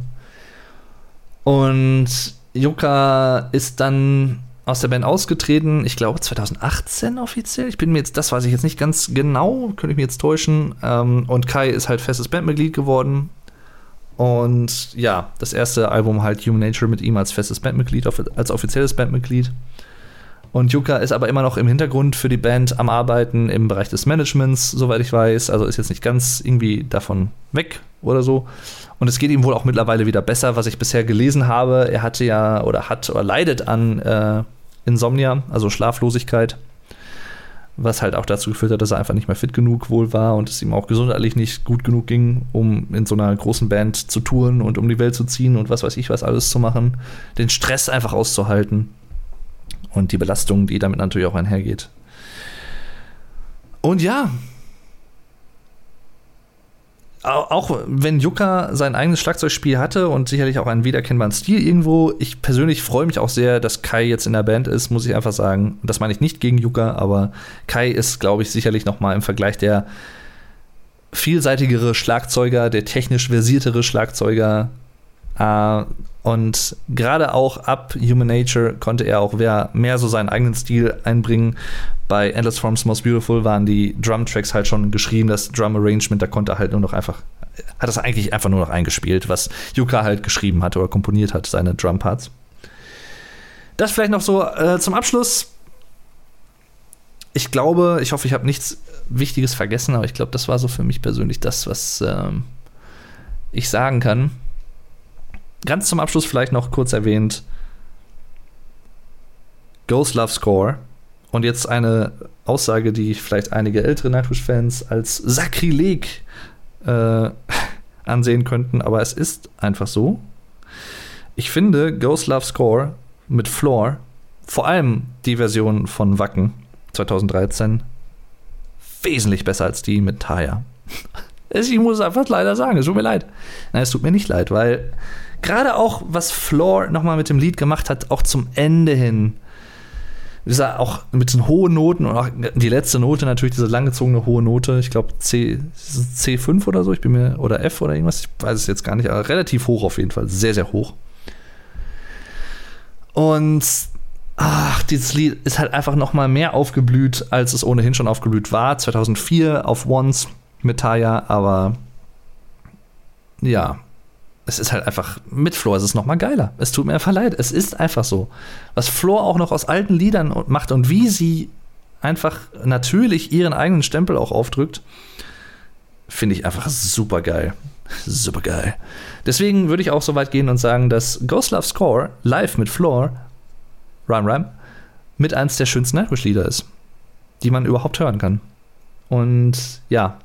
Speaker 1: Und Yuka ist dann aus der Band ausgetreten, ich glaube 2018 offiziell. Ich bin mir jetzt, das weiß ich jetzt nicht ganz genau, könnte ich mir jetzt täuschen. Ähm, und Kai ist halt festes Bandmitglied geworden. Und ja, das erste Album halt Human Nature mit ihm als festes Bandmitglied, als offizielles Bandmitglied. Und Yuka ist aber immer noch im Hintergrund für die Band am Arbeiten im Bereich des Managements, soweit ich weiß. Also ist jetzt nicht ganz irgendwie davon weg oder so. Und es geht ihm wohl auch mittlerweile wieder besser, was ich bisher gelesen habe. Er hatte ja oder hat oder leidet an äh, Insomnia, also Schlaflosigkeit. Was halt auch dazu geführt hat, dass er einfach nicht mehr fit genug wohl war und es ihm auch gesundheitlich nicht gut genug ging, um in so einer großen Band zu touren und um die Welt zu ziehen und was weiß ich was alles zu machen. Den Stress einfach auszuhalten und die Belastung, die damit natürlich auch einhergeht. Und ja, auch wenn Yuka sein eigenes Schlagzeugspiel hatte und sicherlich auch einen wiedererkennbaren Stil irgendwo, ich persönlich freue mich auch sehr, dass Kai jetzt in der Band ist, muss ich einfach sagen. Das meine ich nicht gegen Yuka, aber Kai ist, glaube ich, sicherlich noch mal im Vergleich der vielseitigere Schlagzeuger, der technisch versiertere Schlagzeuger. Äh, und gerade auch ab Human Nature konnte er auch mehr so seinen eigenen Stil einbringen. Bei Endless Forms Most Beautiful waren die Drum-Tracks halt schon geschrieben, das Drum-Arrangement, da konnte er halt nur noch einfach, hat das eigentlich einfach nur noch eingespielt, was Yuka halt geschrieben hat oder komponiert hat, seine Drum-Parts. Das vielleicht noch so äh, zum Abschluss. Ich glaube, ich hoffe, ich habe nichts Wichtiges vergessen, aber ich glaube, das war so für mich persönlich das, was ähm, ich sagen kann ganz zum Abschluss vielleicht noch kurz erwähnt: Ghost Love Score. Und jetzt eine Aussage, die vielleicht einige ältere Nightwish-Fans als Sakrileg äh, ansehen könnten, aber es ist einfach so. Ich finde Ghost Love Score mit Floor, vor allem die Version von Wacken 2013, wesentlich besser als die mit Taya. Ich muss einfach leider sagen, es tut mir leid. Nein, es tut mir nicht leid, weil gerade auch, was Floor nochmal mit dem Lied gemacht hat, auch zum Ende hin, dieser auch mit den hohen Noten und auch die letzte Note natürlich, diese langgezogene hohe Note, ich glaube C, C5 oder so, ich bin mir, oder F oder irgendwas, ich weiß es jetzt gar nicht, aber relativ hoch auf jeden Fall, sehr, sehr hoch. Und ach, dieses Lied ist halt einfach nochmal mehr aufgeblüht, als es ohnehin schon aufgeblüht war. 2004 auf Once mit Taya, aber ja, es ist halt einfach, mit Floor ist es noch mal geiler. Es tut mir einfach leid. Es ist einfach so. Was Floor auch noch aus alten Liedern macht und wie sie einfach natürlich ihren eigenen Stempel auch aufdrückt, finde ich einfach super geil. Super geil. Deswegen würde ich auch so weit gehen und sagen, dass Ghost Love Score live mit Floor, Rhyme Rhyme, mit eins der schönsten Nightwish-Lieder ist, die man überhaupt hören kann. Und ja,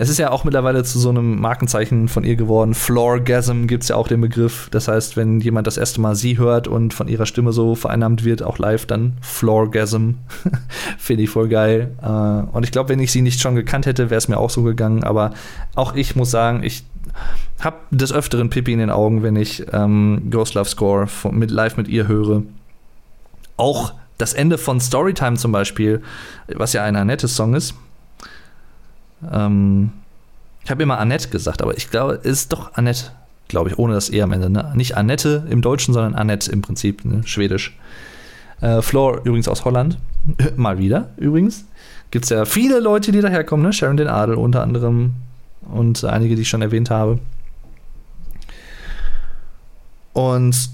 Speaker 1: es ist ja auch mittlerweile zu so einem Markenzeichen von ihr geworden. Floorgasm gibt es ja auch den Begriff. Das heißt, wenn jemand das erste Mal sie hört und von ihrer Stimme so vereinnahmt wird, auch live, dann Floorgasm. Finde ich voll geil. Äh, und ich glaube, wenn ich sie nicht schon gekannt hätte, wäre es mir auch so gegangen. Aber auch ich muss sagen, ich habe des Öfteren Pippi in den Augen, wenn ich ähm, Ghost Love Score von, mit, live mit ihr höre. Auch das Ende von Storytime zum Beispiel, was ja ein nettes Song ist, ähm, ich habe immer Annette gesagt, aber ich glaube, es ist doch Annette, glaube ich, ohne das E am Ende. Ne? Nicht Annette im Deutschen, sondern Annette im Prinzip, ne? schwedisch. Äh, Floor übrigens aus Holland. Mal wieder, übrigens. Gibt es ja viele Leute, die daherkommen, ne? Sharon den Adel unter anderem und einige, die ich schon erwähnt habe. Und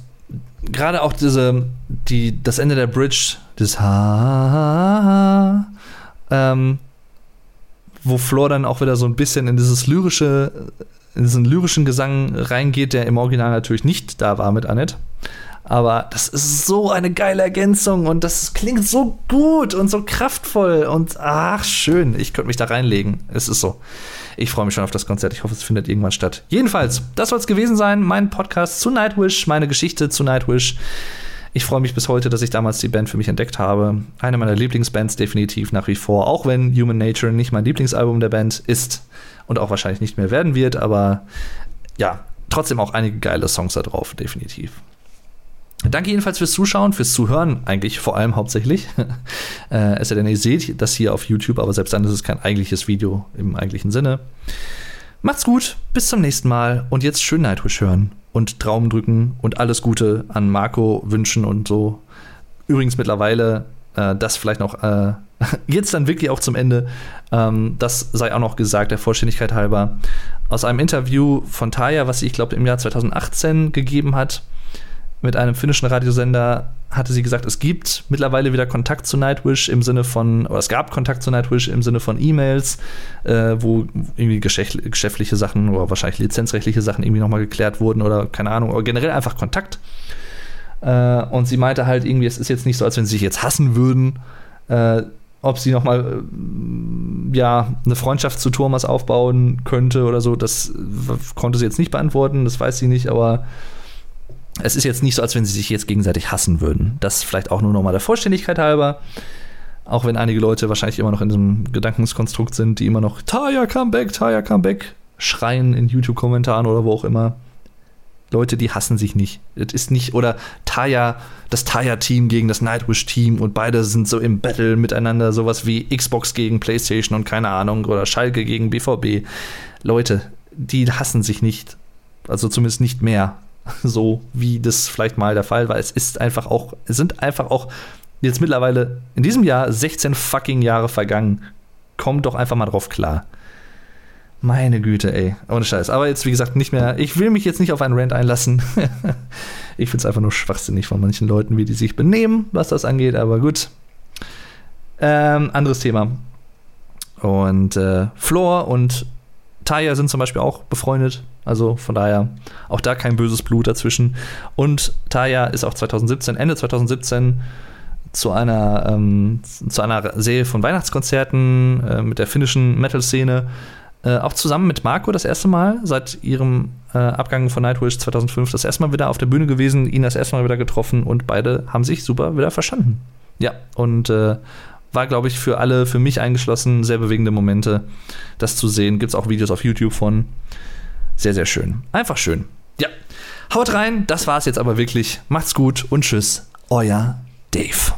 Speaker 1: gerade auch diese, die, das Ende der Bridge, das Ha, ähm, wo Flor dann auch wieder so ein bisschen in dieses lyrische, in diesen lyrischen Gesang reingeht, der im Original natürlich nicht da war mit Annette. Aber das ist so eine geile Ergänzung und das klingt so gut und so kraftvoll und ach, schön. Ich könnte mich da reinlegen. Es ist so. Ich freue mich schon auf das Konzert. Ich hoffe, es findet irgendwann statt. Jedenfalls, das soll es gewesen sein. Mein Podcast zu Nightwish, meine Geschichte zu Nightwish. Ich freue mich bis heute, dass ich damals die Band für mich entdeckt habe. Eine meiner Lieblingsbands definitiv nach wie vor, auch wenn Human Nature nicht mein Lieblingsalbum der Band ist und auch wahrscheinlich nicht mehr werden wird, aber ja, trotzdem auch einige geile Songs da drauf, definitiv. Danke jedenfalls fürs Zuschauen, fürs Zuhören, eigentlich vor allem hauptsächlich. äh, es sei denn, ihr seht das hier auf YouTube, aber selbst dann ist es kein eigentliches Video im eigentlichen Sinne. Macht's gut, bis zum nächsten Mal und jetzt schön Nightwish hören und Traum drücken und alles Gute an Marco wünschen und so. Übrigens mittlerweile, äh, das vielleicht noch, äh, jetzt dann wirklich auch zum Ende, ähm, das sei auch noch gesagt, der Vollständigkeit halber, aus einem Interview von Taya, was sie, ich glaube, im Jahr 2018 gegeben hat, mit einem finnischen Radiosender hatte sie gesagt, es gibt mittlerweile wieder Kontakt zu Nightwish im Sinne von, oder es gab Kontakt zu Nightwish im Sinne von E-Mails, äh, wo irgendwie geschäftliche Sachen oder wahrscheinlich lizenzrechtliche Sachen irgendwie nochmal geklärt wurden oder keine Ahnung, oder generell einfach Kontakt. Äh, und sie meinte halt irgendwie, es ist jetzt nicht so, als wenn sie sich jetzt hassen würden. Äh, ob sie nochmal äh, ja, eine Freundschaft zu Thomas aufbauen könnte oder so, das konnte sie jetzt nicht beantworten, das weiß sie nicht, aber es ist jetzt nicht so, als wenn sie sich jetzt gegenseitig hassen würden. Das vielleicht auch nur nochmal der Vollständigkeit halber. Auch wenn einige Leute wahrscheinlich immer noch in diesem Gedankenskonstrukt sind, die immer noch Taya, come back, Taya, come back schreien in YouTube-Kommentaren oder wo auch immer. Leute, die hassen sich nicht. Es ist nicht, oder Taya, das Taya-Team gegen das Nightwish-Team und beide sind so im Battle miteinander, sowas wie Xbox gegen PlayStation und keine Ahnung, oder Schalke gegen BVB. Leute, die hassen sich nicht. Also zumindest nicht mehr. so wie das vielleicht mal der Fall war. Es ist einfach auch, es sind einfach auch jetzt mittlerweile in diesem Jahr 16 fucking Jahre vergangen. Kommt doch einfach mal drauf klar. Meine Güte, ey. Ohne Scheiß. Aber jetzt, wie gesagt, nicht mehr. Ich will mich jetzt nicht auf einen Rant einlassen. ich finde es einfach nur schwachsinnig von manchen Leuten, wie die sich benehmen, was das angeht. Aber gut. Ähm, anderes Thema. Und äh, Floor und Taya sind zum Beispiel auch befreundet. Also von daher auch da kein böses Blut dazwischen. Und Taya ist auch 2017, Ende 2017 zu einer, ähm, zu einer Serie von Weihnachtskonzerten äh, mit der finnischen Metal-Szene. Äh, auch zusammen mit Marco das erste Mal seit ihrem äh, Abgang von Nightwish 2005 das erste Mal wieder auf der Bühne gewesen, ihn das erste Mal wieder getroffen und beide haben sich super wieder verstanden. Ja, und äh, war, glaube ich, für alle, für mich eingeschlossen, sehr bewegende Momente, das zu sehen. Gibt es auch Videos auf YouTube von. Sehr, sehr schön. Einfach schön. Ja. Haut rein, das war's jetzt aber wirklich. Macht's gut und tschüss. Euer Dave.